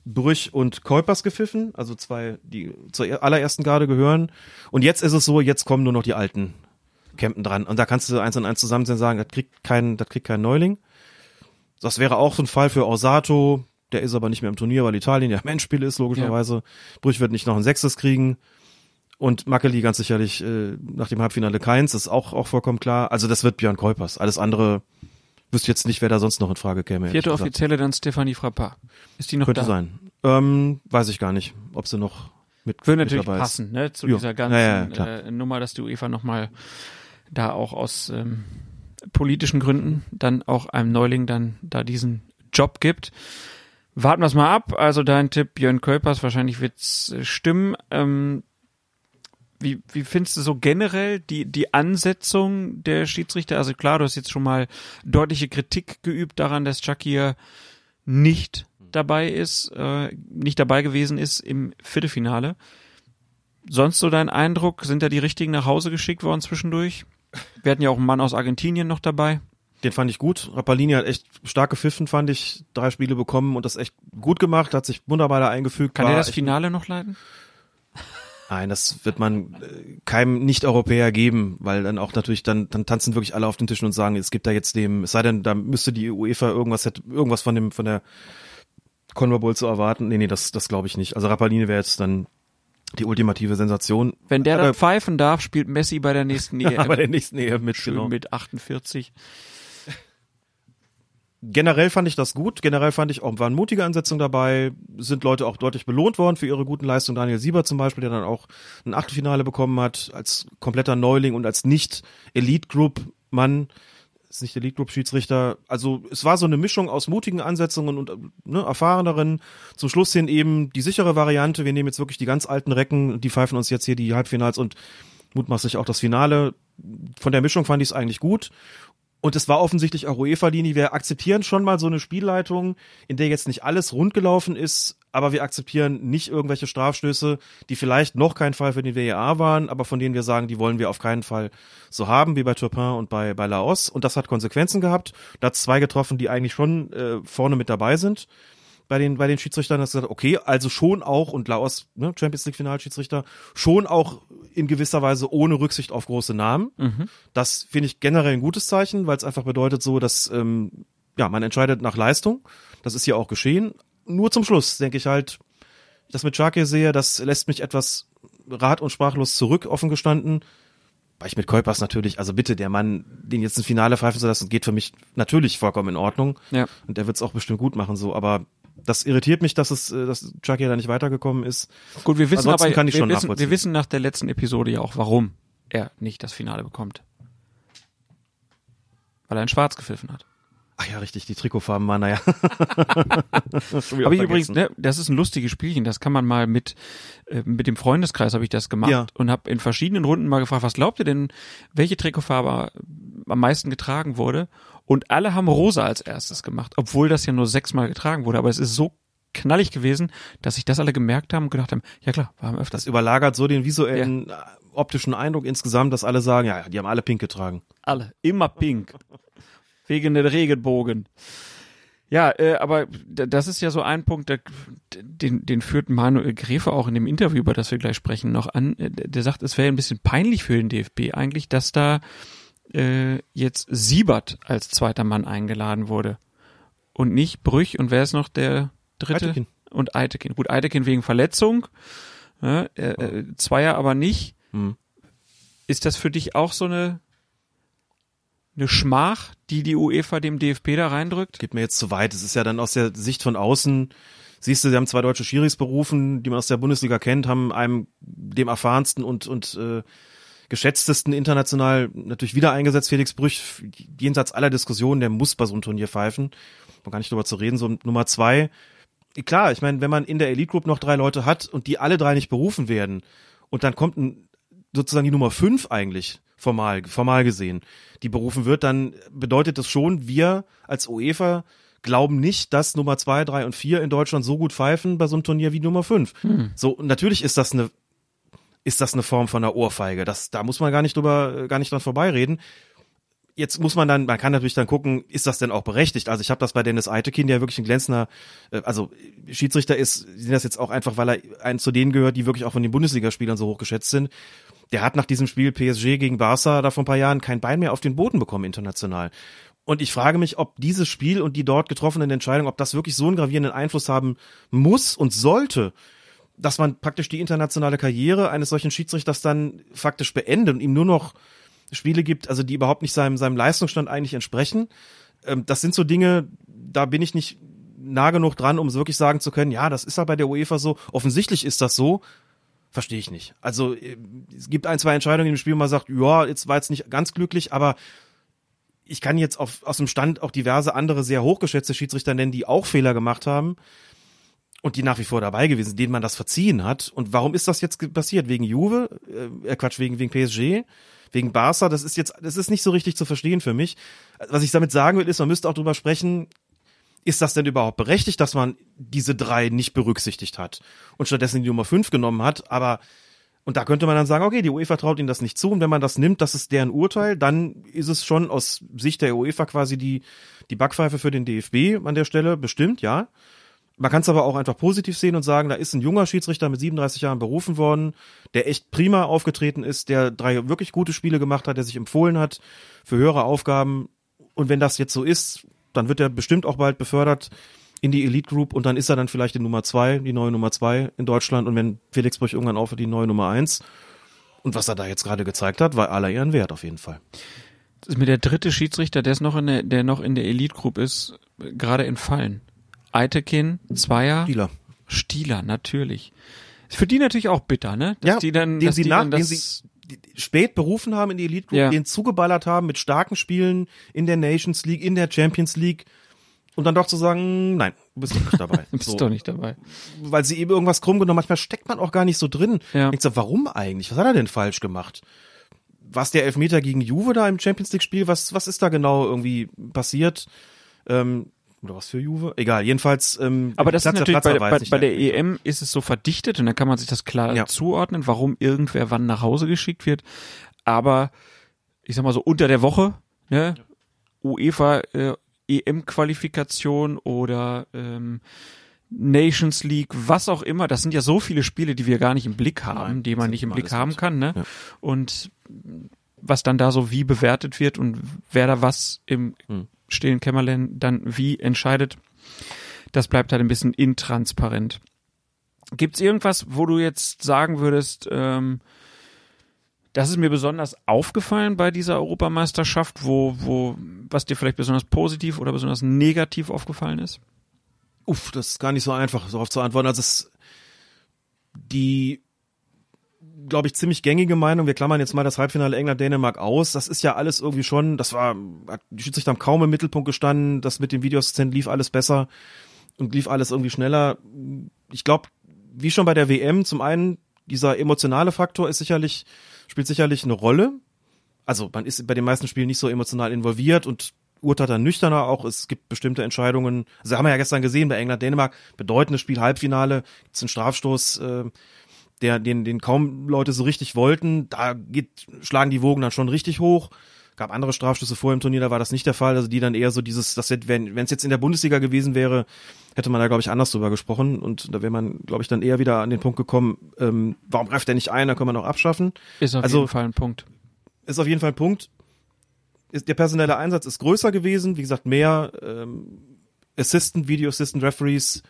Brüch und Keupers gepfiffen, also zwei, die zur allerersten Garde gehören. Und jetzt ist es so, jetzt kommen nur noch die alten Campen dran. Und da kannst du eins und eins zusammen sagen, das kriegt kein, das kriegt kein Neuling. Das wäre auch so ein Fall für Orsato. Der ist aber nicht mehr im Turnier, weil Italien ja im Endspiel ist, logischerweise. Brüch wird nicht noch ein Sechstes kriegen. Und Mackeli ganz sicherlich äh, nach dem Halbfinale keins, ist auch, auch vollkommen klar. Also das wird Björn Kuipers. Alles andere wüsste jetzt nicht, wer da sonst noch in Frage käme. Vierte. Offizielle dann Stefanie Frappard. Ist die noch Könnte da? sein. Ähm, weiß ich gar nicht, ob sie noch mit, Würde mit natürlich dabei passen, ne, zu Jo. dieser ganzen Ja, ja, äh, Nummer, dass die UEFA nochmal da auch aus ähm, politischen Gründen dann auch einem Neuling dann da diesen Job gibt. Warten wir es mal ab. Also dein Tipp, Björn Kölpers, wahrscheinlich wird's äh, stimmen. Ähm, wie, wie findest du so generell die, die Ansetzung der Schiedsrichter? Also klar, du hast jetzt schon mal deutliche Kritik geübt daran, dass Shakir nicht dabei ist, äh, nicht dabei gewesen ist im Viertelfinale. Sonst so dein Eindruck, sind da die richtigen nach Hause geschickt worden zwischendurch? Wir hatten ja auch einen Mann aus Argentinien noch dabei. Den fand ich gut. Rappalini hat echt stark gepfiffen, fand ich. Drei Spiele bekommen und das echt gut gemacht, hat sich wunderbar da eingefügt. Kann er das Finale noch leiten? Nein, das wird man äh, keinem Nicht-Europäer geben, weil dann auch natürlich, dann, dann tanzen wirklich alle auf den Tischen und sagen, es gibt da jetzt dem, es sei denn, da müsste die UEFA irgendwas, hätte, irgendwas von dem, von der Conmebol zu erwarten. Nee, nee, das, das glaube ich nicht. Also Rappalini wäre jetzt dann die ultimative Sensation. Wenn der dann pfeifen darf, spielt Messi bei der nächsten EM. Aber der nächsten Ehe mit, Schön genau. mit 48. Generell fand ich das gut. Generell fand ich auch, waren mutige Ansetzungen dabei. Sind Leute auch deutlich belohnt worden für ihre guten Leistungen. Daniel Sieber zum Beispiel, der dann auch ein Achtelfinale bekommen hat, als kompletter Neuling und als nicht Elite Group Mann. Ist nicht Elite Group Schiedsrichter. Also, es war so eine Mischung aus mutigen Ansetzungen und ne, erfahreneren. Zum Schluss hin eben die sichere Variante. Wir nehmen jetzt wirklich die ganz alten Recken, die pfeifen uns jetzt hier die Halbfinals und mutmaßlich auch das Finale. Von der Mischung fand ich es eigentlich gut. Und es war offensichtlich auch UEFA-Linie. Wir akzeptieren schon mal so eine Spielleitung, in der jetzt nicht alles rund gelaufen ist, aber wir akzeptieren nicht irgendwelche Strafstöße, die vielleicht noch kein Fall für den WEA waren, aber von denen wir sagen, die wollen wir auf keinen Fall so haben, wie bei Turpin und bei, bei Laos. Und das hat Konsequenzen gehabt. Da hat zwei getroffen, die eigentlich schon äh, vorne mit dabei sind bei den, bei den Schiedsrichtern du gesagt, okay, also schon auch, und Laos, ne, Champions League Finalschiedsrichter, schon auch in gewisser Weise ohne Rücksicht auf große Namen. Das finde ich generell ein gutes Zeichen, weil es einfach bedeutet so, dass ähm, ja, man entscheidet nach Leistung. Das ist hier auch geschehen. Nur zum Schluss denke ich halt, das mit Schalke sehe, das lässt mich etwas rat- und sprachlos zurück, offen gestanden. Weil ich mit Kuipers natürlich, also bitte, der Mann, den jetzt ins Finale pfeifen zu lassen, geht für mich natürlich vollkommen in Ordnung. Ja. Und der wird es auch bestimmt gut machen, so. Aber das irritiert mich, dass es, äh, dass Chucky da nicht weitergekommen ist. Gut, wir wissen Ansonsten aber, kann ich wir, schon wissen, wir wissen nach der letzten Episode ja auch, warum er nicht das Finale bekommt. Weil er in Schwarz gepfiffen hat. Ach ja, richtig, die Trikotfarben waren, naja. Aber ich übrigens, ne, das ist ein lustiges Spielchen, das kann man mal mit äh, mit dem Freundeskreis habe ich das gemacht Ja. und habe in verschiedenen Runden mal gefragt, was glaubt ihr denn, welche Trikotfarbe am meisten getragen wurde? Und alle haben rosa als erstes gemacht, obwohl das ja nur sechsmal getragen wurde, aber es ist so knallig gewesen, dass sich das alle gemerkt haben und gedacht haben, ja klar, wir haben öfters. Das überlagert so den visuellen, äh, optischen Eindruck insgesamt, dass alle sagen, ja, die haben alle pink getragen. Alle. Immer pink. Wegen der Regenbogen. Ja, äh, aber das ist ja so ein Punkt, der, den, den führt Manuel Gräfe auch in dem Interview, über das wir gleich sprechen, noch an. Äh, Der sagt, es wäre ein bisschen peinlich für den DFB eigentlich, dass da äh, jetzt Siebert als zweiter Mann eingeladen wurde. Und nicht Brüch und wer ist noch der dritte? Eitekin. Und Eitekin. Gut, Eitekin wegen Verletzung. Ja, äh, äh, Zweier aber nicht. Hm. Ist das für dich auch so eine eine Schmach, die die UEFA dem DFB da reindrückt? Geht mir jetzt zu weit. Es ist ja dann aus der Sicht von außen, siehst du, sie haben zwei deutsche Schiris berufen, die man aus der Bundesliga kennt, haben einem dem erfahrensten und, und äh, geschätztesten international natürlich wieder eingesetzt, Felix Brüch, jenseits aller Diskussionen, der muss bei so einem Turnier pfeifen. Man gar nicht drüber zu reden. So Nummer zwei, klar, ich meine, wenn man in der Elite Group noch drei Leute hat und die alle drei nicht berufen werden und dann kommt ein, sozusagen die Nummer fünf eigentlich formal formal gesehen, die berufen wird, dann bedeutet das schon, wir als UEFA glauben nicht, dass Nummer zwei, drei und vier in Deutschland so gut pfeifen bei so einem Turnier wie Nummer fünf. So und natürlich ist das eine ist das eine Form von einer Ohrfeige. Das da muss man gar nicht drüber gar nicht dran vorbeireden jetzt muss man dann, man kann natürlich dann gucken, ist das denn auch berechtigt? Also ich habe das bei Dennis Eitekin, der wirklich ein glänzender, äh, also Schiedsrichter ist, sind das jetzt auch einfach, weil er ein zu denen gehört, die wirklich auch von den Bundesligaspielern so hoch geschätzt sind. Der hat nach diesem Spiel PSG gegen Barca da vor ein paar Jahren kein Bein mehr auf den Boden bekommen international. Und ich frage mich, ob dieses Spiel und die dort getroffenen Entscheidungen, ob das wirklich so einen gravierenden Einfluss haben muss und sollte, dass man praktisch die internationale Karriere eines solchen Schiedsrichters dann faktisch beendet und ihm nur noch Spiele gibt, also die überhaupt nicht seinem, seinem Leistungsstand eigentlich entsprechen. Ähm, das sind so Dinge, da bin ich nicht nah genug dran, um so wirklich sagen zu können, ja, das ist ja bei der UEFA so. Offensichtlich ist das so. Verstehe ich nicht. Also äh, es gibt ein, zwei Entscheidungen im Spiel, wo man sagt, ja, jetzt war jetzt nicht ganz glücklich, aber ich kann jetzt auf, aus dem Stand auch diverse andere sehr hochgeschätzte Schiedsrichter nennen, die auch Fehler gemacht haben und die nach wie vor dabei gewesen denen man das verziehen hat. Und warum ist das jetzt passiert? Wegen Juve? Äh, Quatsch, wegen, wegen PSG? Wegen Barca? Das ist jetzt, das ist nicht so richtig zu verstehen für mich. Was ich damit sagen will, ist, man müsste auch drüber sprechen, ist das denn überhaupt berechtigt, dass man diese drei nicht berücksichtigt hat und stattdessen die Nummer fünf genommen hat? Aber und da könnte man dann sagen, okay, die UEFA traut ihnen das nicht zu und wenn man das nimmt, das ist deren Urteil, dann ist es schon aus Sicht der UEFA quasi die die Backpfeife für den DFB an der Stelle bestimmt, ja. Man kann es aber auch einfach positiv sehen und sagen, da ist ein junger Schiedsrichter mit 37 Jahren berufen worden, der echt prima aufgetreten ist, der drei wirklich gute Spiele gemacht hat, der sich empfohlen hat für höhere Aufgaben. Und wenn das jetzt so ist, dann wird er bestimmt auch bald befördert in die Elite Group und dann ist er dann vielleicht die Nummer zwei, die neue Nummer zwei in Deutschland. Und wenn Felix Brüch irgendwann aufhört, die neue Nummer eins. Und was er da jetzt gerade gezeigt hat, war aller Ehren wert auf jeden Fall. Das ist mir der dritte Schiedsrichter, der ist noch in der, der noch in der Elite Group ist, gerade entfallen. Eitekin, Zweier, Spieler. Stieler, natürlich. Ist für die natürlich auch bitter, ne? Dass ja, die dann, den dass sie die nach, dann den das, sie die- spät berufen haben in die Elite Group, Ja. den zugeballert haben mit starken Spielen in der Nations League, in der Champions League und dann doch zu sagen, nein, du bist doch nicht dabei. bist So. doch nicht dabei. Weil sie eben irgendwas krumm genommen, manchmal steckt man auch gar nicht so drin. Ja. Denkst du, warum eigentlich? Was hat er denn falsch gemacht? Was der Elfmeter gegen Juve da im Champions League Spiel, was, was ist da genau irgendwie passiert? Ähm, oder was für Juve? Egal, jedenfalls, ähm, Aber das Platz ist natürlich Platzer bei, bei, bei der Elfmeter. EM ist es so verdichtet und dann kann man sich das klar Ja. zuordnen, warum irgendwer wann nach Hause geschickt wird. Aber ich sag mal so unter der Woche, ne, UEFA äh, EM-Qualifikation oder ähm, Nations League, was auch immer, das sind ja so viele Spiele, die wir gar nicht im Blick haben, Nein, die man nicht im Blick haben kann, ne? Ja. Und was dann da so wie bewertet wird und wer da was im Hm. Stillen Kämmerlein dann wie entscheidet. Das bleibt halt ein bisschen intransparent. Gibt's irgendwas, wo du jetzt sagen würdest, ähm, das ist mir besonders aufgefallen bei dieser Europameisterschaft, wo, wo, was dir vielleicht besonders positiv oder besonders negativ aufgefallen ist? Uff, das ist gar nicht so einfach, darauf zu antworten. Also es, die, glaube ich, ziemlich gängige Meinung, wir klammern jetzt mal das Halbfinale England-Dänemark aus, das ist ja alles irgendwie schon, das war, die Schiedsrichter haben kaum im Mittelpunkt gestanden, das mit dem Videoassistent lief alles besser und lief alles irgendwie schneller. Ich glaube, wie schon bei der WM, zum einen, dieser emotionale Faktor ist sicherlich, spielt sicherlich eine Rolle. Also man ist bei den meisten Spielen nicht so emotional involviert und urteilt dann nüchterner auch. Es gibt bestimmte Entscheidungen. Also haben wir ja gestern gesehen bei England, Dänemark, bedeutendes Spiel, Halbfinale, gibt's einen Strafstoß, äh, der, den, den kaum Leute so richtig wollten. Da geht, schlagen die Wogen dann schon richtig hoch. Gab andere Strafstöße vor im Turnier, da war das nicht der Fall. Also die dann eher so dieses, das wenn es jetzt in der Bundesliga gewesen wäre, hätte man da glaube ich anders drüber gesprochen und da wäre man glaube ich dann eher wieder an den Punkt gekommen, ähm, warum greift der nicht ein, dann können wir noch abschaffen. Ist auf Also- jeden Fall ein Punkt. Ist auf jeden Fall ein Punkt. Ist, der personelle Einsatz ist größer gewesen, wie gesagt mehr ähm, Assistant, Video Assistant Referees,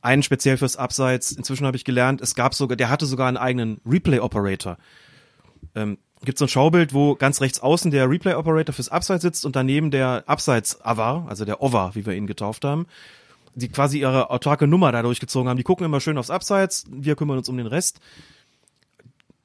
einen speziell fürs Abseits. Inzwischen habe ich gelernt, es gab sogar, der hatte sogar einen eigenen Replay Operator. Ähm, gibt so ein Schaubild, wo ganz rechts außen der Replay Operator fürs Abseits sitzt und daneben der Abseits Avar, also der Over, wie wir ihn getauft haben, die quasi ihre autarke Nummer da durchgezogen haben. Die gucken immer schön aufs Abseits, wir kümmern uns um den Rest.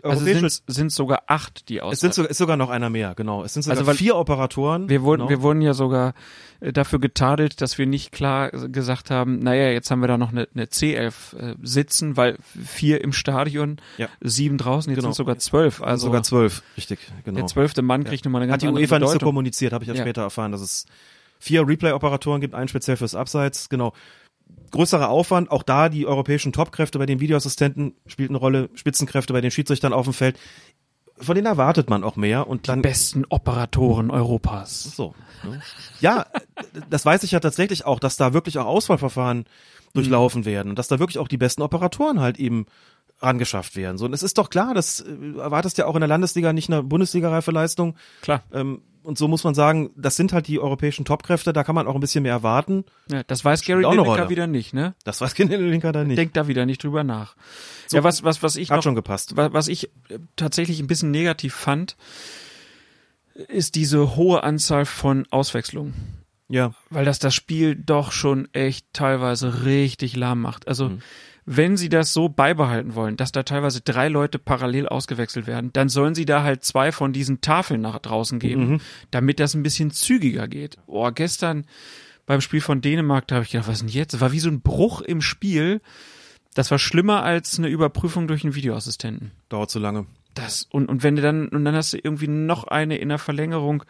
Also sind sogar acht, die aus. es sind sogar, ist sogar noch einer mehr, genau. Es sind sogar Also, vier Operatoren. wir wurden, genau. wir wurden ja sogar äh, dafür getadelt, dass wir nicht klar gesagt haben, naja, jetzt haben wir da noch eine, eine C11 äh, sitzen, weil vier im Stadion, Ja. sieben draußen, jetzt Genau. sind sogar zwölf. Also sogar zwölf, richtig, genau. der zwölfte Mann kriegt nochmal eine Hat ganz die andere UEFA nicht so kommuniziert, habe ich ja, Ja. später erfahren, dass es vier Replay-Operatoren gibt, einen speziell fürs Abseits, genau. Größerer Aufwand, auch da die europäischen Topkräfte bei den Videoassistenten spielt eine Rolle, Spitzenkräfte bei den Schiedsrichtern auf dem Feld. Von denen erwartet man auch mehr und dann besten Operatoren Europas. so. Ne? Ja, das weiß ich ja tatsächlich auch, dass da wirklich auch Auswahlverfahren durchlaufen werden und dass da wirklich auch die besten Operatoren halt eben angeschafft werden. So, und es ist doch klar, das äh, erwartest ja auch in der Landesliga nicht eine Bundesliga-reife Leistung. Klar. Ähm, und so muss man sagen, das sind halt die europäischen Topkräfte, da kann man auch ein bisschen mehr erwarten. Ja, das weiß Gary Lineker wieder nicht, ne? Das weiß Kinder Linker da nicht. Denkt da wieder nicht drüber nach. ja, was, was, was ich Hat noch, schon gepasst. wa- was ich äh, tatsächlich ein bisschen negativ fand, ist diese hohe Anzahl von Auswechslungen. Ja, Weil das das Spiel doch schon echt teilweise richtig lahm macht. Also, wenn sie das so beibehalten wollen, dass da teilweise drei Leute parallel ausgewechselt werden, dann sollen sie da halt zwei von diesen Tafeln nach draußen geben, damit das ein bisschen zügiger geht. Oh, gestern beim Spiel von Dänemark, da habe ich gedacht, was denn jetzt? Das war wie so ein Bruch im Spiel. Das war schlimmer als eine Überprüfung durch einen Videoassistenten. dauert zu lange. Das, und, und wenn du dann, und dann hast du irgendwie noch eine in der Verlängerung,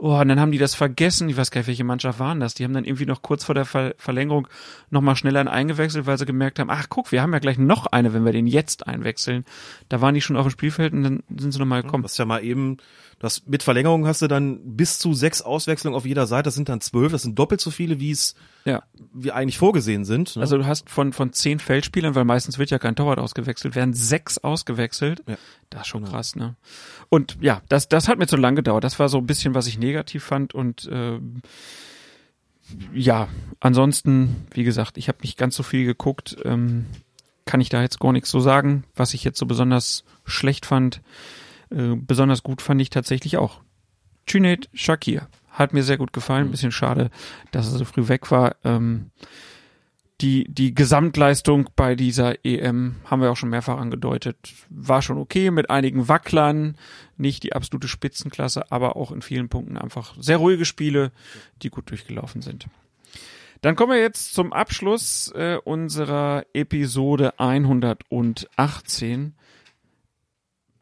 oh, und dann haben die das vergessen, ich weiß gar nicht, welche Mannschaft waren das, die haben dann irgendwie noch kurz vor der Ver Verlängerung nochmal schnell einen eingewechselt, weil sie gemerkt haben, ach guck, wir haben ja gleich noch eine, wenn wir den jetzt einwechseln. Da waren die schon auf dem Spielfeld und dann sind sie nochmal gekommen. Das ist ja mal eben, das mit Verlängerung hast du dann bis zu sechs Auswechslungen auf jeder Seite. Das sind dann zwölf. Das sind doppelt so viele, wie es Ja. wie eigentlich vorgesehen sind. Ne? Also du hast von, von zehn Feldspielern, weil meistens wird ja kein Torwart ausgewechselt, werden sechs ausgewechselt. Ja. Das ist schon krass, ne? Und ja, das, das hat mir zu lang gedauert. Das war so ein bisschen, was ich negativ fand. Und ähm, ja, ansonsten, wie gesagt, ich habe nicht ganz so viel geguckt. Ähm, kann ich da jetzt gar nichts so sagen, was ich jetzt so besonders schlecht fand. Äh, besonders gut fand ich tatsächlich auch. Cüneyt Shakir hat mir sehr gut gefallen. Ein bisschen schade, dass er so früh weg war. Ähm, die, die Gesamtleistung bei dieser EM haben wir auch schon mehrfach angedeutet, war schon okay mit einigen Wacklern, nicht die absolute Spitzenklasse, aber auch in vielen Punkten einfach sehr ruhige Spiele, die gut durchgelaufen sind. Dann kommen wir jetzt zum Abschluss äh, unserer Episode 118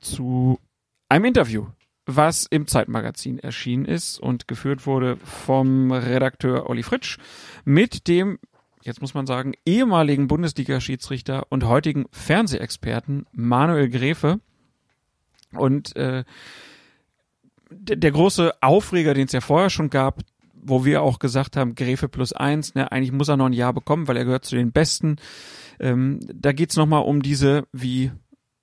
zu einem Interview, was im Zeitmagazin erschienen ist und geführt wurde vom Redakteur Olli Fritsch mit dem, jetzt muss man sagen, ehemaligen Bundesliga-Schiedsrichter und heutigen Fernsehexperten Manuel Gräfe. Und äh, der, große Aufreger, den es ja vorher schon gab, wo wir auch gesagt haben, Gräfe plus eins, ne, eigentlich muss er noch ein Jahr bekommen, weil er gehört zu den Besten. Ähm, da geht's noch nochmal um diese, wie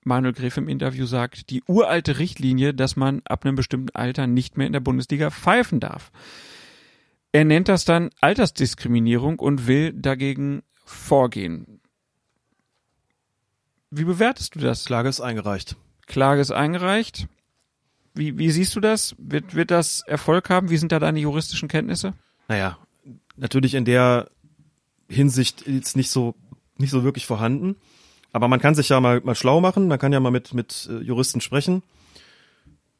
Manuel Gräfe im Interview sagt, die uralte Richtlinie, dass man ab einem bestimmten Alter nicht mehr in der Bundesliga pfeifen darf. Er nennt das dann Altersdiskriminierung und will dagegen vorgehen. Wie bewertest du das? Klage ist eingereicht. Klage ist eingereicht. Wie, wie siehst du das? Wird, wird das Erfolg haben? Wie sind da deine juristischen Kenntnisse? Naja, natürlich in der Hinsicht jetzt nicht so, nicht so wirklich vorhanden. Aber man kann sich ja mal, mal schlau machen, man kann ja mal mit, mit äh, Juristen sprechen.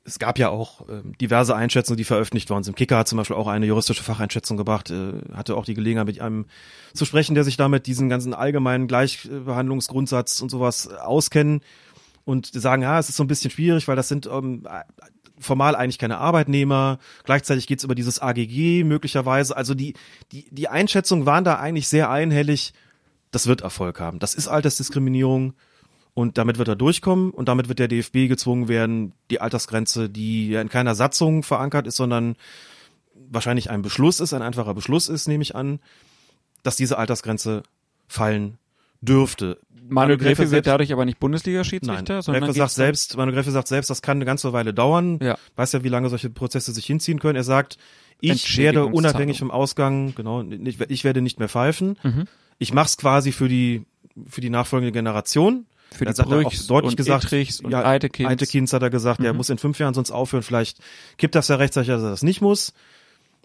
Es gab ja auch äh, diverse Einschätzungen, die veröffentlicht worden sind. Kicker hat zum Beispiel auch eine juristische Facheinschätzung gebracht, äh, hatte auch die Gelegenheit, mit einem zu sprechen, der sich damit diesen ganzen allgemeinen Gleichbehandlungsgrundsatz und sowas auskennen und sagen, ja, es ist so ein bisschen schwierig, weil das sind ähm, formal eigentlich keine Arbeitnehmer. Gleichzeitig geht's über dieses AGG möglicherweise. Also die, die, die Einschätzungen waren da eigentlich sehr einhellig. Das wird Erfolg haben. Das ist Altersdiskriminierung. Und damit wird er durchkommen und damit wird der DFB gezwungen werden, die Altersgrenze, die ja in keiner Satzung verankert ist, sondern wahrscheinlich ein Beschluss ist, ein einfacher Beschluss ist, nehme ich an, dass diese Altersgrenze fallen dürfte. Manuel Gräfe wird dadurch aber nicht Bundesliga-Schiedsrichter, sondern Gräfe sagt selbst, Manuel Gräfe sagt selbst, das kann eine ganze Weile dauern. Ja. Weiß ja, wie lange solche Prozesse sich hinziehen können. Er sagt, ich werde unabhängig vom Ausgang, genau, nicht, ich werde nicht mehr pfeifen. Mhm. Ich mach's quasi für die, für die nachfolgende Generation. Für Er die hat auch Brüchs deutlich und gesagt, Ittrichs und ja, Eitekins. Eitekins hat er gesagt, er Mhm. muss in fünf Jahren sonst aufhören. Vielleicht kippt das ja rechtzeitig, dass er das nicht muss.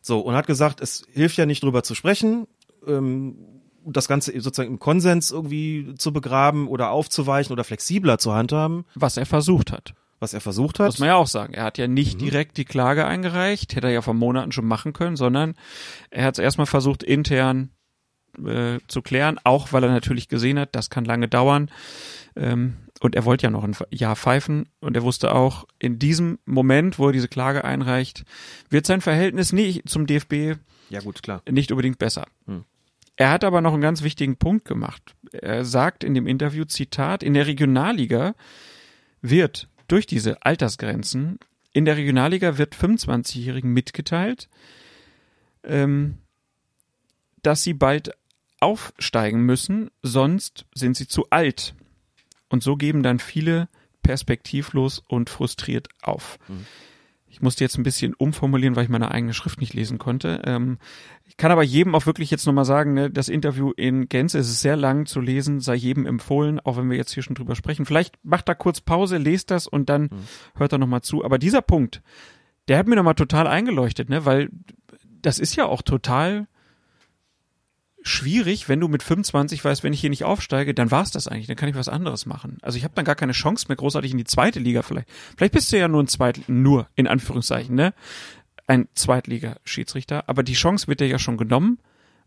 So, und hat gesagt, es hilft ja nicht drüber zu sprechen, ähm, das Ganze sozusagen im Konsens irgendwie zu begraben oder aufzuweichen oder flexibler zu handhaben, was er versucht hat. was er versucht hat. Muss man ja auch sagen. Er hat ja nicht Mhm. direkt die Klage eingereicht, hätte er ja vor Monaten schon machen können, sondern er hat es erstmal versucht, intern äh, zu klären, auch weil er natürlich gesehen hat, das kann lange dauern. Ähm, und er wollte ja noch ein Jahr pfeifen und er wusste auch, in diesem Moment, wo er diese Klage einreicht, wird sein Verhältnis nicht zum DFB Ja gut, klar. nicht unbedingt besser. Hm. Er hat aber noch einen ganz wichtigen Punkt gemacht. Er sagt in dem Interview, Zitat, in der Regionalliga wird durch diese Altersgrenzen, in der Regionalliga wird 25-Jährigen mitgeteilt, ähm, dass sie bald aufsteigen müssen, sonst sind sie zu alt. Und so geben dann viele perspektivlos und frustriert auf. Ich musste jetzt ein bisschen umformulieren, weil ich meine eigene Schrift nicht lesen konnte. Ähm, ich kann aber jedem auch wirklich jetzt nochmal sagen, ne, das Interview in Gänze, es ist sehr lang zu lesen, sei jedem empfohlen, auch wenn wir jetzt hier schon drüber sprechen. Vielleicht macht da kurz Pause, lest das und dann hört er nochmal zu. Aber dieser Punkt, der hat mir nochmal total eingeleuchtet, ne, weil das ist ja auch total schwierig, wenn du mit 25 weißt, wenn ich hier nicht aufsteige, dann war's das eigentlich, dann kann ich was anderes machen. Also ich habe dann gar keine Chance mehr großartig in die zweite Liga vielleicht. Vielleicht bist du ja nur ein Zweit nur in Anführungszeichen, ne? Ein Zweitliga-Schiedsrichter, aber die Chance wird dir ja schon genommen,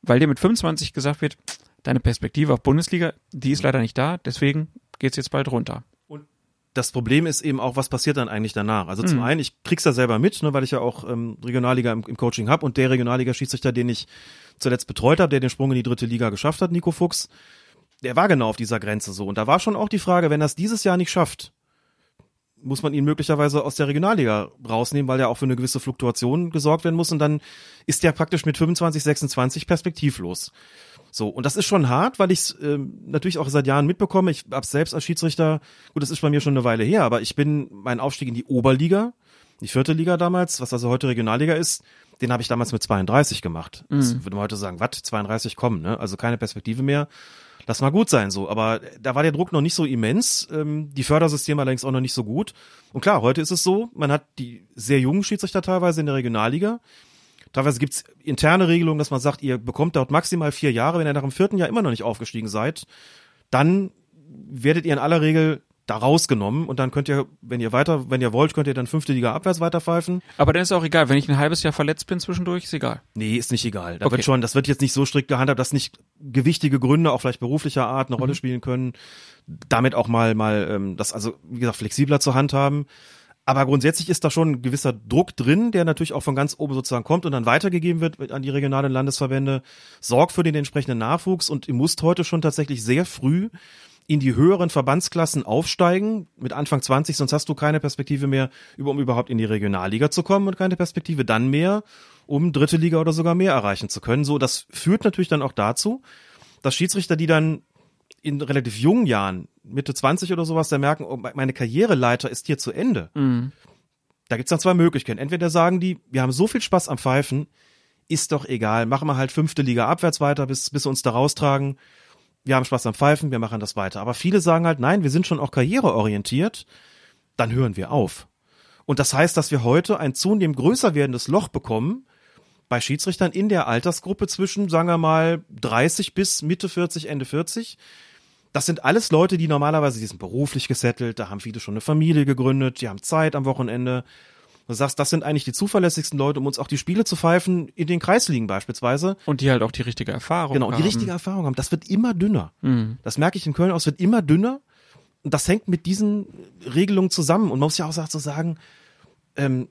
weil dir mit 25 gesagt wird, deine Perspektive auf Bundesliga, die ist leider nicht da, deswegen geht's jetzt bald runter. Das Problem ist eben auch, was passiert dann eigentlich danach? Also zum Mhm. einen, ich krieg's ja selber mit, ne, weil ich ja auch ähm, Regionalliga im, im Coaching hab und der Regionalliga-Schiedsrichter, den ich zuletzt betreut habe, der den Sprung in die dritte Liga geschafft hat, Nico Fuchs, der war genau auf dieser Grenze so. Und da war schon auch die Frage, wenn er es dieses Jahr nicht schafft, muss man ihn möglicherweise aus der Regionalliga rausnehmen, weil ja auch für eine gewisse Fluktuation gesorgt werden muss und dann ist der praktisch mit 25, 26 perspektivlos. So, und das ist schon hart, weil ich es ähm, natürlich auch seit Jahren mitbekomme. Ich hab's selbst als Schiedsrichter, gut, das ist bei mir schon eine Weile her, aber ich bin mein Aufstieg in die Oberliga, die vierte Liga damals, was also heute Regionalliga ist, den habe ich damals mit 32 gemacht. Das würde man heute sagen, was, 32 kommen, ne? Also keine Perspektive mehr. Lass mal gut sein so. Aber da war der Druck noch nicht so immens, ähm, die Fördersysteme allerdings auch noch nicht so gut. Und klar, heute ist es so, man hat die sehr jungen Schiedsrichter teilweise in der Regionalliga. Teilweise gibt's interne Regelungen, dass man sagt, ihr bekommt dort maximal vier Jahre. Wenn ihr nach dem vierten Jahr immer noch nicht aufgestiegen seid, dann werdet ihr in aller Regel da rausgenommen und dann könnt ihr, wenn ihr weiter, wenn ihr wollt, könnt ihr dann fünfte Liga abwärts weiterpfeifen. Aber dann ist auch egal, wenn ich ein halbes Jahr verletzt bin zwischendurch, ist egal. Nee, ist nicht egal. Da Okay. wird schon, das wird jetzt nicht so strikt gehandhabt, dass nicht gewichtige Gründe, auch vielleicht beruflicher Art, eine Rolle spielen können. Damit auch mal, mal, ähm, das also, wie gesagt, flexibler zu handhaben. Aber grundsätzlich ist da schon ein gewisser Druck drin, der natürlich auch von ganz oben sozusagen kommt und dann weitergegeben wird an die regionalen Landesverbände. Sorgt für den entsprechenden Nachwuchs und ihr müsst heute schon tatsächlich sehr früh in die höheren Verbandsklassen aufsteigen, mit Anfang 20, sonst hast du keine Perspektive mehr, um überhaupt in die Regionalliga zu kommen und keine Perspektive dann mehr, um dritte Liga oder sogar mehr erreichen zu können. So, das führt natürlich dann auch dazu, dass Schiedsrichter, die dann in relativ jungen Jahren, Mitte 20 oder sowas, da merken, oh, meine Karriereleiter ist hier zu Ende. Da gibt's dann zwei Möglichkeiten. Entweder sagen die, wir haben so viel Spaß am Pfeifen, ist doch egal, machen wir halt fünfte Liga abwärts weiter, bis, bis sie uns da raustragen. Wir haben Spaß am Pfeifen, wir machen das weiter. Aber viele sagen halt, nein, wir sind schon auch karriereorientiert, dann hören wir auf. Und das heißt, dass wir heute ein zunehmend größer werdendes Loch bekommen bei Schiedsrichtern in der Altersgruppe zwischen, sagen wir mal, 30 bis Mitte 40, Ende 40. Das sind alles Leute, die normalerweise, die sind beruflich gesettelt, da haben viele schon eine Familie gegründet, die haben Zeit am Wochenende. Du sagst, das sind eigentlich die zuverlässigsten Leute, um uns auch die Spiele zu pfeifen, in den Kreisligen beispielsweise. Und die halt auch die richtige Erfahrung Genau, haben. die richtige Erfahrung haben. Das wird immer dünner. Mhm. Das merke ich in Köln aus, wird immer dünner. Und das hängt mit diesen Regelungen zusammen. Und man muss ja auch so sagen, ähm,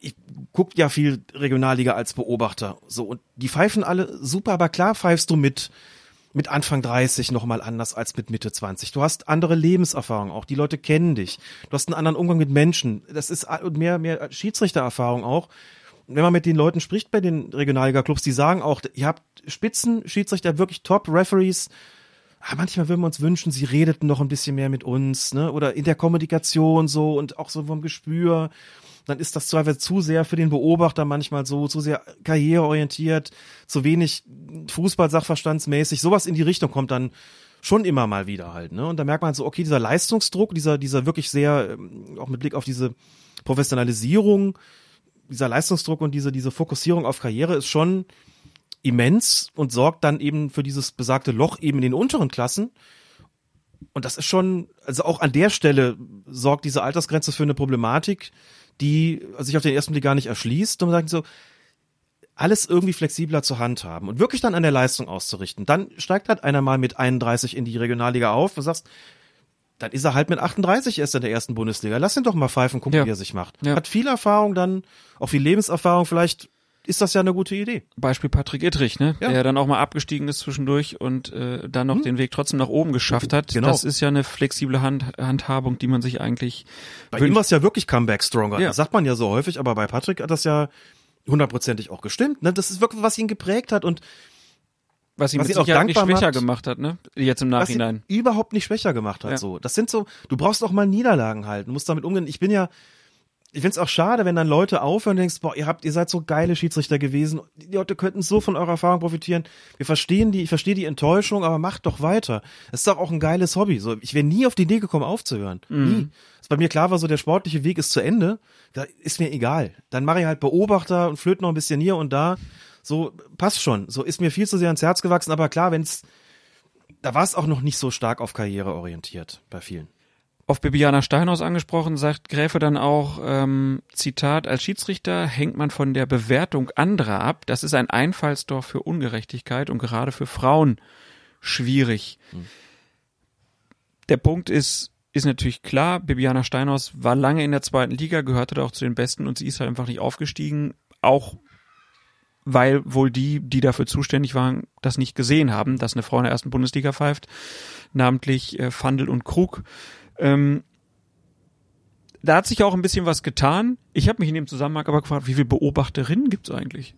ich guck ja viel Regionalliga als Beobachter. So, und die pfeifen alle super, aber klar pfeifst du mit, mit Anfang 30 nochmal anders als mit Mitte 20. Du hast andere Lebenserfahrung auch. Die Leute kennen dich. Du hast einen anderen Umgang mit Menschen. Das ist und mehr, mehr Schiedsrichtererfahrung auch. Wenn man mit den Leuten spricht bei den Regionalliga-Clubs, die sagen auch, ihr habt Spitzen-Schiedsrichter, wirklich Top-Referees. Ah, manchmal würden wir uns wünschen, sie redeten noch ein bisschen mehr mit uns, ne? Oder in der Kommunikation so und auch so vom Gespür. Dann ist das zu sehr für den Beobachter manchmal so, zu sehr karriereorientiert, zu wenig Fußball-Sachverstandsmäßig. Sowas in die Richtung kommt dann schon immer mal wieder halt, ne? Und da merkt man so, okay, dieser Leistungsdruck, dieser, dieser wirklich sehr, ähm, auch mit Blick auf diese Professionalisierung, dieser Leistungsdruck und diese, diese Fokussierung auf Karriere ist schon immens und sorgt dann eben für dieses besagte Loch eben in den unteren Klassen. Und das ist schon, also auch an der Stelle sorgt diese Altersgrenze für eine Problematik, die sich auf den ersten Blick gar nicht erschließt. Und man sagt so, alles irgendwie flexibler zur Hand haben und wirklich dann an der Leistung auszurichten. Dann steigt halt einer mal mit 31 in die Regionalliga auf und sagst, dann ist er halt mit 38 erst in der ersten Bundesliga. Lass ihn doch mal pfeifen, gucken, Ja. wie er sich macht. Ja. Hat viel Erfahrung dann, auch viel Lebenserfahrung. Vielleicht ist das ja eine gute Idee. Beispiel Patrick Ittrich, ne? Ja. Der dann auch mal abgestiegen ist zwischendurch und äh, dann noch den Weg trotzdem nach oben geschafft hat. Genau. Das ist ja eine flexible Hand Handhabung, die man sich eigentlich Bei wünscht. ihm war es ja wirklich Comeback stronger. Ja. Das sagt man ja so häufig, aber bei Patrick hat das ja hundertprozentig auch gestimmt. Ne? Das ist wirklich, was ihn geprägt hat und was ihn was ihn auch Sicherheit nicht dankbar schwächer macht. gemacht hat, ne? Jetzt im was ihn Nachhinein. überhaupt nicht schwächer gemacht hat. Ja. So, das sind so. Du brauchst auch mal Niederlagen halten. Musst damit umgehen. Ich bin ja, ich find's auch schade, wenn dann Leute aufhören und denkst, boah, ihr habt, ihr seid so geile Schiedsrichter gewesen. Die Leute könnten so von eurer Erfahrung profitieren. Wir verstehen die, ich verstehe die Enttäuschung, aber macht doch weiter. Das ist doch auch ein geiles Hobby. So, ich wäre nie auf die Idee gekommen, aufzuhören. Nie. Dass bei mir klar war, so der sportliche Weg ist zu Ende. Da ist mir egal. Dann mache ich halt Beobachter und flöte noch ein bisschen hier und da. So, passt schon. So ist mir viel zu sehr ans Herz gewachsen, aber klar, wenn's, da war es auch noch nicht so stark auf Karriere orientiert bei vielen. Auf Bibiana Steinhaus angesprochen, sagt Gräfe dann auch, ähm, Zitat, als Schiedsrichter hängt man von der Bewertung anderer ab. Das ist ein Einfallstor für Ungerechtigkeit und gerade für Frauen schwierig. Der Punkt ist, ist natürlich klar, Bibiana Steinhaus war lange in der zweiten Liga, gehörte da auch zu den Besten und sie ist halt einfach nicht aufgestiegen, auch weil wohl die, die dafür zuständig waren, das nicht gesehen haben, dass eine Frau in der ersten Bundesliga pfeift, namentlich äh, Fandel und Krug. Ähm, da hat sich auch ein bisschen was getan. Ich habe mich in dem Zusammenhang aber gefragt, wie viele Beobachterinnen gibt's eigentlich?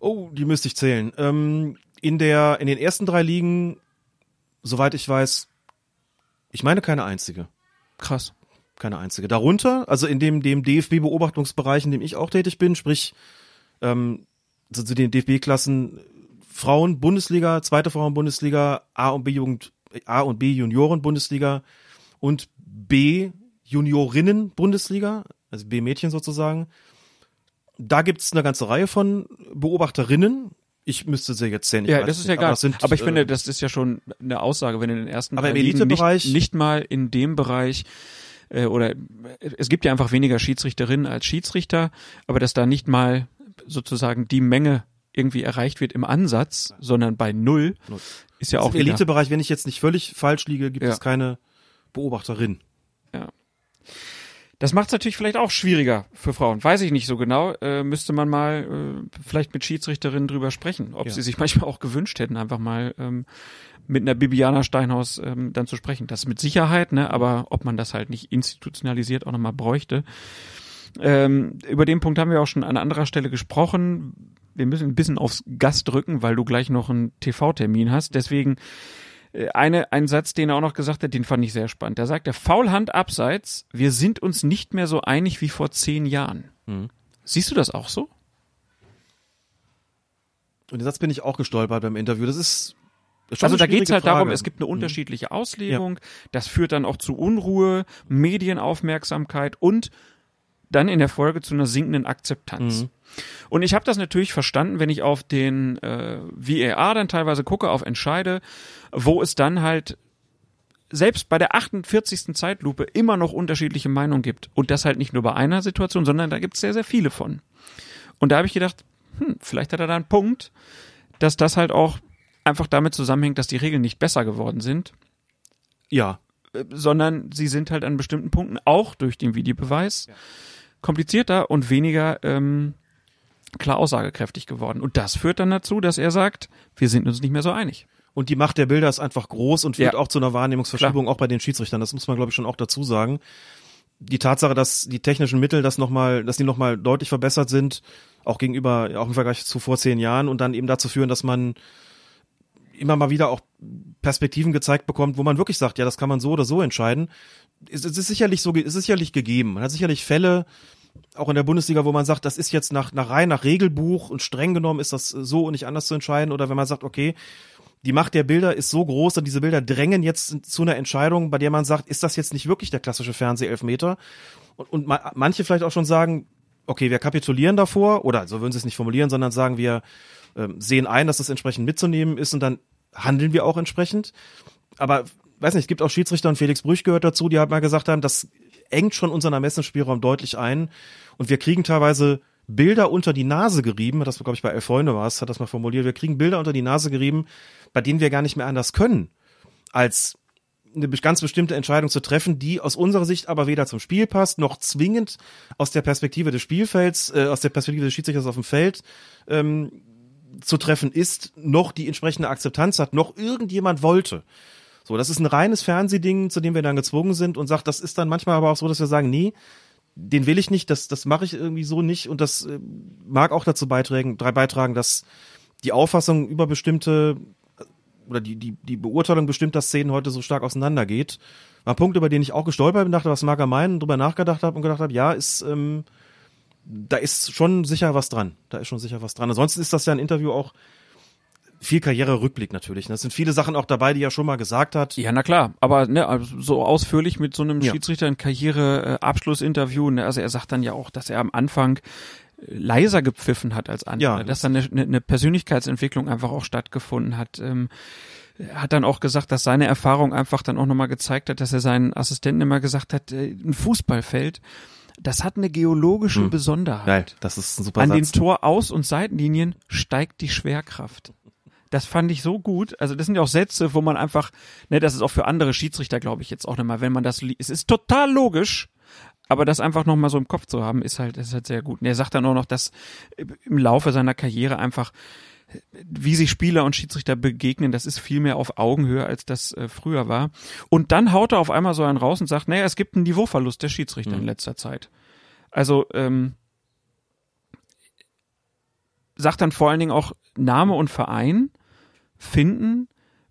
Oh, die müsste ich zählen. Ähm, in der, in den ersten drei Ligen, soweit ich weiß, ich meine keine einzige. Krass. Keine einzige. Darunter, also in dem, dem DFB-Beobachtungsbereich, in dem ich auch tätig bin, sprich, ähm, zu, zu den DFB-Klassen Frauen Bundesliga, zweite Frauen Bundesliga, A und B Jugend, A und B Junioren Bundesliga und B Juniorinnen Bundesliga, also B Mädchen sozusagen. Da gibt's eine ganze Reihe von Beobachterinnen. Ich müsste sie jetzt zählen. ich Ja, das ist nicht, ja aber egal. das sind, aber ich äh, finde, das ist ja schon eine Aussage, wenn in den ersten Aber im Elitebereich- nicht, nicht mal in dem Bereich äh, oder es gibt ja einfach weniger Schiedsrichterinnen als Schiedsrichter, aber dass da nicht mal sozusagen die Menge irgendwie erreicht wird im Ansatz, sondern bei null, Null. ist ja Also auch im Elitebereich, wenn ich jetzt nicht völlig falsch liege, gibt Ja. es keine Beobachterin. Ja. Das macht es natürlich vielleicht auch schwieriger für Frauen. Weiß ich nicht so genau. Äh, müsste man mal äh, vielleicht mit Schiedsrichterinnen drüber sprechen, ob Ja. sie sich manchmal auch gewünscht hätten, einfach mal ähm, mit einer Bibiana Steinhaus ähm, dann zu sprechen. Das mit Sicherheit, ne? aber ob man das halt nicht institutionalisiert auch nochmal bräuchte. Ähm, über den Punkt haben wir auch schon an anderer Stelle gesprochen. Wir müssen ein bisschen aufs Gas drücken, weil du gleich noch einen TV-Termin hast. Deswegen eine, ein Satz, den er auch noch gesagt hat, den fand ich sehr spannend. Da sagt er, Faulhand abseits, wir sind uns nicht mehr so einig wie vor zehn Jahren. Mhm. Siehst du das auch so? Und den Satz bin ich auch gestolpert beim Interview. Das ist schon Also da geht's halt darum, Frage. Mhm. es gibt eine unterschiedliche Auslegung, das führt dann auch zu Unruhe, Medienaufmerksamkeit und dann in der Folge zu einer sinkenden Akzeptanz. Mhm. Und ich habe das natürlich verstanden, wenn ich auf den äh, VAR dann teilweise gucke, auf Entscheide, wo es dann halt selbst bei der 48. Zeitlupe immer noch unterschiedliche Meinungen gibt. Und das halt nicht nur bei einer Situation, sondern da gibt es sehr, sehr viele von. Und da habe ich gedacht, hm, vielleicht hat er da einen Punkt, dass das halt auch einfach damit zusammenhängt, dass die Regeln nicht besser geworden sind, Ja, äh, sondern sie sind halt an bestimmten Punkten auch durch den Videobeweis komplizierter und weniger ähm, klar aussagekräftig geworden. Und das führt dann dazu, dass er sagt, wir sind uns nicht mehr so einig. Und die Macht der Bilder ist einfach groß und führt Ja. auch zu einer Wahrnehmungsverschiebung, auch bei den Schiedsrichtern. Das muss man, glaube ich, schon auch dazu sagen. Die Tatsache, dass die technischen Mittel das noch mal, dass die nochmal deutlich verbessert sind, auch gegenüber, auch im Vergleich zu vor zehn Jahren und dann eben dazu führen, dass man immer mal wieder auch Perspektiven gezeigt bekommt, wo man wirklich sagt, ja, das kann man so oder so entscheiden. Es, es ist sicherlich so, es ist sicherlich gegeben. Man hat sicherlich Fälle, auch in der Bundesliga, wo man sagt, das ist jetzt nach, nach rein nach Regelbuch und streng genommen ist das so und nicht anders zu entscheiden. Oder wenn man sagt, okay, die Macht der Bilder ist so groß und diese Bilder drängen jetzt zu einer Entscheidung, bei der man sagt, ist das jetzt nicht wirklich der klassische Fernsehelfmeter? Und, und ma manche vielleicht auch schon sagen, okay, wir kapitulieren davor, oder so würden sie es nicht formulieren, sondern sagen, wir ähm, sehen ein, dass das entsprechend mitzunehmen ist und dann handeln wir auch entsprechend. Aber weiß nicht, es gibt auch Schiedsrichter und Felix Brüch gehört dazu, die halt mal gesagt haben, das engt schon unseren Ermessensspielraum deutlich ein. Und wir kriegen teilweise Bilder unter die Nase gerieben, das glaube ich bei Elf Freunde war es, hat das mal formuliert, wir kriegen Bilder unter die Nase gerieben, bei denen wir gar nicht mehr anders können, als eine ganz bestimmte Entscheidung zu treffen, die aus unserer Sicht aber weder zum Spiel passt, noch zwingend aus der Perspektive des Spielfelds, äh, aus der Perspektive des Schiedsrichters auf dem Feld ähm, zu treffen ist, noch die entsprechende Akzeptanz hat, noch irgendjemand wollte. So, das ist ein reines Fernsehding, zu dem wir dann gezwungen sind und sagt, das ist dann manchmal aber auch so, dass wir sagen, nee, den will ich nicht, das, das mache ich irgendwie so nicht und das äh, mag auch dazu beitragen, beitragen, dass die Auffassung über bestimmte äh, oder die, die, die Beurteilung bestimmter Szenen heute so stark auseinandergeht. War ein Punkt, über den ich auch gestolpert bin, dachte, was mag er meinen, drüber nachgedacht habe und gedacht habe, ja, ist, ähm, da ist schon sicher was dran. Da ist schon sicher was dran. Ansonsten ist das ja ein Interview auch viel Karriererückblick natürlich. Das sind viele Sachen auch dabei, die er schon mal gesagt hat. Ja, na klar, aber ne, also so ausführlich mit so einem Ja. Schiedsrichter ein Karriere-Abschlussinterview, ne, also er sagt dann ja auch, dass er am Anfang leiser gepfiffen hat als andere, Ja. dass dann eine, eine- Persönlichkeitsentwicklung einfach auch stattgefunden hat. Ähm, er hat dann auch gesagt, dass seine Erfahrung einfach dann auch nochmal gezeigt hat, dass er seinen Assistenten immer gesagt hat, äh, ein Fußballfeld, das hat eine geologische Hm. Besonderheit. Geil, das ist ein super An den Satz. Tor-Aus- und Seitenlinien steigt die Schwerkraft. Das fand ich so gut. Also das sind ja auch Sätze, wo man einfach, ne, das ist auch für andere Schiedsrichter, glaube ich, jetzt auch nochmal, wenn man das, li- es ist total logisch, aber das einfach nochmal so im Kopf zu haben, ist halt, ist halt sehr gut. Und er sagt dann auch noch, dass im Laufe seiner Karriere einfach, wie sich Spieler und Schiedsrichter begegnen, das ist viel mehr auf Augenhöhe, als das äh, früher war. Und dann haut er auf einmal so einen raus und sagt, naja, es gibt einen Niveauverlust der Schiedsrichter in letzter Zeit. Also, ähm, sagt dann vor allen Dingen auch Name und Verein finden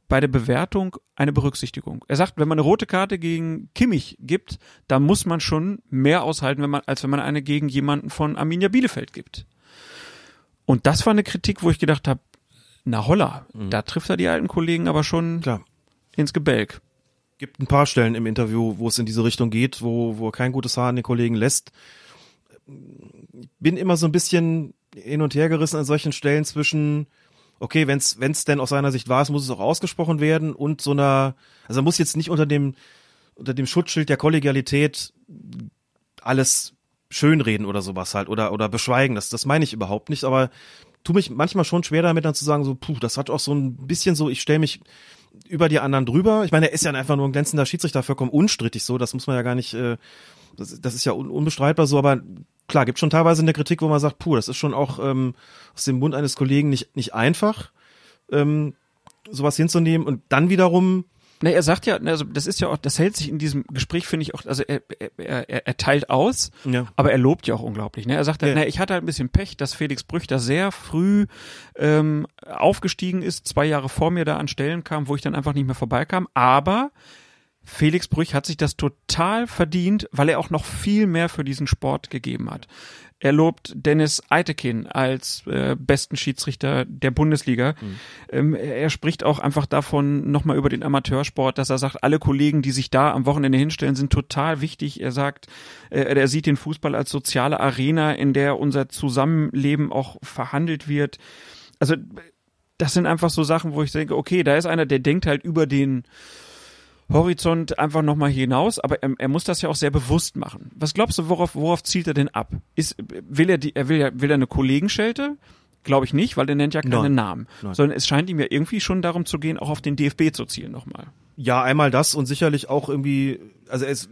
bei der Bewertung eine Berücksichtigung. Er sagt, wenn man eine rote Karte gegen Kimmich gibt, dann muss man schon mehr aushalten, wenn man, als wenn man eine gegen jemanden von Arminia Bielefeld gibt. Und das war eine Kritik, wo ich gedacht habe, na holla, da trifft er die alten Kollegen aber schon Klar. ins Gebälk. Gibt ein paar Stellen im Interview, wo es in diese Richtung geht, wo, wo er kein gutes Haar an den Kollegen lässt. Bin immer so ein bisschen hin und her gerissen an solchen Stellen zwischen, okay, wenn es denn aus seiner Sicht war, es muss es auch ausgesprochen werden und so einer, also muss jetzt nicht unter dem, unter dem Schutzschild der Kollegialität alles schönreden oder sowas halt oder, oder beschweigen. Das, das meine ich überhaupt nicht, aber tu mich manchmal schon schwer damit dann zu sagen, so, puh, das hat auch so ein bisschen so, ich stelle mich über die anderen drüber. Ich meine, er ist ja einfach nur ein glänzender Schiedsrichter, vollkommen unstrittig so, das muss man ja gar nicht, äh, das, ist ja un, unbestreitbar so, aber klar, gibt schon teilweise eine Kritik, wo man sagt, puh, das ist schon auch ähm, aus dem Mund eines Kollegen nicht, nicht einfach, ähm, sowas hinzunehmen und dann wiederum Ne, er sagt ja, also das ist ja auch, das hält sich in diesem Gespräch, finde ich auch, also er, er, er, er teilt aus, Ja. aber er lobt ja auch unglaublich. Ne? Er sagt, ja. Ja. na, ich hatte halt ein bisschen Pech, dass Felix Brüch da sehr früh ähm, aufgestiegen ist, zwei Jahre vor mir da an Stellen kam, wo ich dann einfach nicht mehr vorbeikam, aber Felix Brüch hat sich das total verdient, weil er auch noch viel mehr für diesen Sport gegeben hat. Er lobt Dennis Eitekin als äh, besten Schiedsrichter der Bundesliga. Mhm. Ähm, er spricht auch einfach davon nochmal über den Amateursport, dass er sagt, alle Kollegen, die sich da am Wochenende hinstellen, sind total wichtig. Er sagt, äh, er sieht den Fußball als soziale Arena, in der unser Zusammenleben auch verhandelt wird. Also das sind einfach so Sachen, wo ich denke, okay, da ist einer, der denkt halt über den Horizont einfach nochmal hinaus, aber er, er, muss das ja auch sehr bewusst machen. Was glaubst du, worauf, worauf zielt er denn ab? Ist, will er die, er will ja, will er eine Kollegenschelte? Glaube ich nicht, weil er nennt ja keine Nein. Namen. Nein. Sondern es scheint ihm ja irgendwie schon darum zu gehen, auch auf den DFB zu zielen nochmal. Ja, einmal das und sicherlich auch irgendwie, also er ist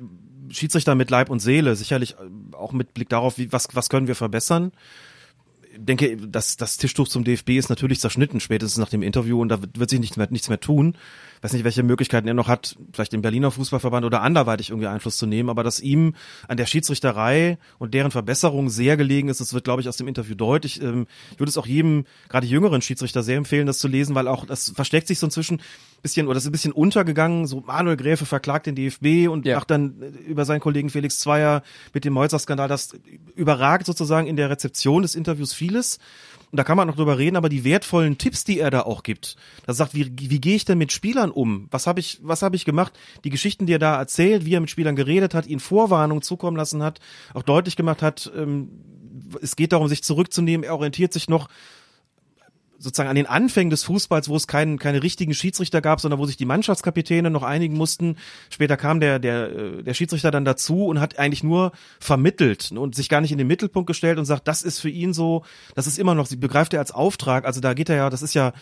Schiedsrichter mit Leib und Seele, sicherlich auch mit Blick darauf, wie, was, was können wir verbessern denke, das, das Tischtuch zum DFB ist natürlich zerschnitten, spätestens nach dem Interview und da wird, sich nicht mehr, nichts mehr tun weiß nicht, welche Möglichkeiten er noch hat, vielleicht im Berliner Fußballverband oder anderweitig irgendwie Einfluss zu nehmen, aber dass ihm an der Schiedsrichterei und deren Verbesserung sehr gelegen ist, das wird, glaube ich, aus dem Interview deutlich. Ähm, ich würde es auch jedem, gerade jüngeren Schiedsrichter, sehr empfehlen, das zu lesen, weil auch das versteckt sich so inzwischen bisschen, oder das ist ein bisschen untergegangen, so Manuel Gräfe verklagt den DFB und ja. macht dann über seinen Kollegen Felix Zweier mit dem Molzer-Skandal, das überragt sozusagen in der Rezeption des Interviews vieles und da kann man noch drüber reden, aber die wertvollen Tipps, die er da auch gibt, da sagt, wie, wie gehe ich denn mit Spielern um? Was habe ich, was habe ich gemacht? Die Geschichten, die er da erzählt, wie er mit Spielern geredet hat, ihnen Vorwarnung zukommen lassen hat, auch deutlich gemacht hat, ähm, es geht darum, sich zurückzunehmen, er orientiert sich noch sozusagen an den Anfängen des Fußballs, wo es keinen, keine richtigen Schiedsrichter gab, sondern wo sich die Mannschaftskapitäne noch einigen mussten. Später kam der, der, äh, der Schiedsrichter dann dazu und hat eigentlich nur vermittelt und sich gar nicht in den Mittelpunkt gestellt und sagt, das ist für ihn so, das ist immer noch, sie begreift er als Auftrag. Also da geht er ja, das ist ja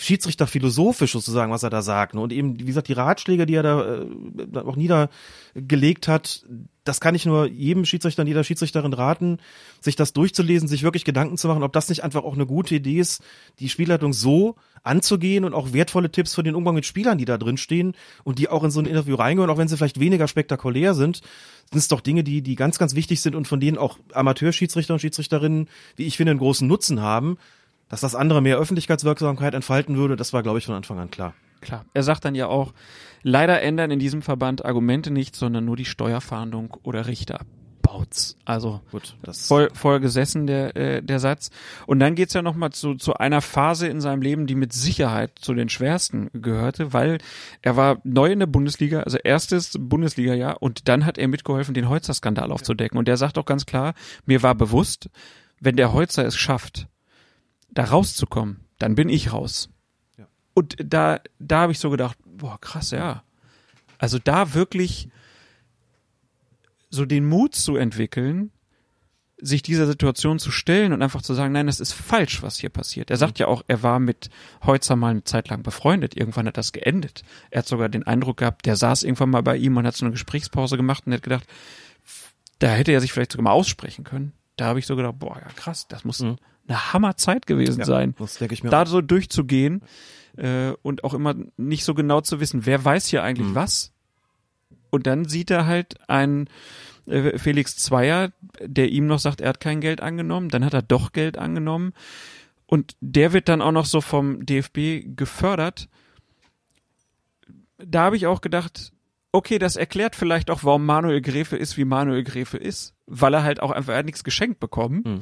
Schiedsrichter philosophisch sozusagen, was er da sagt. Und eben, wie gesagt, die Ratschläge, die er da äh, auch niedergelegt hat, das kann ich nur jedem Schiedsrichter und jeder Schiedsrichterin raten, sich das durchzulesen, sich wirklich Gedanken zu machen, ob das nicht einfach auch eine gute Idee ist, die Spielleitung so anzugehen und auch wertvolle Tipps für den Umgang mit Spielern, die da drin stehen und die auch in so ein Interview reingehören, auch wenn sie vielleicht weniger spektakulär sind, sind es doch Dinge, die, die ganz, ganz wichtig sind und von denen auch Amateurschiedsrichter und Schiedsrichterinnen, wie ich finde, einen großen Nutzen haben. Dass das andere mehr Öffentlichkeitswirksamkeit entfalten würde, das war, glaube ich, von Anfang an klar. Klar. Er sagt dann ja auch, leider ändern in diesem Verband Argumente nicht, sondern nur die Steuerfahndung oder Richter. Bautz. Also Gut, das voll, voll gesessen der, äh, der Satz. Und dann geht's ja nochmal zu, zu einer Phase in seinem Leben, die mit Sicherheit zu den schwersten gehörte, weil er war neu in der Bundesliga, also erstes Bundesliga-Jahr und dann hat er mitgeholfen, den Holzer-Skandal aufzudecken. Und der sagt auch ganz klar, mir war bewusst, wenn der Holzer es schafft, da rauszukommen, dann bin ich raus. Ja. Und da, da habe ich so gedacht, boah, krass, ja. Also da wirklich so den Mut zu entwickeln, sich dieser Situation zu stellen und einfach zu sagen, nein, das ist falsch, was hier passiert. Er sagt mhm. ja auch, er war mit Heutzer mal eine Zeit lang befreundet. Irgendwann hat das geendet. Er hat sogar den Eindruck gehabt, der saß irgendwann mal bei ihm und hat so eine Gesprächspause gemacht und hat gedacht, da hätte er sich vielleicht sogar mal aussprechen können. Da habe ich so gedacht, boah, ja krass, das muss mhm eine Hammerzeit gewesen ja, sein, da so durchzugehen äh, und auch immer nicht so genau zu wissen, wer weiß hier eigentlich mhm. was. Und dann sieht er halt einen äh, Felix Zweier, der ihm noch sagt, er hat kein Geld angenommen, dann hat er doch Geld angenommen und der wird dann auch noch so vom DFB gefördert. Da habe ich auch gedacht, okay, das erklärt vielleicht auch, warum Manuel Gräfe ist, wie Manuel Gräfe ist, weil er halt auch einfach, er hat nichts geschenkt bekommen. Mhm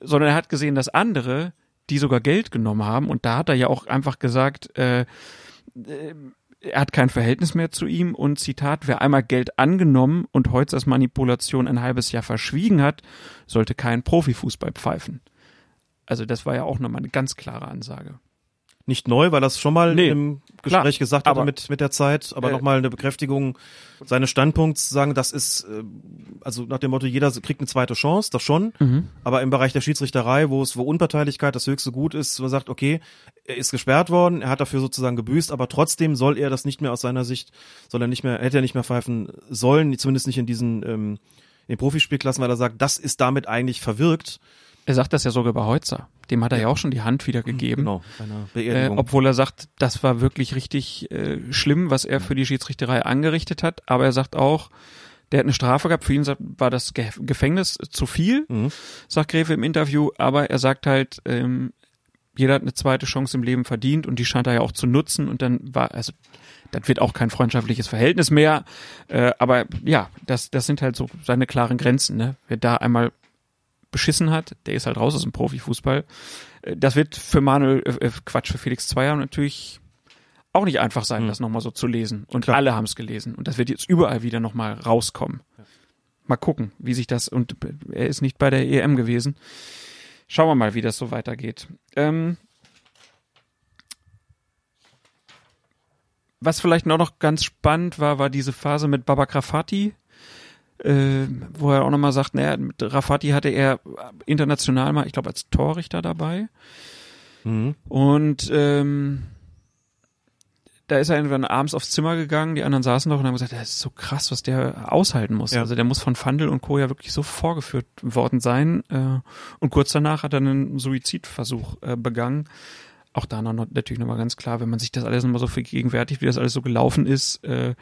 sondern er hat gesehen, dass andere, die sogar Geld genommen haben, und da hat er ja auch einfach gesagt, äh, äh, er hat kein Verhältnis mehr zu ihm und Zitat, wer einmal Geld angenommen und Holzers Manipulation ein halbes Jahr verschwiegen hat, sollte keinen Profifußball pfeifen. Also das war ja auch nochmal eine ganz klare Ansage nicht neu, weil er es schon mal nee, im Gespräch klar, gesagt hatte mit, mit der Zeit, aber äh, nochmal eine Bekräftigung seines Standpunkts sagen, das ist, äh, also nach dem Motto, jeder kriegt eine zweite Chance, das schon, mhm. aber im Bereich der Schiedsrichterei, wo es, wo Unparteilichkeit das höchste Gut ist, wo man sagt, okay, er ist gesperrt worden, er hat dafür sozusagen gebüßt, aber trotzdem soll er das nicht mehr aus seiner Sicht, soll er nicht mehr, hätte er nicht mehr pfeifen sollen, zumindest nicht in diesen, ähm, in den Profispielklassen, weil er sagt, das ist damit eigentlich verwirkt er sagt das ja sogar bei Heutzer. Dem hat er ja, ja auch schon die Hand wieder gegeben. Genau, äh, obwohl er sagt, das war wirklich richtig äh, schlimm, was er für die Schiedsrichterei angerichtet hat. Aber er sagt auch, der hat eine Strafe gehabt. Für ihn war das Gefängnis zu viel, mhm. sagt Gräfe im Interview. Aber er sagt halt, ähm, jeder hat eine zweite Chance im Leben verdient und die scheint er ja auch zu nutzen und dann war, also das wird auch kein freundschaftliches Verhältnis mehr, äh, aber ja, das, das sind halt so seine klaren Grenzen, ne? Wer da einmal beschissen hat, der ist halt raus aus dem Profifußball. Äh, Das wird für Manuel, äh, äh, Quatsch, für Felix Zweier natürlich auch nicht einfach sein, das nochmal so zu lesen. Und Klar. alle haben es gelesen. Und das wird jetzt überall wieder nochmal rauskommen. Mal gucken, wie sich das, und er ist nicht bei der EM gewesen. Schauen wir mal, wie das so weitergeht. Ähm, was vielleicht noch, noch ganz spannend war, war diese Phase mit Baba Grafati, äh, wo er auch nochmal sagt, naja, mit Rafati hatte er international mal, ich glaube, als Torrichter dabei. Mhm. Und ähm, da ist er irgendwann abends aufs Zimmer gegangen, die anderen saßen noch und haben gesagt, das ist so krass, was der aushalten muss. Ja. Also der muss von Fandel und Co. ja wirklich so vorgeführt worden sein. Äh, und kurz danach hat er einen Suizidversuch äh, begangen. Auch da noch, natürlich nochmal ganz klar, wenn man sich das alles nochmal so vergegenwärtigt, wie das alles so gelaufen ist, äh,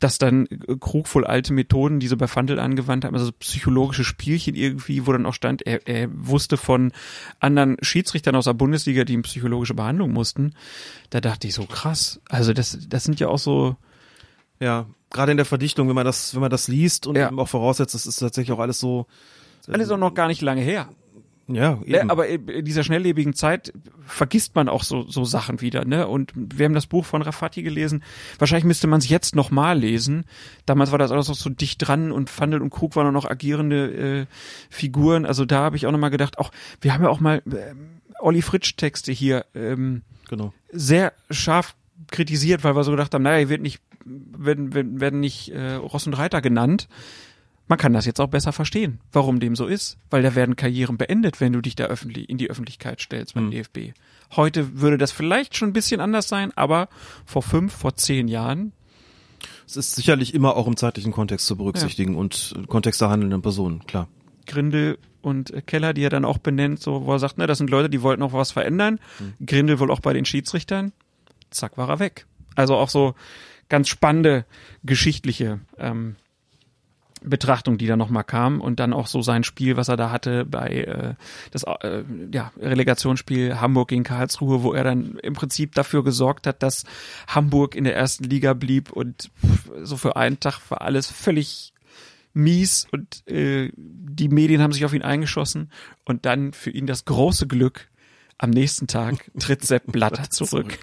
dass dann äh, Krug voll alte Methoden, die sie bei Fandel angewandt haben, also so psychologische Spielchen irgendwie, wo dann auch stand, er, er wusste von anderen Schiedsrichtern aus der Bundesliga, die ihm psychologische Behandlung mussten. Da dachte ich so, krass. Also das, das sind ja auch so, Ja, gerade in der Verdichtung, wenn man das, wenn man das liest und Ja. eben auch voraussetzt, das ist tatsächlich auch alles so. alles auch noch gar nicht lange her. Ja, Ne, eben. aber in dieser schnelllebigen Zeit vergisst man auch so, so Sachen wieder, ne? Und wir haben das Buch von Rafati gelesen. Wahrscheinlich müsste man es jetzt nochmal lesen. Damals war das alles noch so dicht dran und Fandel und Krug waren auch noch agierende äh, Figuren. Also da habe ich auch nochmal gedacht, auch, wir haben ja auch mal ähm, Olli Fritsch Texte hier ähm, genau. sehr scharf kritisiert, weil wir so gedacht haben, naja, hier wird nicht, werden, werden, werden nicht äh, Ross und Reiter genannt. Man kann das jetzt auch besser verstehen, warum dem so ist. Weil da werden Karrieren beendet, wenn du dich da öffentlich, in die Öffentlichkeit stellst beim Hm. DFB. Heute würde das vielleicht schon ein bisschen anders sein, aber vor fünf, vor zehn Jahren, Es ist sicherlich immer auch im zeitlichen Kontext zu berücksichtigen und äh, Kontext der handelnden Personen, klar. Grindel und Keller, die er dann auch benennt, so, wo er sagt, ne, das sind Leute, die wollten auch was verändern. Grindel wohl auch bei den Schiedsrichtern. Zack, war er weg. Also auch so ganz spannende geschichtliche ähm, Betrachtung, die da nochmal kam und dann auch so sein Spiel, was er da hatte bei äh, das äh, ja, Relegationsspiel Hamburg gegen Karlsruhe, wo er dann im Prinzip dafür gesorgt hat, dass Hamburg in der ersten Liga blieb und so für einen Tag war alles völlig mies und äh, die Medien haben sich auf ihn eingeschossen und dann für ihn das große Glück, am nächsten Tag tritt Sepp Blatter zurück.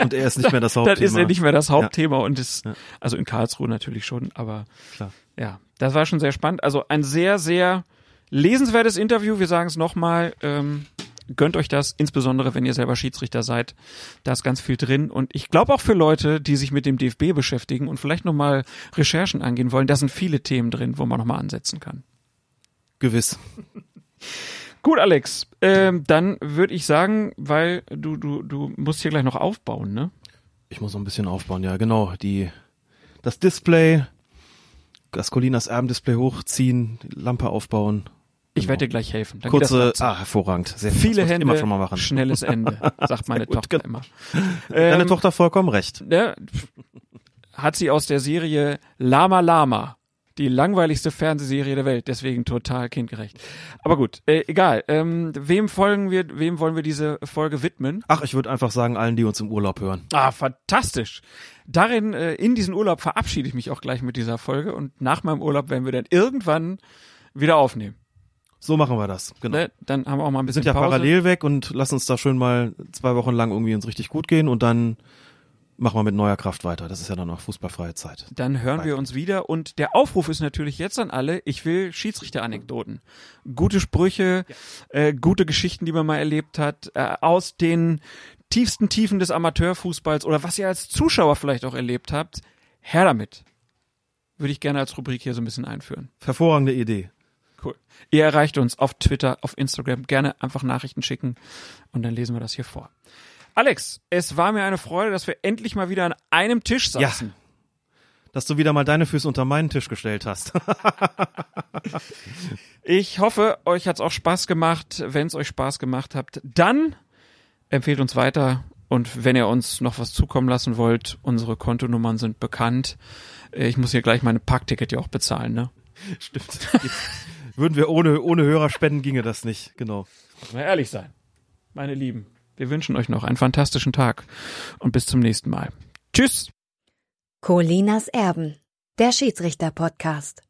Und er ist nicht mehr das Hauptthema. Dann ist er nicht mehr das Hauptthema und ist, Ja. also in Karlsruhe natürlich schon, aber Klar. ja, das war schon sehr spannend. Also ein sehr, sehr lesenswertes Interview. Wir sagen es nochmal. Ähm, gönnt euch das, insbesondere wenn ihr selber Schiedsrichter seid. Da ist ganz viel drin. Und ich glaube auch für Leute, die sich mit dem DFB beschäftigen und vielleicht nochmal Recherchen angehen wollen, da sind viele Themen drin, wo man nochmal ansetzen kann. Gewiss. Gut, Alex. Ähm, dann würde ich sagen, weil du, du, du musst hier gleich noch aufbauen, ne? Ich muss noch ein bisschen aufbauen, ja, genau. Die, das Display, das Colinas Erbendisplay hochziehen, Lampe aufbauen. Ich Genau. werde dir gleich helfen. Dann Kurze, ah, hervorragend. Sehr. Viele Hände, immer schon mal machen. schnelles Ende, sagt meine gut, Tochter genau. immer. Deine Ähm, Tochter vollkommen recht. ne, hat sie aus der Serie Lama Lama. Die langweiligste Fernsehserie der Welt, deswegen total kindgerecht. Aber gut, äh, egal. Ähm, wem folgen wir, wem wollen wir diese Folge widmen? Ach, ich würde einfach sagen, allen, die uns im Urlaub hören. Ah, fantastisch. Darin, äh, in diesen Urlaub verabschiede ich mich auch gleich mit dieser Folge und nach meinem Urlaub werden wir dann irgendwann wieder aufnehmen. So machen wir das. Genau. Ne? Dann haben wir auch mal ein Wir bisschen sind ja Pause. parallel weg und lass uns da schön mal zwei Wochen lang irgendwie uns richtig gut gehen und dann machen wir mit neuer Kraft weiter. Das ist ja dann auch fußballfreie Zeit. Dann hören wir uns wieder und der Aufruf ist natürlich jetzt an alle, ich will Schiedsrichter-Anekdoten. Gute Sprüche, äh, gute Geschichten, die man mal erlebt hat, äh, aus den tiefsten Tiefen des Amateurfußballs oder was ihr als Zuschauer vielleicht auch erlebt habt. Her damit. Würde ich gerne als Rubrik hier so ein bisschen einführen. Hervorragende Idee. Cool. Ihr erreicht uns auf Twitter, auf Instagram. Gerne einfach Nachrichten schicken und dann lesen wir das hier vor. Alex, es war mir eine Freude, dass wir endlich mal wieder an einem Tisch saßen. Dass du wieder mal deine Füße unter meinen Tisch gestellt hast. Ich hoffe, euch hat's auch Spaß gemacht. Wenn es euch Spaß gemacht habt, dann empfehlt uns weiter. Und wenn ihr uns noch was zukommen lassen wollt, unsere Kontonummern sind bekannt. Ich muss hier gleich meine Parkticket ja auch bezahlen, ne? Stimmt. Würden wir ohne, ohne Hörerspenden ginge das nicht. Genau. Mal ehrlich sein. Meine Lieben. Wir wünschen euch noch einen fantastischen Tag und bis zum nächsten Mal. Tschüss! Colinas Erben, der Schiedsrichter-Podcast.